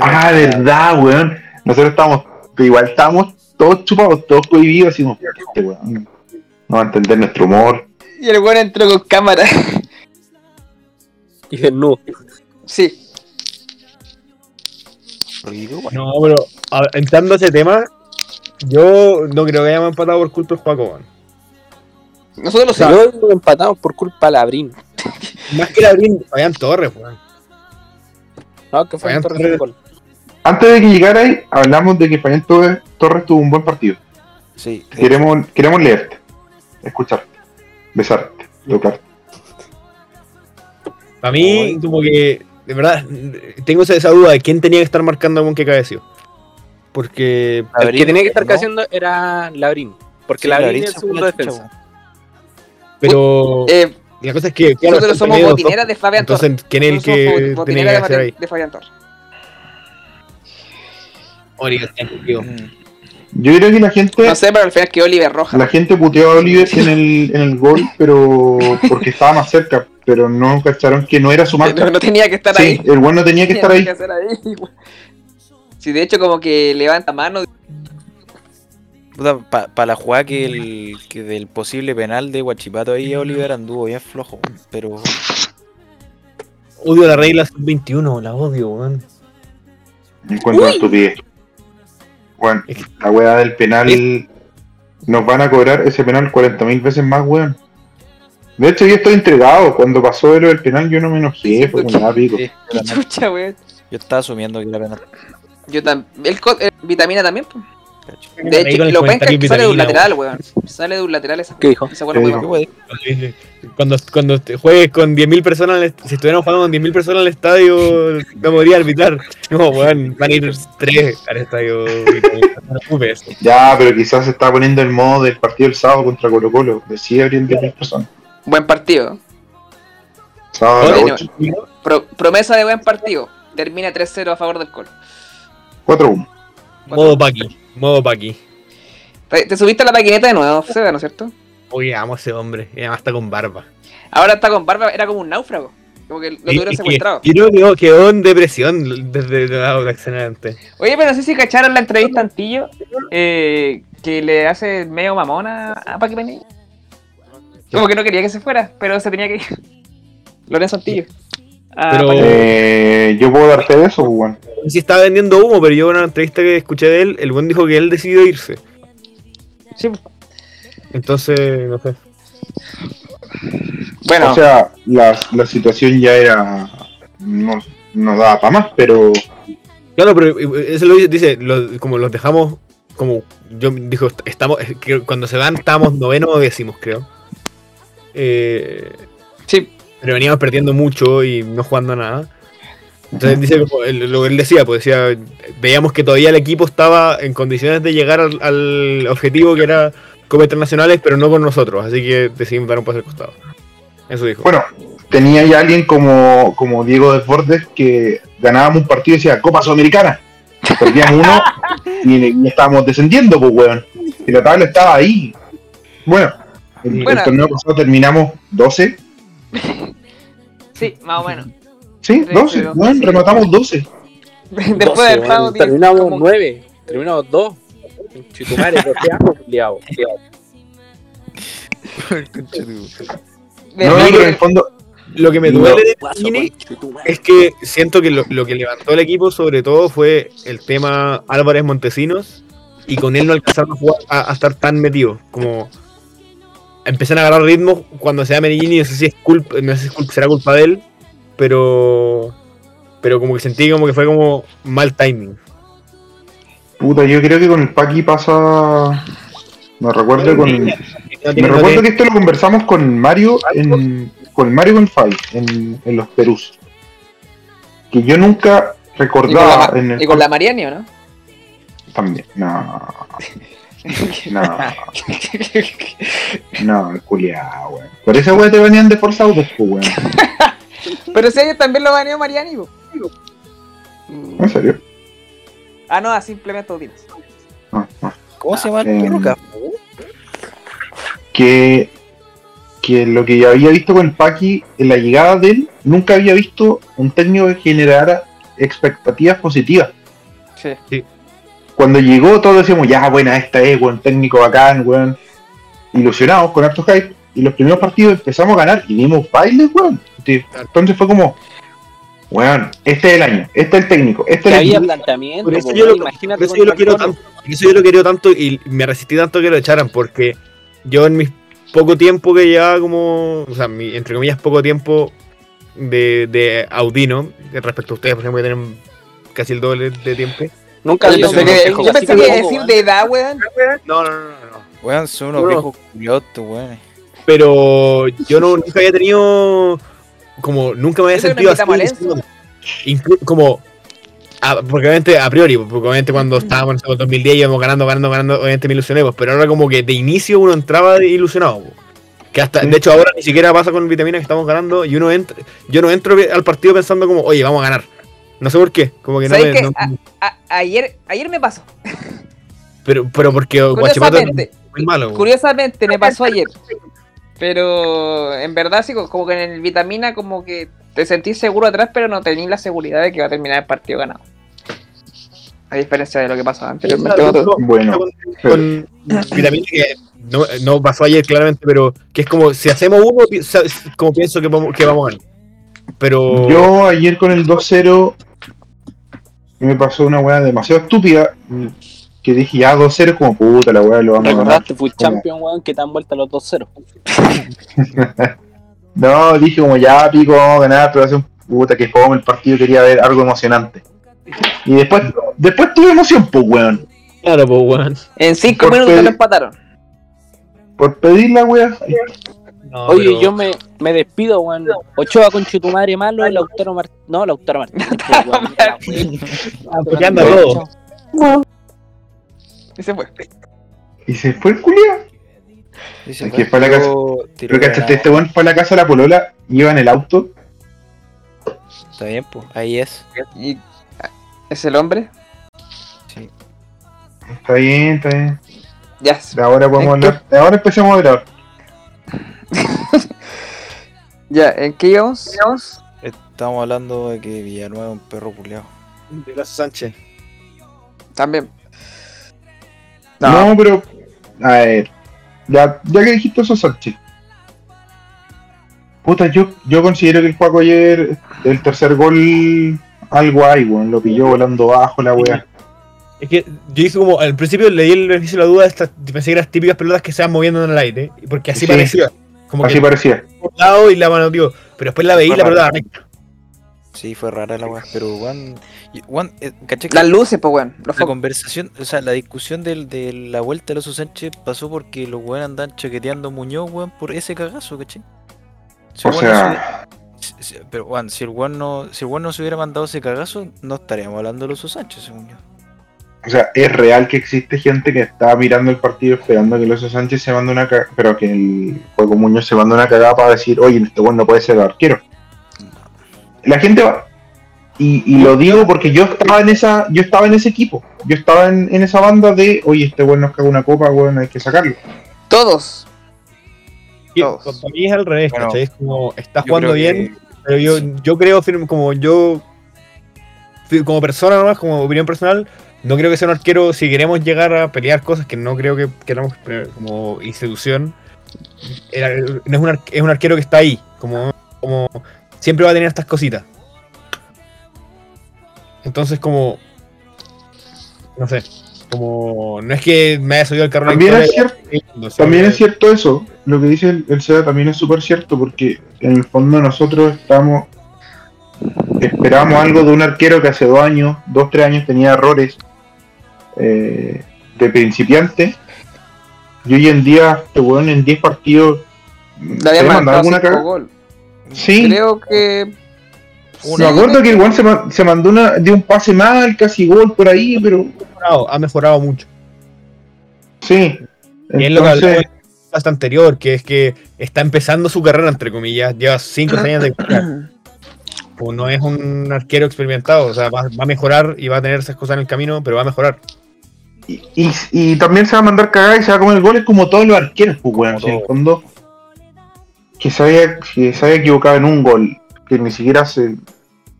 [SPEAKER 3] Ah, verdad, weón. Nosotros estamos, pero igual estamos todos chupados, todos cohibidos, así como, este weón no va a entender nuestro humor.
[SPEAKER 1] Y el weón entró con cámara.
[SPEAKER 11] Y desnudo.
[SPEAKER 1] Sí.
[SPEAKER 8] No, pero a- entrando a ese tema, yo no creo que hayamos empatado por culpa del Juaco, weón.
[SPEAKER 1] Nosotros lo
[SPEAKER 8] sea,
[SPEAKER 1] sabemos.
[SPEAKER 11] Yo lo empatamos por culpa de Labrín.
[SPEAKER 8] Más que la Brin, Fabián Torres, weón.
[SPEAKER 11] No, que
[SPEAKER 8] Fabián Torres.
[SPEAKER 11] fútbol.
[SPEAKER 3] Antes de que llegara ahí, hablamos de que Fabián Torres, Torres tuvo un buen partido.
[SPEAKER 4] Sí,
[SPEAKER 3] Queremos, queremos leerte, escucharte, besarte, tocarte.
[SPEAKER 8] Para mí, como que, de verdad, tengo esa, duda de quién tenía que estar marcando a Mon que cabeció. Porque
[SPEAKER 2] El que tenía que estar
[SPEAKER 4] ¿no?
[SPEAKER 2] cayendo era Labrín. Porque
[SPEAKER 4] Sí,
[SPEAKER 2] Labrín
[SPEAKER 4] Labrín
[SPEAKER 2] es el segundo defensa.
[SPEAKER 8] Pero
[SPEAKER 1] Eh,
[SPEAKER 8] la cosa es que claro,
[SPEAKER 1] nosotros somos botineras de Fabián Torres.
[SPEAKER 8] Entonces, ¿quién es el que tenía que hacer
[SPEAKER 1] de,
[SPEAKER 8] ahí?
[SPEAKER 1] de Fabián Torres.
[SPEAKER 4] Mm.
[SPEAKER 3] Yo creo que la gente,
[SPEAKER 1] No sé, pero al final quedó Oliver Roja.
[SPEAKER 3] la gente puteó a Oliver en el, en el gol, pero porque estaba más cerca, pero no cacharon que no era su
[SPEAKER 1] No,
[SPEAKER 3] marca.
[SPEAKER 1] no tenía que estar
[SPEAKER 3] Sí,
[SPEAKER 1] ahí.
[SPEAKER 3] el bueno no tenía que estar ahí.
[SPEAKER 1] Que hacer ahí, weón. Sí, de hecho, como que levanta mano.
[SPEAKER 4] Puta, para la jugada que, el, que del posible penal de Guachipato ahí Oliver anduvo bien flojo, pero
[SPEAKER 8] Odio la regla sub-21, la odio, weón.
[SPEAKER 3] Encuentro una estupidez. Bueno, la weá del penal. Nos van a cobrar ese penal 40.000 veces más, weón. De hecho, yo estoy entregado. Cuando pasó de lo del penal, yo no me enojé. Fue como nada pico.
[SPEAKER 4] también-
[SPEAKER 1] Chucha, weón.
[SPEAKER 4] yo estaba asumiendo que era penal.
[SPEAKER 1] Yo también. El vitamina también, pues.
[SPEAKER 4] Cacho.
[SPEAKER 1] De hecho,
[SPEAKER 8] el
[SPEAKER 1] lo penca es que sale de un lateral, weón. Sale de un lateral esa.
[SPEAKER 2] ¿Qué dijo?
[SPEAKER 1] Esa weá
[SPEAKER 3] ¿Qué
[SPEAKER 1] muy
[SPEAKER 3] dijo?
[SPEAKER 1] baja.
[SPEAKER 8] Cuando, cuando te juegues con 10.000 personas, el- si estuviéramos jugando con 10.000 personas en el estadio, no podría arbitrar. No, weón, van a ir tres al estadio.
[SPEAKER 3] Ya, pero quizás se está poniendo el modo del partido del sábado contra Colo Colo. Decía abrir 10.000 personas.
[SPEAKER 1] Buen partido.
[SPEAKER 3] Sábado a las
[SPEAKER 1] Oye,
[SPEAKER 3] 8.
[SPEAKER 1] Pro- promesa de buen partido. Termina 3-0 a favor del Colo.
[SPEAKER 3] 4-1.
[SPEAKER 8] Modo Paki, modo Paki.
[SPEAKER 1] ¿Te, te subiste a la paquineta de nuevo, Seba, ¿no es cierto?
[SPEAKER 8] Oye, amo a ese hombre. Y además está con barba.
[SPEAKER 1] Ahora está con barba, era como un náufrago. Como que lo tuvieron secuestrado.
[SPEAKER 8] Y que quedó, quedó en depresión desde la accidente.
[SPEAKER 1] Oye, pero no sé si cacharon la entrevista Antillo eh, que le hace medio mamón a, a Paqui Penilla. Como que no quería que se fuera, pero se tenía que ir. Lorenzo Antillo. Ah,
[SPEAKER 8] Pero-
[SPEAKER 3] Eh, yo puedo darte de eso, pues, weón.
[SPEAKER 8] Sí estaba vendiendo humo, pero yo en una entrevista que escuché de él, el buen dijo que él decidió irse.
[SPEAKER 1] Sí.
[SPEAKER 8] Entonces, no sé.
[SPEAKER 1] Bueno,
[SPEAKER 3] O sea, la, la situación ya era. No, no daba para más, pero.
[SPEAKER 8] Claro, pero eh, eso lo dice, dice, lo- como los dejamos, como yo dijo, est- estamos, eh, cuando se van estábamos noveno o décimos, creo. Eh,
[SPEAKER 1] sí.
[SPEAKER 8] Pero veníamos perdiendo mucho y no jugando nada. Entonces dice como él- lo que él decía, pues decía, veíamos que todavía el equipo estaba en condiciones de llegar al, al objetivo que era Copa Internacionales, pero no con nosotros, así que decidimos dar un paso al costado. Eso dijo.
[SPEAKER 3] Bueno, tenía ya alguien como, como Diego Desbordes que ganábamos un partido y decía Copa Sudamericana. Perdíamos uno y, y estábamos descendiendo, pues, weón. Y la tabla estaba ahí. Bueno, el, torneo pasado terminamos 12.
[SPEAKER 1] Sí, más o menos.
[SPEAKER 3] Sí,
[SPEAKER 1] Sí,
[SPEAKER 3] 12.
[SPEAKER 1] pero-
[SPEAKER 3] Weón,
[SPEAKER 1] sí.
[SPEAKER 3] rematamos 12.
[SPEAKER 1] Después del pago,
[SPEAKER 2] Terminamos
[SPEAKER 1] como-
[SPEAKER 2] nueve. Terminamos dos. Chitumare, doceavo, culiao.
[SPEAKER 1] de-
[SPEAKER 3] No, pero en el fondo.
[SPEAKER 8] Lo que me
[SPEAKER 3] No.
[SPEAKER 8] duele de Pellegrini es que siento que lo, lo que levantó el equipo sobre todo fue el tema Álvarez Montesinos y con él no alcanzaron a, jugar, a, a estar tan metidos como empiezan a agarrar ritmo cuando se da Medellín no sé si es culpa no sé si es culpa- será culpa de él pero pero como que sentí como que fue como mal timing
[SPEAKER 3] Puta, yo creo que con el Paqui pasa. Me recuerdo con.
[SPEAKER 8] No
[SPEAKER 3] Me recuerdo que esto lo conversamos con Mario en, con Mario Gonfay en, en los Perús. Que yo nunca
[SPEAKER 1] y, con la,
[SPEAKER 3] recordaba en el
[SPEAKER 1] y con la Mariani, ¿o no?
[SPEAKER 3] también. No, no, no, el culiao, weón. Por esa weón te venían de Forza Autos, pues, weón.
[SPEAKER 1] Pero si ellos también lo baneó Mariani, po.
[SPEAKER 3] ¿En serio?
[SPEAKER 1] Ah, no, simplemente Audines.
[SPEAKER 3] No, no.
[SPEAKER 4] ¿Cómo se llama el
[SPEAKER 3] Eh,
[SPEAKER 4] perro?
[SPEAKER 3] Que, que lo que yo había visto con el Paqui en la llegada de él, nunca había visto un técnico que generara expectativas positivas.
[SPEAKER 1] Sí.
[SPEAKER 3] Cuando llegó todos decíamos, ya, buena, esta es, buen técnico bacán, weón. Ilusionados con harto hype. Y los primeros partidos empezamos a ganar y dimos bailes, weón. Entonces fue como, weón, este es el año, este es el técnico, este es el
[SPEAKER 12] había planteamiento.
[SPEAKER 8] Por eso yo lo- por eso yo lo
[SPEAKER 12] contra
[SPEAKER 8] quiero
[SPEAKER 12] Colo.
[SPEAKER 8] tanto. Por eso yo lo quiero tanto y me resistí tanto que lo echaran, porque yo en mis poco tiempo que llevaba como, o sea, mi, entre comillas, poco tiempo de, de Audino, respecto a ustedes, por ejemplo, que tienen casi el doble de tiempo.
[SPEAKER 12] Nunca
[SPEAKER 1] Yo pensé que, yo pensé que iba a
[SPEAKER 12] tampoco,
[SPEAKER 1] decir de edad, weón.
[SPEAKER 8] No, no, no, no.
[SPEAKER 4] Weón, son unos
[SPEAKER 8] No.
[SPEAKER 4] viejos culiotos, weón.
[SPEAKER 8] Pero yo no, nunca había tenido, como, nunca me había sentido así. Como, a- porque obviamente a priori, porque obviamente cuando estábamos en el 2010 íbamos ganando, ganando, ganando, obviamente me ilusioné, pues, pero ahora como que de inicio uno entraba ilusionado. pues. Que hasta, de hecho ahora ni siquiera pasa con vitamina que estamos ganando y uno entra, yo no entro al partido pensando como, oye, vamos a ganar. No sé por qué, como que no,
[SPEAKER 1] ¿Sabes
[SPEAKER 8] me- no-
[SPEAKER 1] A- a- ayer, ayer me pasó.
[SPEAKER 8] pero, pero porque Guachipato es
[SPEAKER 1] Curiosamente,
[SPEAKER 8] muy malo.
[SPEAKER 1] curiosamente me pasó ayer. Pero en verdad sí, como que en el vitamina como que te sentís seguro atrás, pero no tenías la seguridad de que va a terminar el partido ganado. A diferencia de lo que pasó anteriormente.
[SPEAKER 8] No,
[SPEAKER 3] Bueno,
[SPEAKER 8] con vitamina que no, no pasó ayer claramente, pero que es como si hacemos uno, como pienso que vamos, que vamos a ganar. Pero
[SPEAKER 3] Yo ayer con el 2-0 me pasó una weá demasiado estúpida. Que dije ya 2-0 como puta la weá lo vamos a ganar.
[SPEAKER 12] ¿Recordaste Full Champion, weón, que te han vuelto a los 2-0?
[SPEAKER 3] No, dije como ya pico, vamos a ganar, pero hace un puta que fome el partido, quería ver algo emocionante. Y después, después tuve emoción, pues weón.
[SPEAKER 8] Claro, pues, weón.
[SPEAKER 10] En cinco
[SPEAKER 3] Por
[SPEAKER 10] minutos
[SPEAKER 3] pe-
[SPEAKER 10] lo empataron.
[SPEAKER 3] Por pedir la wea.
[SPEAKER 8] No,
[SPEAKER 13] Oye,
[SPEAKER 8] pero-
[SPEAKER 13] yo me, me despido, weón. Ochoa con tu madre malo, Lautaro Martín. No, Lautaro Martín. weón.
[SPEAKER 8] apoyando a todo.
[SPEAKER 10] Y se fue.
[SPEAKER 3] Y se fue el culiao. Es que fue a la casa. Pero cachaste,
[SPEAKER 4] la-
[SPEAKER 3] este weón fue a la casa de la polola, iba en el auto.
[SPEAKER 4] Está bien, pues. Ahí es.
[SPEAKER 10] ¿Y es el hombre?
[SPEAKER 4] Sí.
[SPEAKER 3] Está bien, está bien.
[SPEAKER 10] Ya.
[SPEAKER 3] De ahora podemos hablar. Ahora empecemos a grabar.
[SPEAKER 10] Ya, ¿en qué íbamos?
[SPEAKER 4] Estamos hablando de que Villanueva es un perro culeado.
[SPEAKER 8] De Lazo Sánchez.
[SPEAKER 10] También.
[SPEAKER 3] No, pero. A ver. Ya, ya que dijiste eso, Sánchez. Puta, yo, yo considero que el Juaco ayer, el tercer gol, algo hay, weón. Lo pilló volando bajo la wea.
[SPEAKER 8] Es que yo hice como, al principio le di el beneficio de la duda, estas, pensé que eran las típicas pelotas que se van moviendo en el aire, porque así
[SPEAKER 3] Sí.
[SPEAKER 8] parecía. Como
[SPEAKER 3] Así
[SPEAKER 8] que
[SPEAKER 3] parecía.
[SPEAKER 8] por un lado y la mano, tío. Pero después la veí y la pelota recta.
[SPEAKER 4] Sí, fue rara la weá. Pero, Juan. Juan, eh,
[SPEAKER 10] Las luces, pues, weón.
[SPEAKER 4] La conversación, o sea, la discusión del, de la vuelta de los Sánchez pasó porque los weones andan chaqueteando Muñoz, weón, por ese cagazo, ¿cachai? Si
[SPEAKER 3] O
[SPEAKER 4] weón
[SPEAKER 3] sea,
[SPEAKER 4] se- si- si- pero, weón, si el weón no, si el weón no se hubiera mandado ese cagazo, no estaríamos hablando de los Sánchez, según yo.
[SPEAKER 3] O sea, es real que existe gente que está mirando el partido esperando que Loso Sánchez se mande una cagada, pero que el Juego Muñoz se mande una cagada para decir, oye, este weón no puede ser arquero. La gente va. Y, y lo digo porque yo estaba en esa, yo estaba en ese equipo. Yo estaba en, en esa banda de, oye, este weón nos caga una copa, weón, hay que sacarlo.
[SPEAKER 10] Todos. Todos.
[SPEAKER 8] Para mí es al revés,
[SPEAKER 4] Bueno,
[SPEAKER 8] ¿cachai? Es como, está
[SPEAKER 4] Yo
[SPEAKER 8] jugando
[SPEAKER 4] creo
[SPEAKER 8] bien,
[SPEAKER 4] que-
[SPEAKER 8] pero yo, yo creo, como yo, como persona nomás, como opinión personal, no creo que sea un arquero, si queremos llegar a pelear cosas que no creo que queramos eh, como institución, no es, un es un arquero que está ahí, como, como siempre va a tener estas cositas. Entonces como, no sé, como, no es que me haya subido el carro
[SPEAKER 3] También es cierto, también es cierto eso. Lo que dice el, el SEA también es súper cierto porque en el fondo nosotros estamos esperamos algo de un arquero que hace dos años, dos, tres años tenía errores eh, de principiante. Y hoy en día, este weón en 10 partidos
[SPEAKER 10] Le había
[SPEAKER 3] ¿se mandó
[SPEAKER 10] marcado
[SPEAKER 3] alguna
[SPEAKER 10] cinco
[SPEAKER 3] cagada?
[SPEAKER 10] gol.
[SPEAKER 3] Sí,
[SPEAKER 10] Creo que.
[SPEAKER 3] me acuerdo que el weón se, ma- se mandó una, de un pase mal, casi gol por ahí, pero
[SPEAKER 8] mejorado, ha mejorado mucho.
[SPEAKER 3] sí.
[SPEAKER 8] Y es lo que hablamos en el podcast anterior, que es que está empezando su carrera, entre comillas, lleva 5 años de carrera. Como no es un arquero experimentado, o sea, va, va a mejorar y va a tener esas cosas en el camino, pero va a mejorar.
[SPEAKER 3] Y, y, y también se va a mandar cagada y se va a comer el gol, es como todos los arqueros, pues, weón. Si en el fondo, que se, había, que se había equivocado en un gol, que ni siquiera se.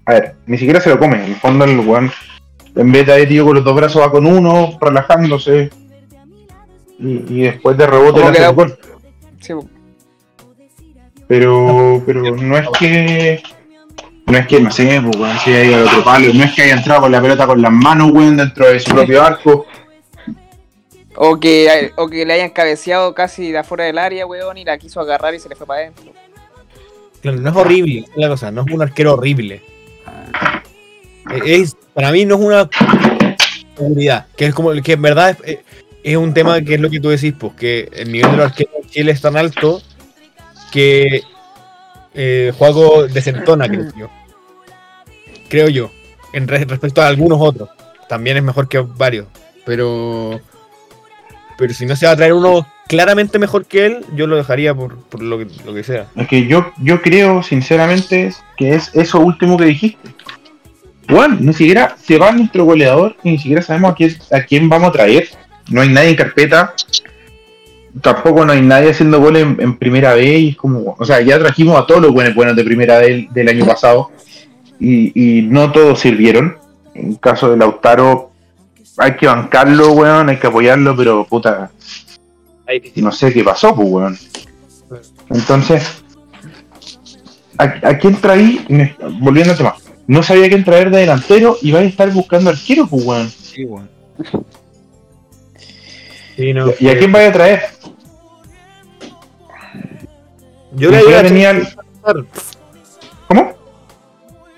[SPEAKER 3] A ver, ni siquiera se lo come. En el fondo, el weón, en vez de haber ido con los dos brazos, va con uno, relajándose. Y, y después de rebote le hace el gol.
[SPEAKER 10] Sí,
[SPEAKER 3] Pero, pero no es que. No es que, no sé, pues, weón, si haya otro palo. No es que haya entrado con la pelota con las manos, weón, dentro de su propio arco.
[SPEAKER 10] O que, o que le hayan cabeceado casi de afuera del área, weón, y la quiso agarrar y se le fue para adentro.
[SPEAKER 8] Claro, no es horrible, es la cosa, no es un arquero horrible. Es, para mí no es una seguridad, que es como que en verdad es, es un tema que es lo que tú decís, pues, que el nivel de los arqueros en Chile es tan alto que eh, Juaco desentona, creo yo. Creo yo, en re- respecto a algunos otros. También es mejor que varios, pero pero si no se va a traer uno claramente mejor que él, yo lo dejaría por, por lo, que, lo que sea.
[SPEAKER 3] Es que yo, yo creo, sinceramente, que es eso último que dijiste. Bueno, ni siquiera se va nuestro goleador y ni siquiera sabemos a quién, a quién vamos a traer. No hay nadie en carpeta. Tampoco no hay nadie haciendo goles en, primera vez. Y es como, o sea, ya trajimos a todos los buenos buenos de primera vez del año pasado. Y, y no todos sirvieron. En el caso de Lautaro, hay que bancarlo, weón, hay que apoyarlo, pero puta, no sé qué pasó, pues, weón. Entonces, ¿a, a quién traí? Volviendo al tema. No sabía quién traer de delantero y vais a estar buscando arquero, pues, weón.
[SPEAKER 4] Sí, weón.
[SPEAKER 8] Sí, no,
[SPEAKER 3] ¿Y a quién vais a traer?
[SPEAKER 8] Yo le haría la
[SPEAKER 3] tenía
[SPEAKER 8] chance a Salazar.
[SPEAKER 3] ¿Cómo?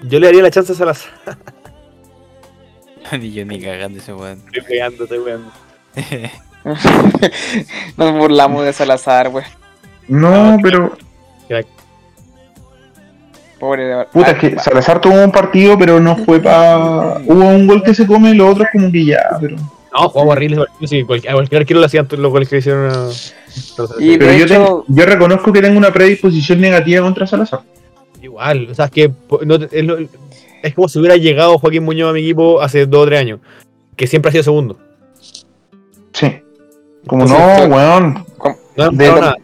[SPEAKER 8] Yo le daría la chance a Salazar.
[SPEAKER 4] Ni yo ni cagando ese weón.
[SPEAKER 8] Estoy pegando, estoy pegando.
[SPEAKER 10] Nos burlamos de Salazar, wey.
[SPEAKER 3] No, pero.
[SPEAKER 10] Pobre de
[SPEAKER 3] Puta, es que Salazar tuvo un partido, pero no fue para. Hubo un gol que se come y lo otro es como que ya, pero.
[SPEAKER 8] No, jugamos horrible. Sí, cualquier, a cualquier arquero le hacían los goles que hicieron a.
[SPEAKER 10] Y
[SPEAKER 3] Pero yo,
[SPEAKER 10] hecho,
[SPEAKER 3] yo reconozco que tengo una predisposición negativa contra Salazar.
[SPEAKER 8] Igual, o sea, es que no es, lo- es como si hubiera llegado Joaquín Muñoz a mi equipo hace dos o tres años, que siempre ha sido segundo.
[SPEAKER 3] Sí. Como
[SPEAKER 8] Entonces,
[SPEAKER 3] no, weón.
[SPEAKER 8] No
[SPEAKER 3] De-
[SPEAKER 8] nada.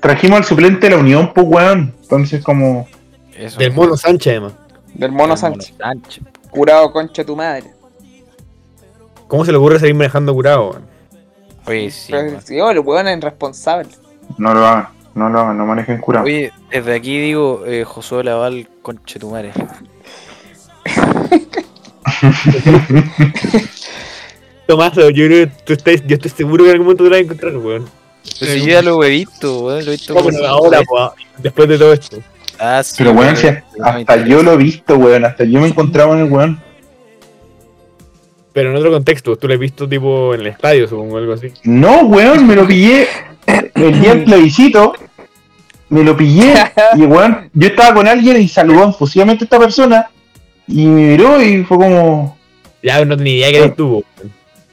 [SPEAKER 3] Trajimos al suplente de la Unión, pues, weón. Entonces, como.
[SPEAKER 4] Eso.
[SPEAKER 8] Del Mono Sánchez, además.
[SPEAKER 10] del Mono
[SPEAKER 4] El
[SPEAKER 10] Sánchez.
[SPEAKER 4] Sánchez.
[SPEAKER 10] Curado concha tu madre.
[SPEAKER 8] ¿Cómo se le ocurre seguir manejando curado? weón?
[SPEAKER 4] Oye, sí.
[SPEAKER 10] Pero sí, oh, el weón es irresponsable.
[SPEAKER 3] No lo hagan, no lo hagan, no manejen curado.
[SPEAKER 4] Oye, desde aquí digo, eh, Josué Laval, conchetumare.
[SPEAKER 8] Tomás, yo creo que tú estás, yo estoy seguro que en algún momento te lo vas a encontrar, weón.
[SPEAKER 4] Pero si yo ya lo he visto, weón, lo he visto
[SPEAKER 8] ahora, pues, después de todo esto.
[SPEAKER 4] Ah, sí.
[SPEAKER 3] Pero, weón, si hasta yo lo he visto, weón. Hasta yo me encontraba en el weón.
[SPEAKER 8] Pero en otro contexto, tú lo has visto tipo en el estadio, supongo, algo así.
[SPEAKER 3] No, weón, me lo pillé el día del plebiscito. Me lo pillé y, weón, yo estaba con alguien y saludó efusivamente a esta persona. Y me miró y fue como.
[SPEAKER 8] Ya no tenía idea que eres tú.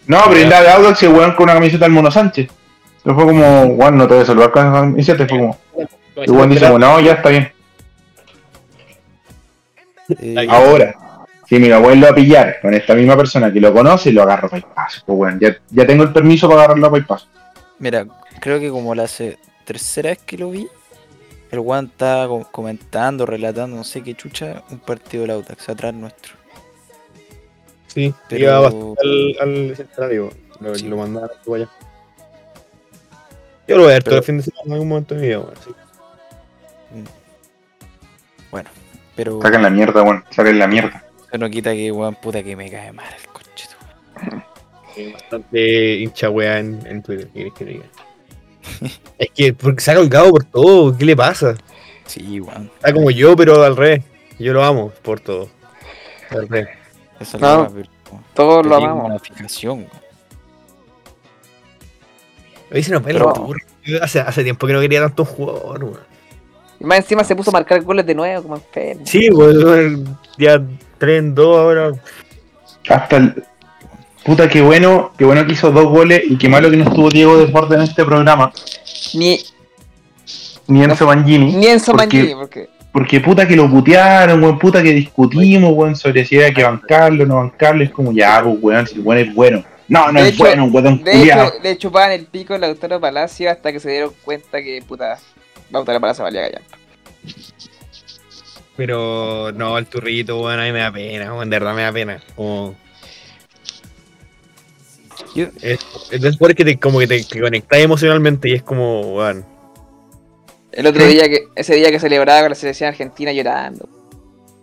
[SPEAKER 3] No, pero en la de Audax el weón con una camiseta del Mono Sánchez. Entonces fue como, weón, no te voy a saludar con esa camiseta. Y fue como. Y weón dice, bueno, no, ya está bien.
[SPEAKER 4] Eh,
[SPEAKER 3] Ahora, si me lo vuelvo a pillar con esta misma persona que lo conoce, lo agarro para el paso. Pues bueno, ya, ya tengo el permiso para agarrarlo para el paso.
[SPEAKER 4] Mira, creo que como la hace tercera vez que lo vi, el weón estaba co- comentando, relatando, no sé qué chucha, un partido del Autax atrás nuestro.
[SPEAKER 8] Sí,
[SPEAKER 4] Pero-
[SPEAKER 8] iba bastante al, al escenario. Lo,
[SPEAKER 4] Sí.
[SPEAKER 8] lo mandaron tú allá. Yo lo voy a ver todo
[SPEAKER 4] Pero-
[SPEAKER 8] el fin de semana en algún momento de mi vida, weón. sí.
[SPEAKER 4] Bueno, pero
[SPEAKER 3] Saquen la mierda, weón, saquen la mierda.
[SPEAKER 4] eso no quita que weón puta que me cae mal el conchito.
[SPEAKER 8] Eh, Bastante hincha weá en, en Twitter, ¿qué querés que diga? es que porque se ha colgado por todo, ¿qué le pasa?
[SPEAKER 4] Sí, weón.
[SPEAKER 8] Está como yo, pero al revés. Yo lo amo por todo. Al revés.
[SPEAKER 4] Esa es
[SPEAKER 10] No,
[SPEAKER 4] la pero-
[SPEAKER 10] Todos lo amamos.
[SPEAKER 4] una fijación, weón.
[SPEAKER 8] Hoy se nos ve
[SPEAKER 10] Pero-
[SPEAKER 8] la turra. Yo Hace, hace tiempo que no quería tanto un jugador, weón.
[SPEAKER 10] Y más encima se puso a marcar goles de nuevo, como enfermo.
[SPEAKER 8] Sí, weón. Ya 3 en 2 ahora.
[SPEAKER 3] Hasta el. Puta, qué bueno, qué bueno que hizo dos goles y qué malo que no estuvo Diego Deporte en este programa,
[SPEAKER 10] Ni,
[SPEAKER 3] ni Enzo Mangini.
[SPEAKER 10] ni Enzo
[SPEAKER 3] porque-
[SPEAKER 10] Mangini, porque
[SPEAKER 3] Porque puta que lo putearon, weón, puta que discutimos, weón, sobre si era que bancarlo o no bancarlo. Es como, ya, pues, weón, si el weón es bueno. No, no
[SPEAKER 10] De
[SPEAKER 3] es
[SPEAKER 10] hecho-
[SPEAKER 3] bueno, weón,
[SPEAKER 10] de hecho le chupaban el pico a Lautaro Palacio hasta que se dieron cuenta que puta Lautaro Palacio valía gallar.
[SPEAKER 8] Pero no, el turrito, weón, a mí me da pena, weón. De verdad me da pena. Como.
[SPEAKER 4] Yo-
[SPEAKER 8] Es, es de esos jugadores que te, como que te que conectas emocionalmente y es como, weón.
[SPEAKER 10] El otro día que, ese día que celebraba con la selección argentina llorando.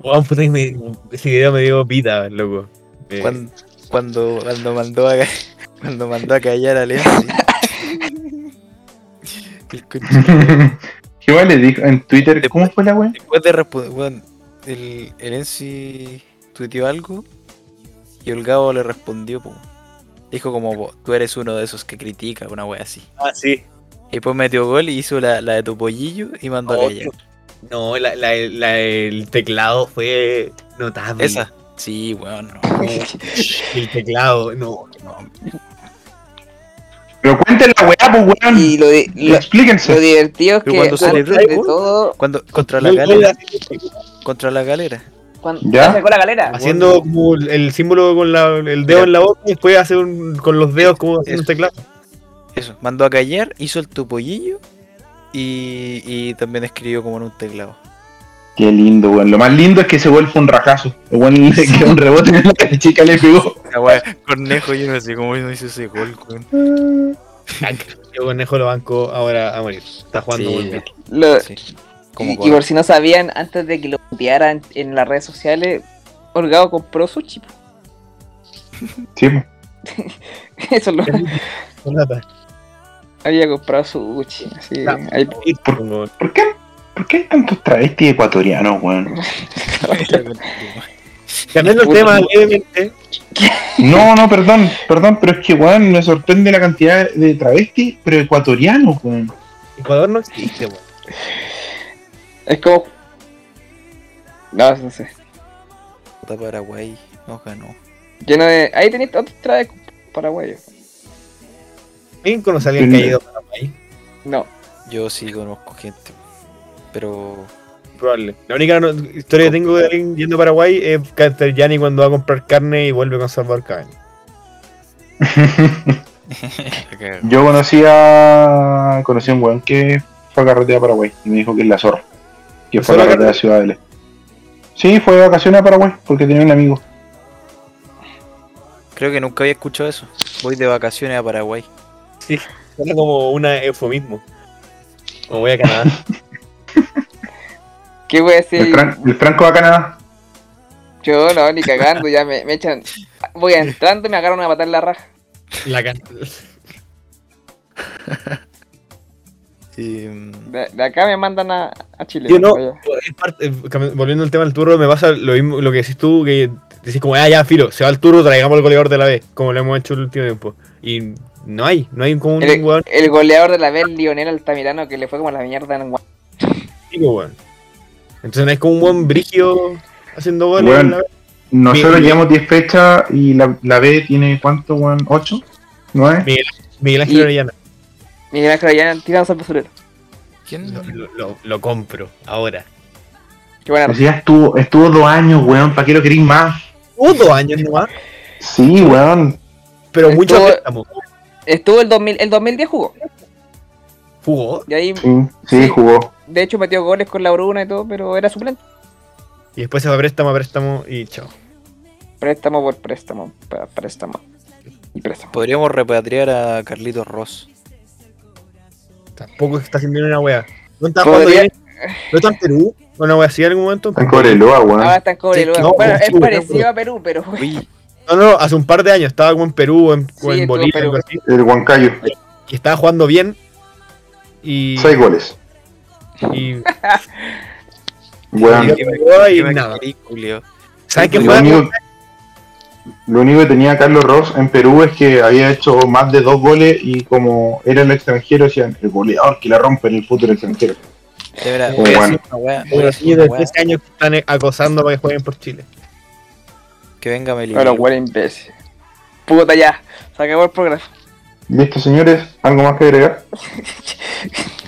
[SPEAKER 8] Weón, puta, me- ese video me dio pita, loco. Eh,
[SPEAKER 4] Cuando, cuando, cuando mandó a cuando mandó a callar a conchito.
[SPEAKER 3] ¿Qué weón le dijo en Twitter? ¿Cómo fue la weón?
[SPEAKER 4] Después de responder, weón, el, el Enzi tuiteó algo y el Gabo le respondió, po. Dijo como, "Po, tú eres uno de esos que critica, una wea así.
[SPEAKER 8] Ah, sí.
[SPEAKER 4] Y después metió gol y hizo la, la de tu pollillo y mandó a
[SPEAKER 8] Oh,
[SPEAKER 4] callar.
[SPEAKER 8] No, la, la, la- el teclado fue notable.
[SPEAKER 4] Esa. Sí, weón, no.
[SPEAKER 8] No, el teclado, no.
[SPEAKER 3] Pero cuenten la weá, pues weón.
[SPEAKER 10] Y lo, di- lo,
[SPEAKER 3] Explíquense.
[SPEAKER 10] lo divertido es
[SPEAKER 4] Pero
[SPEAKER 10] que
[SPEAKER 4] cuando celebró el
[SPEAKER 10] de todo,
[SPEAKER 4] Cuando, contra la galera. Contra la galera.
[SPEAKER 10] Cuando
[SPEAKER 3] ¿Ya?
[SPEAKER 10] sacó la galera.
[SPEAKER 8] Haciendo como el símbolo con la- el dedo en la boca y después hace un, con los dedos como haciendo un teclado.
[SPEAKER 4] Eso, mandó a callar, hizo el tu pollillo y, y también escribió como en un teclado.
[SPEAKER 3] Qué lindo, weón. Lo más lindo es que ese gol fue un rajazo. El weón le quedó un rebote en la que chica le pegó.
[SPEAKER 4] La wea, Cornejo, yo no sé cómo no hizo ese gol, weón.
[SPEAKER 8] Yo conejo lo banco ahora a morir. Está jugando
[SPEAKER 4] Sí.
[SPEAKER 8] muy bien.
[SPEAKER 10] Lo-
[SPEAKER 4] Sí. Como
[SPEAKER 10] y, por si no sabían, antes de que lo putearan en las redes sociales, Holgado compró sushi. po.
[SPEAKER 3] Sí, pues.
[SPEAKER 10] Eso lo
[SPEAKER 8] Con lata.
[SPEAKER 10] había comprado sushi. Así,
[SPEAKER 8] No.
[SPEAKER 10] ahí-
[SPEAKER 8] Pongo-
[SPEAKER 3] ¿Por qué, ¿Por qué hay tantos travestis ecuatorianos, weón?
[SPEAKER 8] Cambiando el tema levemente.
[SPEAKER 3] No, no, perdón, perdón, pero es que, weón, me sorprende la cantidad de travestis, pero ecuatorianos, weón.
[SPEAKER 8] Ecuador no existe, weón.
[SPEAKER 1] Es como. No, no sé.
[SPEAKER 4] Puta Paraguay nos ganó.
[SPEAKER 1] Lleno de. Ahí tenéis otro traje paraguayo.
[SPEAKER 8] ¿Alguien conoce a alguien que haya ido a Paraguay?
[SPEAKER 1] No.
[SPEAKER 4] Yo sí conozco gente. Pero.
[SPEAKER 8] Probable. La única no- historia que tengo de alguien yendo a Paraguay es Castellani cuando va a comprar carne y vuelve con Salvador Cabaña.
[SPEAKER 3] Yo conocí a. Conocí a un weón que fue a carretera a Paraguay y me dijo que es la zorra. Que fue a
[SPEAKER 8] ¿Solo
[SPEAKER 3] la carretera a Ciudadela. Sí, fue de vacaciones a Paraguay porque tenía un amigo.
[SPEAKER 4] Creo que nunca había escuchado eso. Voy de vacaciones a Paraguay.
[SPEAKER 8] Sí, suena como un eufemismo. Como voy a Canadá.
[SPEAKER 1] ¿Qué voy a
[SPEAKER 3] El,
[SPEAKER 1] decir?
[SPEAKER 3] Fran- el Franco va a Canadá.
[SPEAKER 1] Yo no, ni cagando, ya me, me echan. Voy entrando y me agarran a matar la raja.
[SPEAKER 8] La can-
[SPEAKER 4] Y,
[SPEAKER 1] De, de acá me mandan a, a Chile.
[SPEAKER 8] Yo no,
[SPEAKER 1] vaya.
[SPEAKER 8] es parte- eh, volviendo al tema del turro, me pasa lo mismo lo que decís tú, que decís como, ah, ya, filo, se va el turro, traigamos el goleador de la B, como lo hemos hecho el último tiempo. Y no hay, no hay como un
[SPEAKER 1] El,
[SPEAKER 8] weón
[SPEAKER 1] el goleador de la vez, Lionel Altamirano, que le fue como la mierda en
[SPEAKER 8] weón. Entonces no hay como un buen brigio haciendo goles.
[SPEAKER 3] Weón.
[SPEAKER 8] en la B.
[SPEAKER 3] Nosotros
[SPEAKER 8] Miguel-
[SPEAKER 3] llevamos 10 fechas y la, la B tiene cuánto, weón? ¿8? ¿9?
[SPEAKER 8] Miguel, Miguel Ángel
[SPEAKER 1] Y-
[SPEAKER 8] Orellana.
[SPEAKER 1] Miguel Ángel Allá tirando al basurero.
[SPEAKER 4] ¿Quién?
[SPEAKER 8] Lo, lo- lo- lo compro, ahora.
[SPEAKER 1] Qué buena
[SPEAKER 3] Pues ya estuvo, estuvo dos años, weón. ¿Para qué lo queréis más?
[SPEAKER 8] Hubo dos años nomás,
[SPEAKER 3] Sí, weón.
[SPEAKER 8] pero mucho
[SPEAKER 1] Estuvo-
[SPEAKER 8] préstamo.
[SPEAKER 1] Estuvo el, 2000, el 2010 jugó.
[SPEAKER 8] Jugó
[SPEAKER 1] Y ahí,
[SPEAKER 3] Sí, sí, jugó.
[SPEAKER 1] de hecho, metió goles con la Bruna y todo, pero era suplente.
[SPEAKER 8] y después se va préstamo a préstamo y chao.
[SPEAKER 1] Préstamo por préstamo, préstamo. Y préstamo.
[SPEAKER 4] Podríamos repatriar a Carlitos Ross.
[SPEAKER 8] Tampoco está haciendo una wea. ¿No está jugando bien? ¿No está en Perú? ¿Una así en algún momento?
[SPEAKER 3] Está en Cobreloa, weón.
[SPEAKER 1] Ahora está en Cobreloa.
[SPEAKER 8] Sí, no,
[SPEAKER 1] bueno, es parecido a Perú, pero
[SPEAKER 4] Uy,
[SPEAKER 8] No, no, hace un par de años estaba como en Perú o en,
[SPEAKER 1] Sí,
[SPEAKER 8] en Bolivia,
[SPEAKER 1] Perú.
[SPEAKER 8] algo así,
[SPEAKER 3] El Huancayo.
[SPEAKER 8] y estaba jugando bien. Y.
[SPEAKER 3] Seis goles.
[SPEAKER 8] y
[SPEAKER 3] Weón.
[SPEAKER 8] y- nada. ¿Sabes qué
[SPEAKER 3] único, lo único que tenía Carlos Ross en Perú es que había hecho más de dos goles y como era el extranjero, decían el goleador que la rompe en el fútbol extranjero.
[SPEAKER 4] De verdad,
[SPEAKER 3] Oh, bueno.
[SPEAKER 4] wea,
[SPEAKER 8] Los niños de
[SPEAKER 4] wea,
[SPEAKER 8] 13 años que están acosando para que jueguen por Chile.
[SPEAKER 4] Que venga Meli.
[SPEAKER 1] Bueno, huele imbécil. Puta ya, se acabó el programa.
[SPEAKER 3] ¿Listo, señores? ¿Algo más que agregar?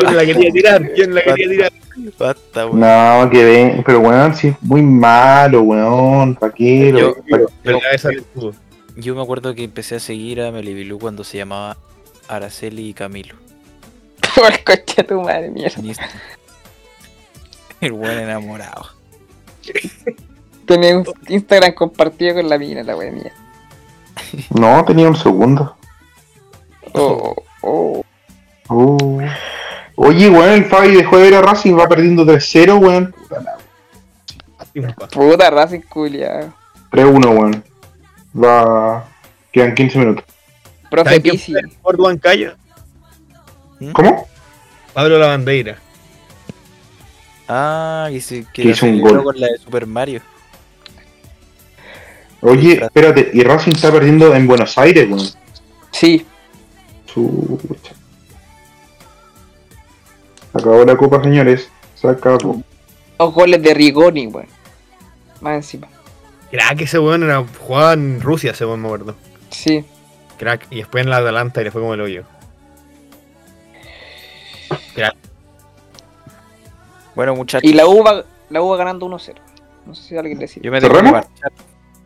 [SPEAKER 8] ¿Quién la quería tirar? ¿Quién la quería tirar?
[SPEAKER 4] Basta, weón.
[SPEAKER 3] No, que ven, pero weón, sí es muy malo, weón. ¿Para qué?
[SPEAKER 4] Yo-
[SPEAKER 3] ¿Para-
[SPEAKER 8] Pero la cabeza del fútbol.
[SPEAKER 4] Yo me acuerdo que empecé a seguir a Melibilú cuando se llamaba Araceli y Camilo.
[SPEAKER 1] Por el coche tu madre, mierda.
[SPEAKER 4] Insta. El buen enamorado.
[SPEAKER 1] Tenía un Instagram compartido con la mina, la wea mía.
[SPEAKER 3] No, tenía un segundo.
[SPEAKER 1] Oh, oh.
[SPEAKER 3] Uh. Oye, weón, el Fabi dejó de ver a Racing, va perdiendo 3-0, weón.
[SPEAKER 1] Puta Racing culia.
[SPEAKER 3] 3-1, weón. Va. Quedan 15 minutos.
[SPEAKER 1] Profe
[SPEAKER 8] ¿Saben quién
[SPEAKER 1] Pisi.
[SPEAKER 8] Ford Huancayo?
[SPEAKER 3] ¿Cómo?
[SPEAKER 8] Pablo Lavandeira.
[SPEAKER 4] Ah, y se
[SPEAKER 3] Que
[SPEAKER 4] que
[SPEAKER 3] hizo un gol.
[SPEAKER 4] con la de Super Mario.
[SPEAKER 3] Oye, espérate, y Racing está perdiendo en Buenos Aires, weón.
[SPEAKER 1] Sí,
[SPEAKER 3] Chucha. Acabó la copa, señores. Se acabó.
[SPEAKER 1] dos goles de Rigoni, weón. Más encima.
[SPEAKER 8] Crack, ese weón era, jugaba en Rusia, ese weón me acuerdo.
[SPEAKER 1] Sí.
[SPEAKER 8] Crack. Y después en la Atalanta y le fue como el hoyo. Crack.
[SPEAKER 4] Bueno, muchachos.
[SPEAKER 1] Y la U va, la U va ganando 1-0. No sé si alguien le decía.
[SPEAKER 4] Yo me
[SPEAKER 3] ¿Cerramos?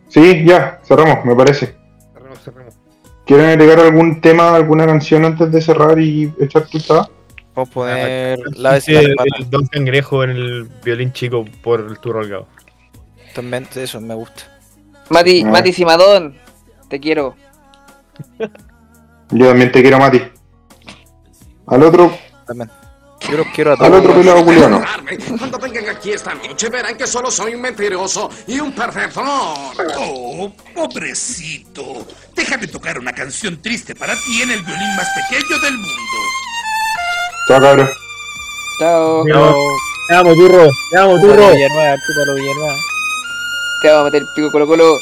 [SPEAKER 3] Sí, ya, cerramos, me parece.
[SPEAKER 8] Cerramos, cerramos.
[SPEAKER 3] ¿Quieren agregar algún tema, alguna canción antes de cerrar y echar?
[SPEAKER 4] Vamos a poner la vez
[SPEAKER 8] el, el Don Cangrejo en el violín chico por el turro holgado.
[SPEAKER 4] También eso me gusta.
[SPEAKER 1] Mati,
[SPEAKER 3] Ah.
[SPEAKER 1] Mati Simadón, te quiero.
[SPEAKER 3] Yo también te quiero, Mati. Al otro,
[SPEAKER 4] También. Yo los quiero a
[SPEAKER 3] al
[SPEAKER 4] todos.
[SPEAKER 3] otro pelado culiano.
[SPEAKER 14] Cuando vengan aquí esta noche verán que solo soy un mentiroso y un perdedor.
[SPEAKER 15] Oh, pobrecito. Déjame tocar una canción triste para ti en el violín más pequeño del mundo.
[SPEAKER 3] Chao, cabrón.
[SPEAKER 1] Chao.
[SPEAKER 8] Te amo, turro. Te amo, turro.
[SPEAKER 4] Villanueva, chúpalo, Villanueva.
[SPEAKER 1] Te vamos a meter el pico Colo Colo.